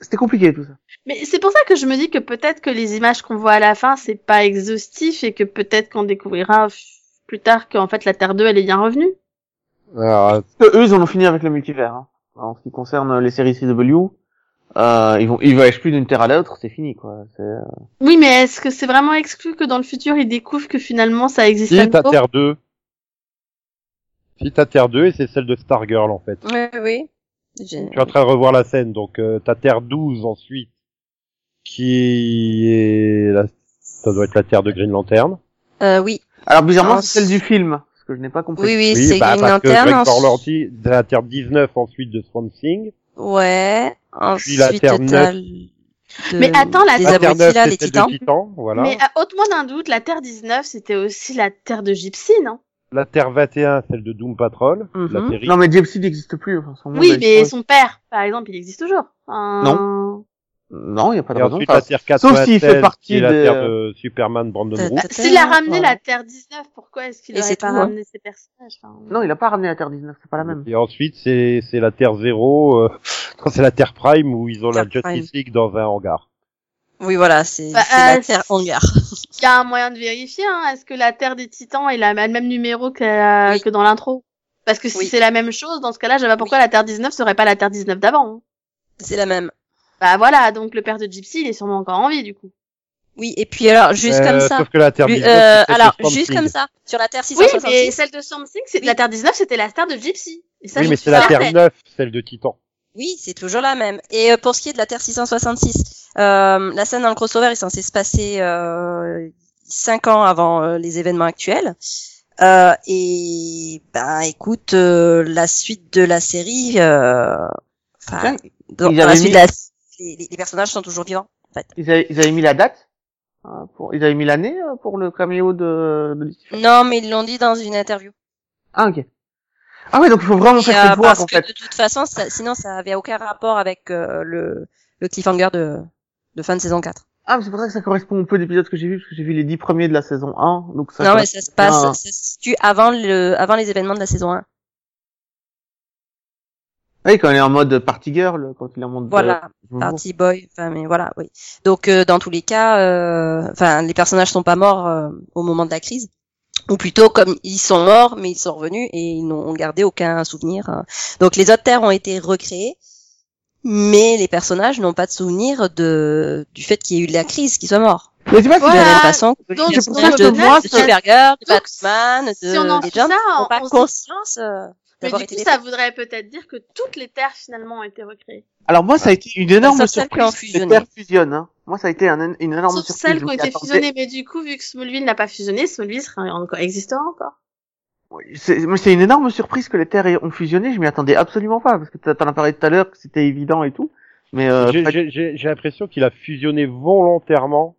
Speaker 4: C'était compliqué tout ça.
Speaker 2: Mais c'est pour ça que je me dis que peut-être que les images qu'on voit à la fin, c'est pas exhaustif et que peut-être qu'on découvrira plus tard qu'en fait la Terre 2 elle est bien revenue.
Speaker 1: Alors,
Speaker 4: eux, ils en ont fini avec le multivers. Hein. En ce qui concerne les séries CW, euh, ils vont, ils voyagent plus d'une terre à l'autre, c'est fini quoi. Euh,
Speaker 2: Oui, mais est-ce que c'est vraiment exclu que dans le futur ils découvrent que finalement ça existe à
Speaker 1: si t'as
Speaker 2: nouveau
Speaker 1: Terre 2. Si t'as Terre 2, et c'est celle de Stargirl, en fait.
Speaker 3: Oui, oui.
Speaker 1: Je suis en train de revoir la scène, donc euh, t'as Terre 12 ensuite, qui est la... ça doit être la Terre de Green Lantern.
Speaker 3: Euh, oui,
Speaker 4: Alors bizarrement,
Speaker 3: Ah,
Speaker 4: c'est celle du film, ce que je n'ai pas compris.
Speaker 3: oui, oui, c'est
Speaker 1: bah,
Speaker 3: Green
Speaker 1: parce que
Speaker 3: Lantern.
Speaker 1: Greg la Terre 19 ensuite de Swamp Thing.
Speaker 3: Ouais.
Speaker 1: Puis la
Speaker 3: Ensuite,
Speaker 1: Terre
Speaker 3: t'as
Speaker 1: neuf.
Speaker 3: de-
Speaker 2: Mais attends, la
Speaker 1: La Terre
Speaker 3: abrutis
Speaker 1: 9,
Speaker 3: là,
Speaker 1: c'est
Speaker 3: les
Speaker 1: celle
Speaker 3: titans.
Speaker 1: de Titan, voilà.
Speaker 2: Mais haute moins d'un doute, la Terre 19 c'était aussi la Terre de Gypsy, non?
Speaker 1: La Terre 21, celle de Doom Patrol,
Speaker 3: Mhm.
Speaker 1: la série.
Speaker 4: Non mais Gypsy n'existe plus. Enfin, son
Speaker 2: Oui, mais son père, par exemple, il existe toujours. Un-
Speaker 4: Non, il y a pas de
Speaker 1: Et
Speaker 4: raison.
Speaker 1: ensuite la Terre
Speaker 4: sauf
Speaker 1: 96,
Speaker 4: s'il fait partie
Speaker 1: qui est la Terre de Superman, Brandon
Speaker 3: T'as-
Speaker 1: Root.
Speaker 2: S'il a ramené
Speaker 3: Ouais.
Speaker 2: la Terre 19, pourquoi est-ce qu'il
Speaker 3: c'est
Speaker 2: pas
Speaker 3: tout, hein.
Speaker 2: ramené ses personnages enfin,
Speaker 4: Non, il a pas ramené la Terre 19, c'est pas la même.
Speaker 1: Et ensuite, c'est, c'est la Terre 0, euh, c'est la Terre Prime où ils ont la
Speaker 3: Terre
Speaker 1: Justice
Speaker 3: Prime.
Speaker 1: League dans un hangar.
Speaker 3: Oui, voilà, c'est
Speaker 2: Bah,
Speaker 3: c'est la
Speaker 2: euh,
Speaker 3: Terre hangar.
Speaker 2: Il y a un moyen de vérifier, hein. Est-ce que la Terre des Titans est la, a le même numéro que, euh,
Speaker 3: Oui.
Speaker 2: que dans l'intro? Parce que si
Speaker 3: Oui.
Speaker 2: c'est la même chose, dans ce cas-là, je vois pas pourquoi la Terre 19 serait pas la Terre 19 d'avant. hein.
Speaker 3: C'est la même.
Speaker 2: Bah voilà, donc le père de Gypsy, il est sûrement encore en vie, du coup.
Speaker 3: Oui, et puis alors, juste
Speaker 1: Euh,
Speaker 3: comme ça.
Speaker 1: Sauf que la Terre
Speaker 3: Lui-
Speaker 1: 19,
Speaker 3: euh, alors, juste comme ça, sur la Terre
Speaker 2: Oui, mais
Speaker 3: 666.
Speaker 2: celle de Storm Thing, c'est
Speaker 3: Oui.
Speaker 2: la Terre 19, c'était la Terre de Gypsy. Et ça,
Speaker 1: Oui, mais c'est la Terre
Speaker 2: certaine.
Speaker 1: 9, celle de Titan.
Speaker 3: Oui, c'est toujours la même. Et euh, pour ce qui est de la Terre 666, euh, la scène dans le crossover est censée se passer euh, cinq ans avant euh, les événements actuels. Euh, et ben, écoute, euh, la suite de la série, euh, enfin, dans, la suite
Speaker 4: mis-
Speaker 3: de la, les, personnages sont toujours vivants. En fait.
Speaker 4: Ils avaient, ils avaient mis la date hein, pour, Ils avaient mis l'année pour le caméo de, de
Speaker 3: Non, mais ils l'ont dit dans une interview.
Speaker 4: Ah, ok. Ah ouais, donc il faut vraiment faire
Speaker 3: euh,
Speaker 4: cette voix,
Speaker 3: parce
Speaker 4: en
Speaker 3: que
Speaker 4: fait.
Speaker 3: de toute façon, ça, sinon ça avait aucun rapport avec euh, le, le cliffhanger de, de fin de saison 4.
Speaker 4: Ah, mais c'est pour ça que ça correspond au peu d'épisodes que j'ai vus, parce que j'ai vu les dix premiers de la saison 1, donc ça...
Speaker 3: non, mais ça se passe, ça se situe avant le, avant les événements de la saison 1.
Speaker 4: Oui, quand il est en mode party girl, quand il est en mode...
Speaker 3: Voilà,
Speaker 4: euh,
Speaker 3: Party Boy, enfin mais voilà, oui. Donc euh, dans tous les cas, euh, enfin les personnages sont pas morts euh, au moment de la crise, ou plutôt comme ils sont morts, mais ils sont revenus et ils n'ont gardé aucun souvenir. euh. Donc les autres terres ont été recréées, mais les personnages n'ont pas de souvenir de du fait qu'il y ait eu de la crise, qu'ils soient morts.
Speaker 4: Mais tu vois,
Speaker 3: De la
Speaker 2: Voilà.
Speaker 3: même façon que
Speaker 2: Donc,
Speaker 3: les
Speaker 4: c'est pour
Speaker 3: personnages
Speaker 4: ça
Speaker 3: de,
Speaker 4: que moi,
Speaker 3: de
Speaker 4: ça-
Speaker 3: Supergirl, de
Speaker 2: Donc,
Speaker 3: Batman, de
Speaker 2: si on en fait
Speaker 3: Legend
Speaker 2: ça,
Speaker 3: n'ont pas
Speaker 2: on se-
Speaker 3: conscience euh,
Speaker 2: Mais
Speaker 3: d'avoir
Speaker 2: du coup, ça voudrait peut-être dire que toutes les terres finalement ont été recréées.
Speaker 4: Alors moi, ça a été une énorme
Speaker 3: Sauf celles qui ont
Speaker 4: surprise. que
Speaker 3: fusionné.
Speaker 4: Les terres fusionnent, hein. Moi, ça a été un, une énorme
Speaker 2: Sauf
Speaker 4: surprise.
Speaker 2: celles qui ont été
Speaker 4: attendais-
Speaker 2: fusionnées, mais du coup, vu que Smallville n'a pas fusionné, Smallville serait encore, existera encore.
Speaker 4: Oui, C'est une énorme surprise que les terres aient- ont fusionné. Je m'y attendais absolument pas, parce que t'en as parlé tout à l'heure que c'était évident et tout. Mais euh,
Speaker 1: J'ai-
Speaker 4: pas-
Speaker 1: J'ai j'ai- j'ai l'impression qu'il a fusionné volontairement,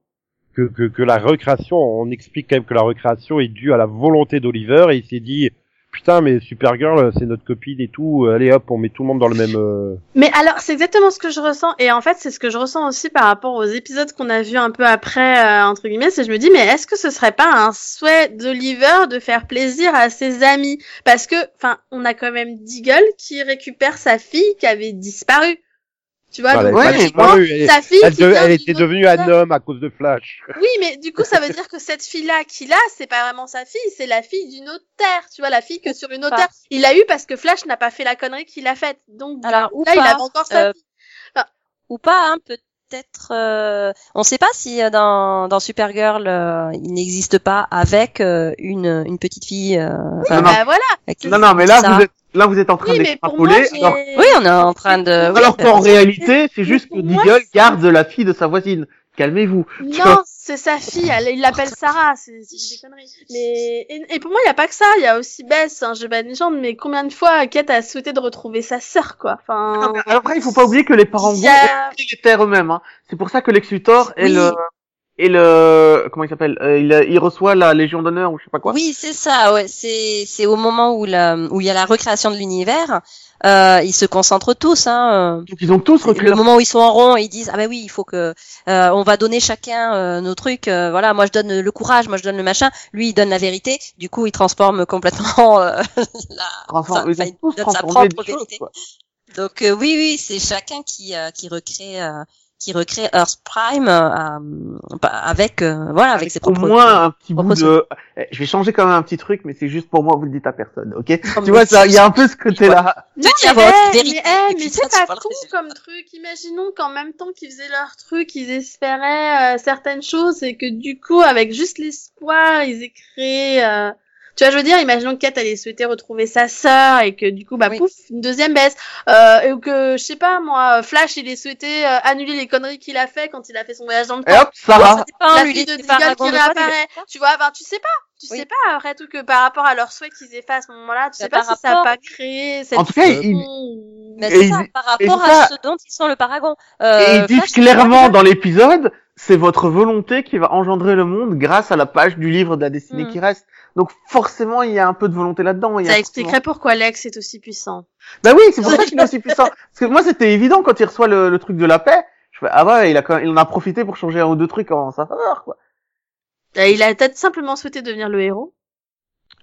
Speaker 1: que, que, que la recréation, on explique quand même que la recréation est due à la volonté d'Oliver, et il s'est dit, putain, mais Supergirl, c'est notre copine et tout, allez hop, on met tout le monde dans le même... euh,
Speaker 2: Mais alors, c'est exactement ce que je ressens, et en fait, c'est ce que je ressens aussi par rapport aux épisodes qu'on a vus un peu après, euh, entre guillemets, c'est je me dis, mais est-ce que ce serait pas un souhait d'Oliver de faire plaisir à ses amis? Parce que, enfin, on a quand même Deagle qui récupère sa fille qui avait disparu. Tu vois,
Speaker 4: ouais,
Speaker 1: pas
Speaker 4: mais
Speaker 1: disparu, elle,
Speaker 2: sa fille
Speaker 1: elle de- elle était devenue un homme à cause de Flash.
Speaker 2: Oui, mais du coup, ça veut dire que cette fille-là qu'il a, c'est pas vraiment sa fille, c'est la fille d'une autre terre. Tu vois, la fille que sur une autre terre. Il l'a eu parce que Flash n'a pas fait la connerie qu'il a faite. Donc,
Speaker 3: Alors, ou
Speaker 2: là, il
Speaker 3: pas,
Speaker 2: avait encore sa
Speaker 3: euh,
Speaker 2: fille.
Speaker 3: ou pas, hein, peut-être. Euh, on ne sait pas si euh, dans, dans Supergirl euh, il n'existe pas avec euh, une, une petite fille. Euh, enfin,
Speaker 4: non.
Speaker 2: Bah voilà.
Speaker 3: avec-
Speaker 4: non, non, mais là,
Speaker 3: ça.
Speaker 4: vous êtes, là, vous êtes en train
Speaker 2: Oui, mais pour moi,
Speaker 4: d'extrapoler. Alors,
Speaker 3: Oui, on est en train de. oui,
Speaker 4: alors qu'en réalité, c'est juste que Deagle garde la fille de sa voisine. Calmez-vous.
Speaker 2: Non, c'est sa fille. Elle, il l'appelle Sarah. C'est c'est des conneries. Mais et, et pour moi, il y a pas que ça. Il y a aussi Bess. Hein, je pas une légende, mais combien de fois Kate a souhaité de retrouver sa sœur, quoi.
Speaker 4: Non,
Speaker 2: Enfin,
Speaker 4: mais Après, il faut pas oublier que les parents
Speaker 2: a-
Speaker 4: terres eux-mêmes. Hein. C'est pour ça que Lex Luthor est le et le comment il s'appelle Euh, il, il reçoit la Légion d'honneur ou je sais pas quoi.
Speaker 3: Oui, c'est ça. Ouais, c'est c'est au moment où la où il y a la recréation de l'univers, euh, ils se concentrent tous. Hein,
Speaker 4: Donc ils ont tous
Speaker 3: euh,
Speaker 4: recréé
Speaker 3: le moment où ils sont en rond, ils disent ah ben oui, il faut que euh, on va donner chacun euh, nos trucs. euh, voilà, moi je donne le courage, moi je donne le machin. Lui il donne la vérité. Du coup, il transforme complètement euh, la.
Speaker 4: transform-
Speaker 3: enfin,
Speaker 4: ils ont tous
Speaker 3: il donne sa propre
Speaker 4: choses.
Speaker 3: vérité.
Speaker 4: quoi.
Speaker 3: Donc euh, oui, oui, c'est chacun qui euh, qui recrée euh, qui recrée Earth Prime euh, bah, avec euh, voilà avec ses
Speaker 4: Au
Speaker 3: propres.
Speaker 4: moins un petit bout de. Eh, Je vais changer quand même un petit truc, mais c'est juste pour moi. Vous le dites à personne, ok
Speaker 3: Comme
Speaker 4: Tu vois ça, il y a un peu ce côté-là.
Speaker 2: Non, mais,
Speaker 3: votre
Speaker 2: eh,
Speaker 3: vérité.
Speaker 2: mais, mais c'est pas con comme truc. Imaginons qu'en même temps qu'ils faisaient leur truc, ils espéraient euh, certaines choses et que du coup, avec juste l'espoir, ils aient créé... euh, Tu vois, je veux dire, imaginons que Kat allait souhaiter retrouver sa sœur et que du coup, bah
Speaker 3: Oui.
Speaker 2: pouf, une deuxième baisse. Euh, ou que, je sais pas, moi, Flash, il ait souhaité euh, annuler les conneries qu'il a fait quand il a fait son voyage dans le
Speaker 4: Et
Speaker 2: temps.
Speaker 4: hop.
Speaker 3: Ça dépend,
Speaker 2: La
Speaker 3: lui,
Speaker 2: fille
Speaker 3: il
Speaker 2: de Deagle qui réapparaît. Tu vois, ben, tu sais pas. Tu
Speaker 3: Oui.
Speaker 2: sais pas, après tout, que par rapport à leur souhait qu'ils aient fait à ce moment-là, tu sais pas si ça a pas créé cette
Speaker 4: En tout cas,
Speaker 1: Euh,
Speaker 4: il-
Speaker 3: Mais
Speaker 4: Et
Speaker 3: c'est ça, par
Speaker 4: et
Speaker 3: rapport à
Speaker 4: ça.
Speaker 3: ce dont ils sont le paragon.
Speaker 4: Et
Speaker 3: Euh,
Speaker 4: ils disent
Speaker 3: Flash,
Speaker 4: clairement dans l'épisode, c'est votre volonté qui va engendrer le monde grâce à la page du livre de la destinée
Speaker 3: Mm.
Speaker 4: qui reste. Donc forcément, il y a un peu de volonté là-dedans.
Speaker 2: Ça
Speaker 4: forcément-
Speaker 2: expliquerait pourquoi Lex est aussi puissant.
Speaker 4: Bah oui, c'est pour ça qu'il est aussi puissant. Parce que moi, c'était évident quand il reçoit le, le truc de la paix. Je fais, ah ouais, il a quand même- il en a profité pour changer un ou deux trucs en sa faveur, quoi.
Speaker 2: Euh, Il a peut-être simplement souhaité devenir le héros.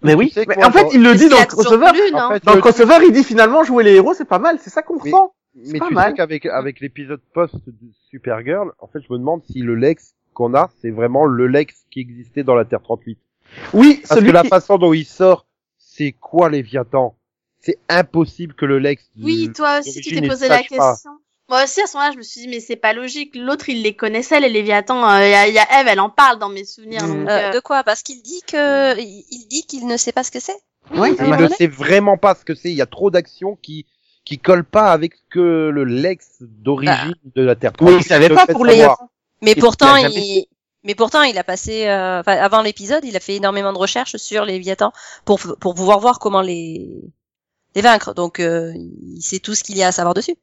Speaker 4: Mais
Speaker 1: Tu
Speaker 4: oui.
Speaker 1: sais
Speaker 4: Mais
Speaker 1: quoi,
Speaker 4: en fait, il le dit dans le crossover.
Speaker 1: En fait,
Speaker 4: Dans le
Speaker 1: le-
Speaker 4: crossover, il dit finalement jouer les héros, c'est pas mal, c'est ça qu'on
Speaker 1: Oui.
Speaker 4: ressent.
Speaker 1: Mais
Speaker 4: pas
Speaker 1: tu
Speaker 4: mal.
Speaker 1: sais qu'avec avec l'épisode post de Supergirl, en fait, je me demande si le Lex qu'on a, c'est vraiment le Lex qui existait dans la Terre 38.
Speaker 4: Oui,
Speaker 1: Parce
Speaker 4: celui
Speaker 1: que la
Speaker 4: qui...
Speaker 1: façon dont il sort, c'est quoi Léviathan? C'est impossible que le Lex.
Speaker 2: Oui,
Speaker 1: de-
Speaker 2: toi aussi, tu t'es posé la
Speaker 1: pas.
Speaker 2: question. Moi aussi, à ce moment-là, je me suis dit, mais c'est pas logique. L'autre, il les connaissait, les Léviathans. Euh, Il y, a, il y a Eve, elle en parle dans mes souvenirs.
Speaker 4: Mm.
Speaker 2: Donc,
Speaker 3: Euh,
Speaker 2: euh,
Speaker 3: de quoi? Parce qu'il dit que il dit qu'il ne sait pas ce que c'est.
Speaker 4: Oui,
Speaker 1: Il ne sait vraiment pas ce que c'est. Il y a trop d'actions qui qui collent pas avec ce que le Lex d'origine de la Terre
Speaker 4: Oui,
Speaker 1: 38
Speaker 4: il savait pas pour les
Speaker 1: savoir.
Speaker 3: Mais pourtant, il, mais pourtant, il a passé, euh, enfin, avant l'épisode, il a fait énormément de recherches sur les Léviathans pour pour pouvoir voir comment les les vaincre. Donc, euh, il sait tout ce qu'il y a à savoir dessus.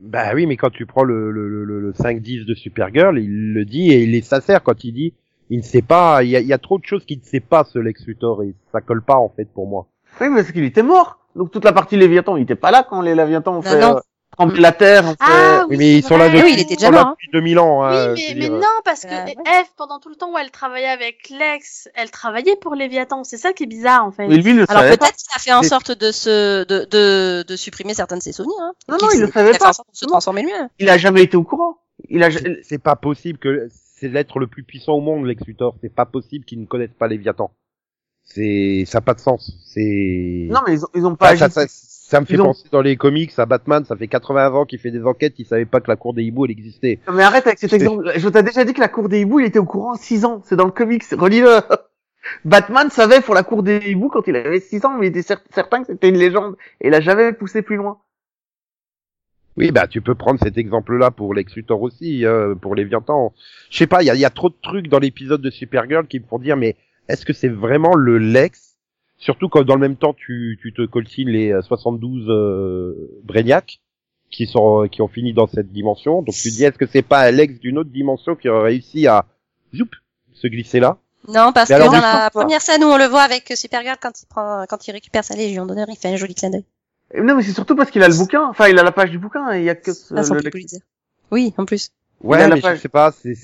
Speaker 1: Bah oui, mais quand tu prends le, le, le, le 5-10 de Supergirl, il le dit et il est sincère quand il dit il ne sait pas, il y a, il y a trop de choses qu'il ne sait pas ce Lex Luthor et ça colle pas en fait pour moi.
Speaker 4: Oui, mais parce qu'il était mort. Donc toute la partie Léviathan, il était pas là quand les Léviathans ont fait
Speaker 3: non.
Speaker 4: euh, trembler la terre. fait-
Speaker 2: Ah
Speaker 1: Oui,
Speaker 2: oui,
Speaker 1: mais ils sont là depuis,
Speaker 3: Oui, il était déjà
Speaker 1: là
Speaker 3: hein.
Speaker 1: depuis 2000 ans. Hein,
Speaker 2: Oui,
Speaker 1: je
Speaker 2: mais, non, parce que
Speaker 3: Euh, ouais.
Speaker 2: Eve, pendant tout le temps où elle travaillait avec Lex, elle travaillait pour Léviathan. C'est ça qui est bizarre, en fait.
Speaker 4: Mais lui, il le
Speaker 3: Alors
Speaker 4: savait pas.
Speaker 3: peut-être qu'il a fait en sorte de se de de, de supprimer certains de ses souvenirs. Hein.
Speaker 4: Non, non, il le
Speaker 3: s'est-
Speaker 4: savait
Speaker 3: a fait
Speaker 4: pas.
Speaker 3: en sorte de se transformer lui-même.
Speaker 4: Il a jamais été au courant. Il a.
Speaker 1: C'est- C'est pas possible que c'est l'être le plus puissant au monde, Lex Luthor. C'est pas possible qu'il ne connaisse pas Léviathan. C'est ça a pas de sens. C'est
Speaker 4: Non, mais ils ont, ils ont pas
Speaker 1: ça, ça, ça- ça me fait
Speaker 4: Ils ont-
Speaker 1: penser dans les comics à Batman. Ça fait 80 ans qu'il fait des enquêtes. Il savait pas que la cour des hiboux elle existait.
Speaker 4: Non, Mais arrête avec cet exemple. Je t'ai déjà dit que la cour des hiboux, il était au courant à 6 ans. C'est dans le comics. Relis-le. Batman savait pour la cour des hiboux quand il avait 6 ans, mais il était cer- certain que c'était une légende. Et il a jamais poussé plus loin.
Speaker 1: Oui, bah tu peux prendre cet exemple-là pour Lex Luthor aussi, euh, pour Léviathan. Je sais pas, il y a, il y a trop de trucs dans l'épisode de Supergirl qui me font dire, mais est-ce que c'est vraiment le Lex? Surtout quand dans le même temps tu, tu te coltines les euh, 72 euh, Brainiac qui sont qui ont fini dans cette dimension. Donc tu te dis, est-ce que c'est pas Lex d'une autre dimension qui aurait réussi à zoup, se glisser là?
Speaker 3: Non, parce
Speaker 1: Mais
Speaker 3: que
Speaker 1: alors,
Speaker 3: dans la
Speaker 4: pas.
Speaker 3: première scène où on le voit avec Supergirl quand il prend quand il récupère sa légion d'honneur, il fait un joli clin d'œil.
Speaker 4: Et Non, mais c'est surtout parce qu'il a le bouquin. Enfin, il a la page du bouquin et il y a que ce,
Speaker 3: Ah,
Speaker 4: le-.
Speaker 3: Oui, en plus.
Speaker 1: Ouais, mais je
Speaker 4: page.
Speaker 1: sais pas, c'est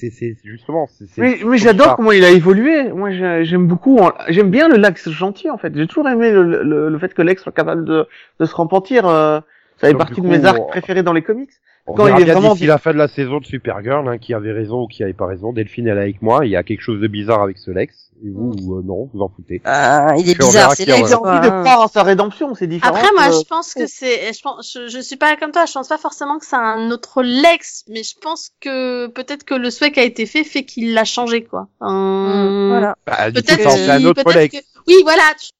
Speaker 1: justement. c'est- c'est-
Speaker 4: Mais, mais j'adore
Speaker 1: pas.
Speaker 4: comment il a évolué. Moi, j'ai- j'aime beaucoup. J'aime bien le Lex gentil, en fait. J'ai toujours aimé le, le, le fait que Lex soit capable de, de se repentir. euh, ça fait partie de mes arcs
Speaker 1: on-
Speaker 4: préférés dans les comics.
Speaker 1: On
Speaker 4: Quand
Speaker 1: verra
Speaker 4: il est vraiment
Speaker 1: d'ici la fin de la saison de Supergirl, hein, qui avait raison ou qui avait pas raison. Delphine, elle est avec moi. Il y a quelque chose de bizarre avec ce Lex. Et vous, euh, non, vous en foutez.
Speaker 3: Euh, il est
Speaker 1: Puis
Speaker 3: bizarre, c'est Lex,
Speaker 4: J'ai envie de croire en sa rédemption. C'est différent.
Speaker 2: Après, moi,
Speaker 4: que-
Speaker 2: je pense que c'est, je pense, je, je suis pas comme toi, je pense pas forcément que c'est un autre Lex, mais je pense que peut-être que le souhait qui a été fait fait qu'il l'a changé, quoi. Euh,
Speaker 3: Voilà.
Speaker 1: Bah, du coup,
Speaker 2: Peut-être
Speaker 1: fait un autre
Speaker 2: peut-être
Speaker 1: Lex.
Speaker 2: que- Oui, voilà. tu-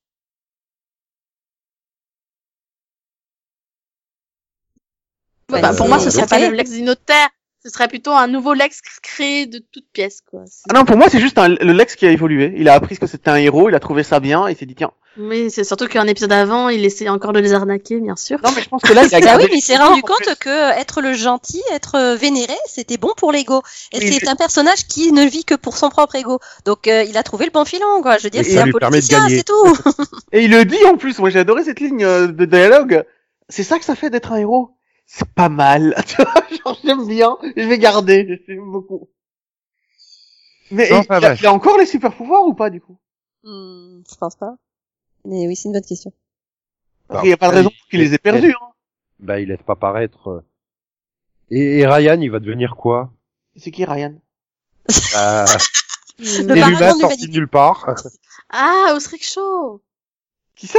Speaker 2: Bah, pour moi, ce serait pas le Lex d'une autre terre. Ce serait plutôt un nouveau Lex créé de toutes pièces, quoi.
Speaker 4: Ah non, pour moi, c'est juste un, le Lex qui a évolué. Il a appris ce que c'était un héros. Il a trouvé ça bien. Et il s'est dit tiens.
Speaker 2: Oui, c'est surtout qu'un épisode avant, il essayait encore de les arnaquer, bien sûr.
Speaker 4: Non, mais je pense que là, il a
Speaker 3: Ah
Speaker 4: gardé
Speaker 3: oui, mais il s'est rendu
Speaker 4: en
Speaker 3: compte
Speaker 4: plus.
Speaker 3: que euh, être le gentil, être euh, vénéré, c'était bon pour l'ego. Et
Speaker 4: Oui,
Speaker 3: c'est
Speaker 4: mais-
Speaker 3: un personnage qui ne vit que pour son propre ego. Donc euh, il a trouvé le bon filon, quoi. Je veux dire, c'est un politicien, c'est tout.
Speaker 4: Et il le dit en plus. Moi, j'ai adoré cette ligne de dialogue. C'est ça que ça fait d'être un héros. C'est pas mal. Tu vois, genre, j'aime bien. Je vais garder. J'aime beaucoup. Mais
Speaker 1: Non,
Speaker 4: il, a, a encore les super pouvoirs ou pas du coup?
Speaker 3: Hmm, je pense pas. Mais oui, c'est une bonne question.
Speaker 4: Parce qu'il n'y a pas de
Speaker 1: Ah,
Speaker 4: raison qu'il les ait perdus. Hein.
Speaker 1: Bah, il laisse pas paraître. euh. Et, et Ryan, il va devenir quoi?
Speaker 4: C'est qui Ryan?
Speaker 1: Bah,
Speaker 3: Le de
Speaker 1: sorti de nulle part.
Speaker 2: Ah, Osric Show
Speaker 4: Qui ça?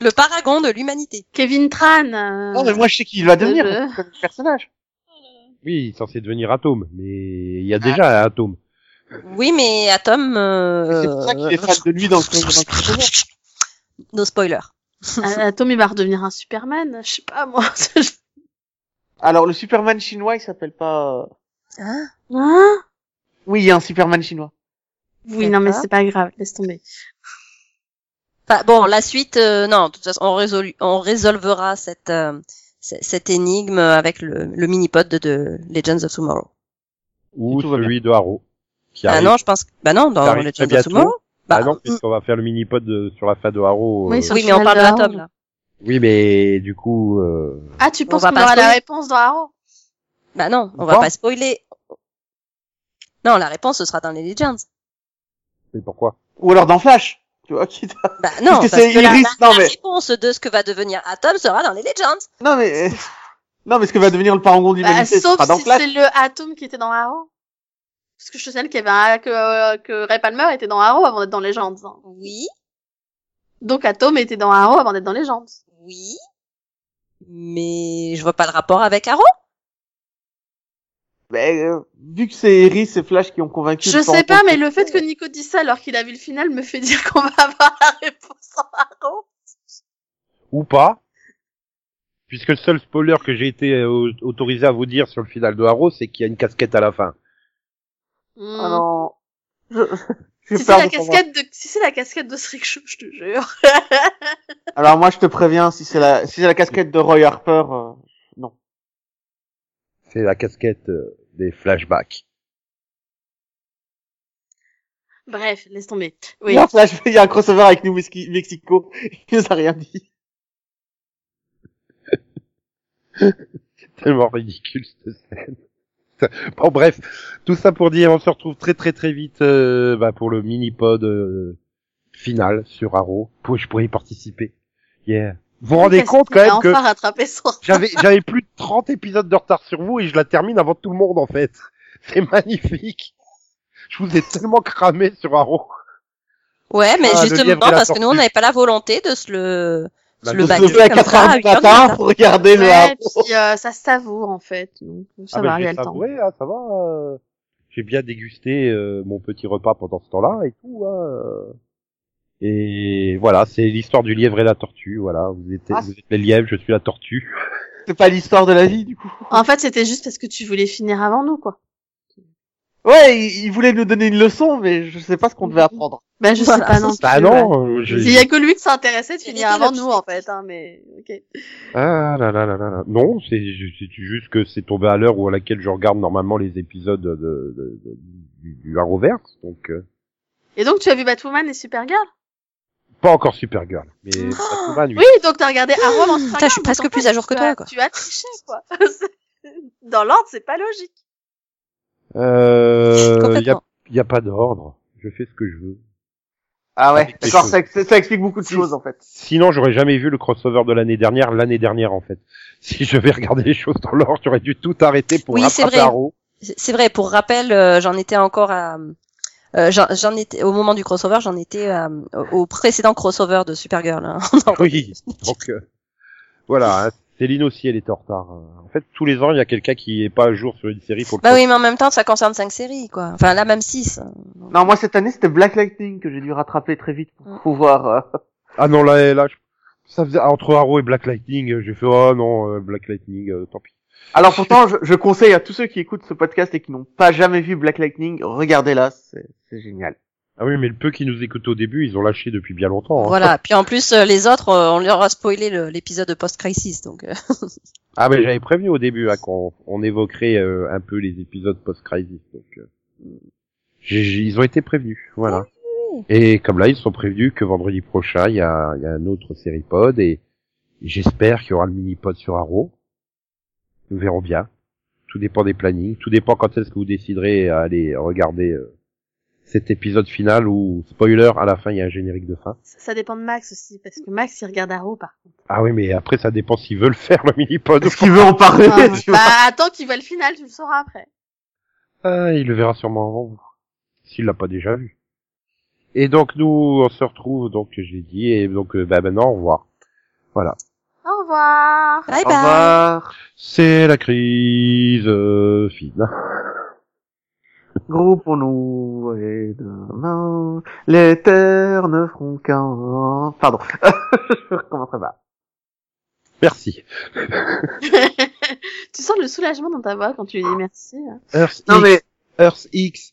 Speaker 3: Le paragon de l'humanité.
Speaker 2: Kevin Tran. euh,
Speaker 4: Non, mais moi je sais qui il va devenir. le personnage.
Speaker 1: Oui, il est censé devenir Atome, mais il y a déjà un Atome.
Speaker 3: Oui, mais Atom. Euh...
Speaker 4: C'est pour ça qu'il est fan de lui dans le.
Speaker 3: No spoiler.
Speaker 2: Ah, Tom, il va redevenir un Superman. Je sais pas, moi.
Speaker 4: Alors le Superman chinois, il s'appelle pas.
Speaker 3: Hein?
Speaker 2: Hein?
Speaker 4: Oui, il y a un Superman chinois.
Speaker 2: oui, non, mais c'est pas grave. Laisse tomber.
Speaker 3: Enfin, bon, la suite, euh, non, de toute façon, on, résolu- on résolvera cette, euh, cette énigme avec le, le mini-pod de, de Legends of Tomorrow.
Speaker 1: Ou celui de Arrow. Qui
Speaker 3: Ah non, je pense que... Bah non, dans Legends of. Tomorrow.
Speaker 1: Ah
Speaker 3: Bah,
Speaker 1: non, puisqu'on va faire le mini-pod de- sur la fin de.
Speaker 2: Oui,
Speaker 1: euh,
Speaker 2: sur-
Speaker 3: oui, mais on parle Atom,
Speaker 2: Hour.
Speaker 3: là.
Speaker 1: Oui, mais du coup, euh...
Speaker 2: Ah, tu penses qu'on
Speaker 3: pas
Speaker 2: aura la réponse dans Arrow
Speaker 3: Bah non, on va
Speaker 1: pas
Speaker 3: pas spoiler. Non, la réponse, ce sera dans les Legends.
Speaker 1: mais pourquoi?
Speaker 4: Ou alors dans Flash. Tu vois qui
Speaker 3: Bah non,
Speaker 4: que
Speaker 3: parce
Speaker 4: c'est
Speaker 3: que la,
Speaker 4: Iris,
Speaker 3: la-
Speaker 4: non,
Speaker 3: la
Speaker 4: mais-
Speaker 3: réponse de ce que va devenir Atom sera dans les Legends.
Speaker 4: Non mais Non, mais ce que va devenir le parangon de
Speaker 2: Bah, sauf
Speaker 4: sera dans
Speaker 2: si
Speaker 4: Flash.
Speaker 2: c'est le Atom qui était dans Arrow. Parce que je te signale qu'il y avait un, que, euh, que Ray Palmer était dans Arrow avant d'être dans Legends. hein.
Speaker 3: Oui,
Speaker 2: Donc Atom était dans Arrow avant d'être dans Legends.
Speaker 3: oui. Mais je vois pas le rapport avec Arrow.
Speaker 4: Mais, euh, vu que c'est Iris et Flash qui ont convaincu.
Speaker 2: Je sais pas, mais le fait que Nico dise ça alors qu'il a vu le final me fait dire qu'on va avoir la réponse en Arrow.
Speaker 1: Ou pas. Puisque le seul spoiler que j'ai été euh, autorisé à vous dire sur le final de Arrow, c'est qu'il y a une casquette à la fin.
Speaker 2: Hmm.
Speaker 4: Ah non. Je...
Speaker 2: Si c'est la casquette de, si c'est la casquette de Strick Show, je te jure.
Speaker 4: Alors moi, je te préviens, si c'est la, si c'est la casquette de Roy Harper, euh, non.
Speaker 1: C'est la casquette euh, des flashbacks.
Speaker 2: Bref, laisse tomber.
Speaker 4: Il
Speaker 2: Oui.
Speaker 4: y a un Flash, il y a un crossover avec New Mex- Mexico. Il nous a rien dit.
Speaker 1: Tellement ridicule cette scène. Bon bref, tout ça pour dire, on se retrouve très très très vite euh, bah, pour le mini-pod euh, final sur Arrow. Pour, je pourrais y participer. Yeah. Vous vous rendez
Speaker 2: Parce
Speaker 1: compte quand même que
Speaker 2: enfin
Speaker 1: j'avais j'avais plus de 30 épisodes de retard sur vous et je la termine avant tout le monde en fait. C'est magnifique. Je vous ai tellement cramé sur Arrow.
Speaker 3: Ouais, mais
Speaker 1: Ah,
Speaker 3: justement parce que nous on n'avait pas la volonté de se le,
Speaker 1: Bah,
Speaker 3: se le
Speaker 4: lever à
Speaker 3: comme
Speaker 4: 4
Speaker 3: ça
Speaker 4: heures du
Speaker 3: 8 heures du
Speaker 4: matin pour regarder le Arrow.
Speaker 2: puis euh, ça se savoure en fait. Donc ça
Speaker 1: Ah,
Speaker 2: va,
Speaker 1: bah,
Speaker 2: il y a
Speaker 1: j'ai
Speaker 2: le temps.
Speaker 1: hein, ça va. euh, J'ai bien dégusté euh, mon petit repas pendant ce temps-là et tout. Hein. Et voilà, c'est l'histoire du lièvre et la tortue. Voilà, vous êtes,
Speaker 4: Ah,
Speaker 1: vous êtes les lièvres, je suis la tortue.
Speaker 4: C'est pas l'histoire de la vie, du coup.
Speaker 2: En fait, c'était juste parce que tu voulais finir avant nous, quoi.
Speaker 4: Ouais, il, il voulait nous donner une leçon, mais je sais pas ce qu'on devait apprendre.
Speaker 2: Ben, je
Speaker 3: Voilà.
Speaker 2: sais pas non.
Speaker 1: Bah non, euh, je-
Speaker 2: Il y a que lui qui s'intéressait de finir avant nous, en fait, hein, mais, ok.
Speaker 1: Ah là là là là là. Non, c'est juste que c'est tombé à l'heure où à laquelle je regarde normalement les épisodes de, de, de- du, du Arrowverse, donc euh,
Speaker 2: Et donc, tu as vu Batwoman et Supergirl?
Speaker 1: Pas encore Supergirl, mais Batwoman, oui.
Speaker 2: Oui, donc t'as regardé Arrow Supergirl.
Speaker 3: Putain, je suis presque
Speaker 2: en
Speaker 3: plus à jour que toi, quoi.
Speaker 2: Tu as triché, quoi. Dans l'ordre, c'est pas logique.
Speaker 1: Euh, y a,
Speaker 3: Complètement.
Speaker 1: y a pas d'ordre. Je fais ce que je veux.
Speaker 4: Ah ouais,
Speaker 1: choses.
Speaker 4: ça, ex- ça explique beaucoup de
Speaker 1: Si.
Speaker 4: choses, en fait.
Speaker 1: Sinon, j'aurais jamais vu le crossover de l'année dernière, l'année dernière en fait. Si je vais regarder les choses dans l'ordre, j'aurais dû tout arrêter pour
Speaker 3: Oui, c'est
Speaker 1: rattraper
Speaker 3: vrai.
Speaker 1: Arrow.
Speaker 3: C'est c'est vrai, pour rappel, euh, j'en étais encore à... euh, j'en j'en étais au moment du crossover, j'en étais euh, au précédent crossover de Supergirl. Hein.
Speaker 1: Oui, donc euh, voilà. hein. Céline aussi, elle est en retard. En fait, tous les ans, il y a quelqu'un qui est pas à jour sur une série pour le
Speaker 3: bah oui, mais en même temps, ça concerne cinq séries, quoi. Enfin, là, même six.
Speaker 4: Non, moi, cette année, c'était Black Lightning que j'ai dû rattraper très vite pour
Speaker 3: Mm.
Speaker 4: pouvoir... euh,
Speaker 1: Ah non, là, là, je- ça faisait entre Arrow et Black Lightning, j'ai fait oh non, euh, Black Lightning, euh, tant pis.
Speaker 4: Alors pourtant, je, je conseille à tous ceux qui écoutent ce podcast et qui n'ont pas jamais vu Black Lightning, regardez-la, c'est c'est génial.
Speaker 1: Ah oui, mais le peu qui nous écoutent au début, ils ont lâché depuis bien longtemps. hein.
Speaker 3: Voilà. Puis en plus, euh, les autres, euh, on leur a spoilé l'épisode de post-crisis, donc. euh,
Speaker 1: Ah mais j'avais prévenu au début hein, qu'on on évoquerait euh, un peu les épisodes post-crisis. Donc euh, j'ai- j'ai- ils ont été prévenus, voilà. Et comme là, ils sont prévenus que vendredi prochain, il y a, il y a un autre série pod et j'espère qu'il y aura le mini pod sur Arrow. Nous verrons bien. Tout dépend des plannings, tout dépend quand est-ce que vous déciderez à aller regarder euh, cet épisode final où spoiler à la fin il y a un générique de fin.
Speaker 2: Ça, ça dépend de Max aussi, parce que Max, il regarde Arrow, par contre.
Speaker 1: Ah oui, mais après ça dépend s'ils veulent faire le mini pod.
Speaker 4: Est-ce qu'il veut en parler
Speaker 2: Ah,
Speaker 4: tu vois
Speaker 2: bah, attends qu'il voit le final, tu le sauras après.
Speaker 1: Ah, il le verra sûrement avant vous. S'il l'a pas déjà vu. Et donc nous, on se retrouve, donc je l'ai dit, et donc euh, bah, maintenant au revoir. Voilà.
Speaker 2: Au revoir.
Speaker 3: Bye
Speaker 4: Au revoir.
Speaker 1: C'est la crise euh, fine.
Speaker 4: Groupons-nous et demain, les terres ne feront qu'un. Pardon, je recommencerai pas.
Speaker 1: Merci.
Speaker 2: tu sens le soulagement dans ta voix quand tu dis merci.
Speaker 1: Earth
Speaker 4: non mais
Speaker 1: Earth X.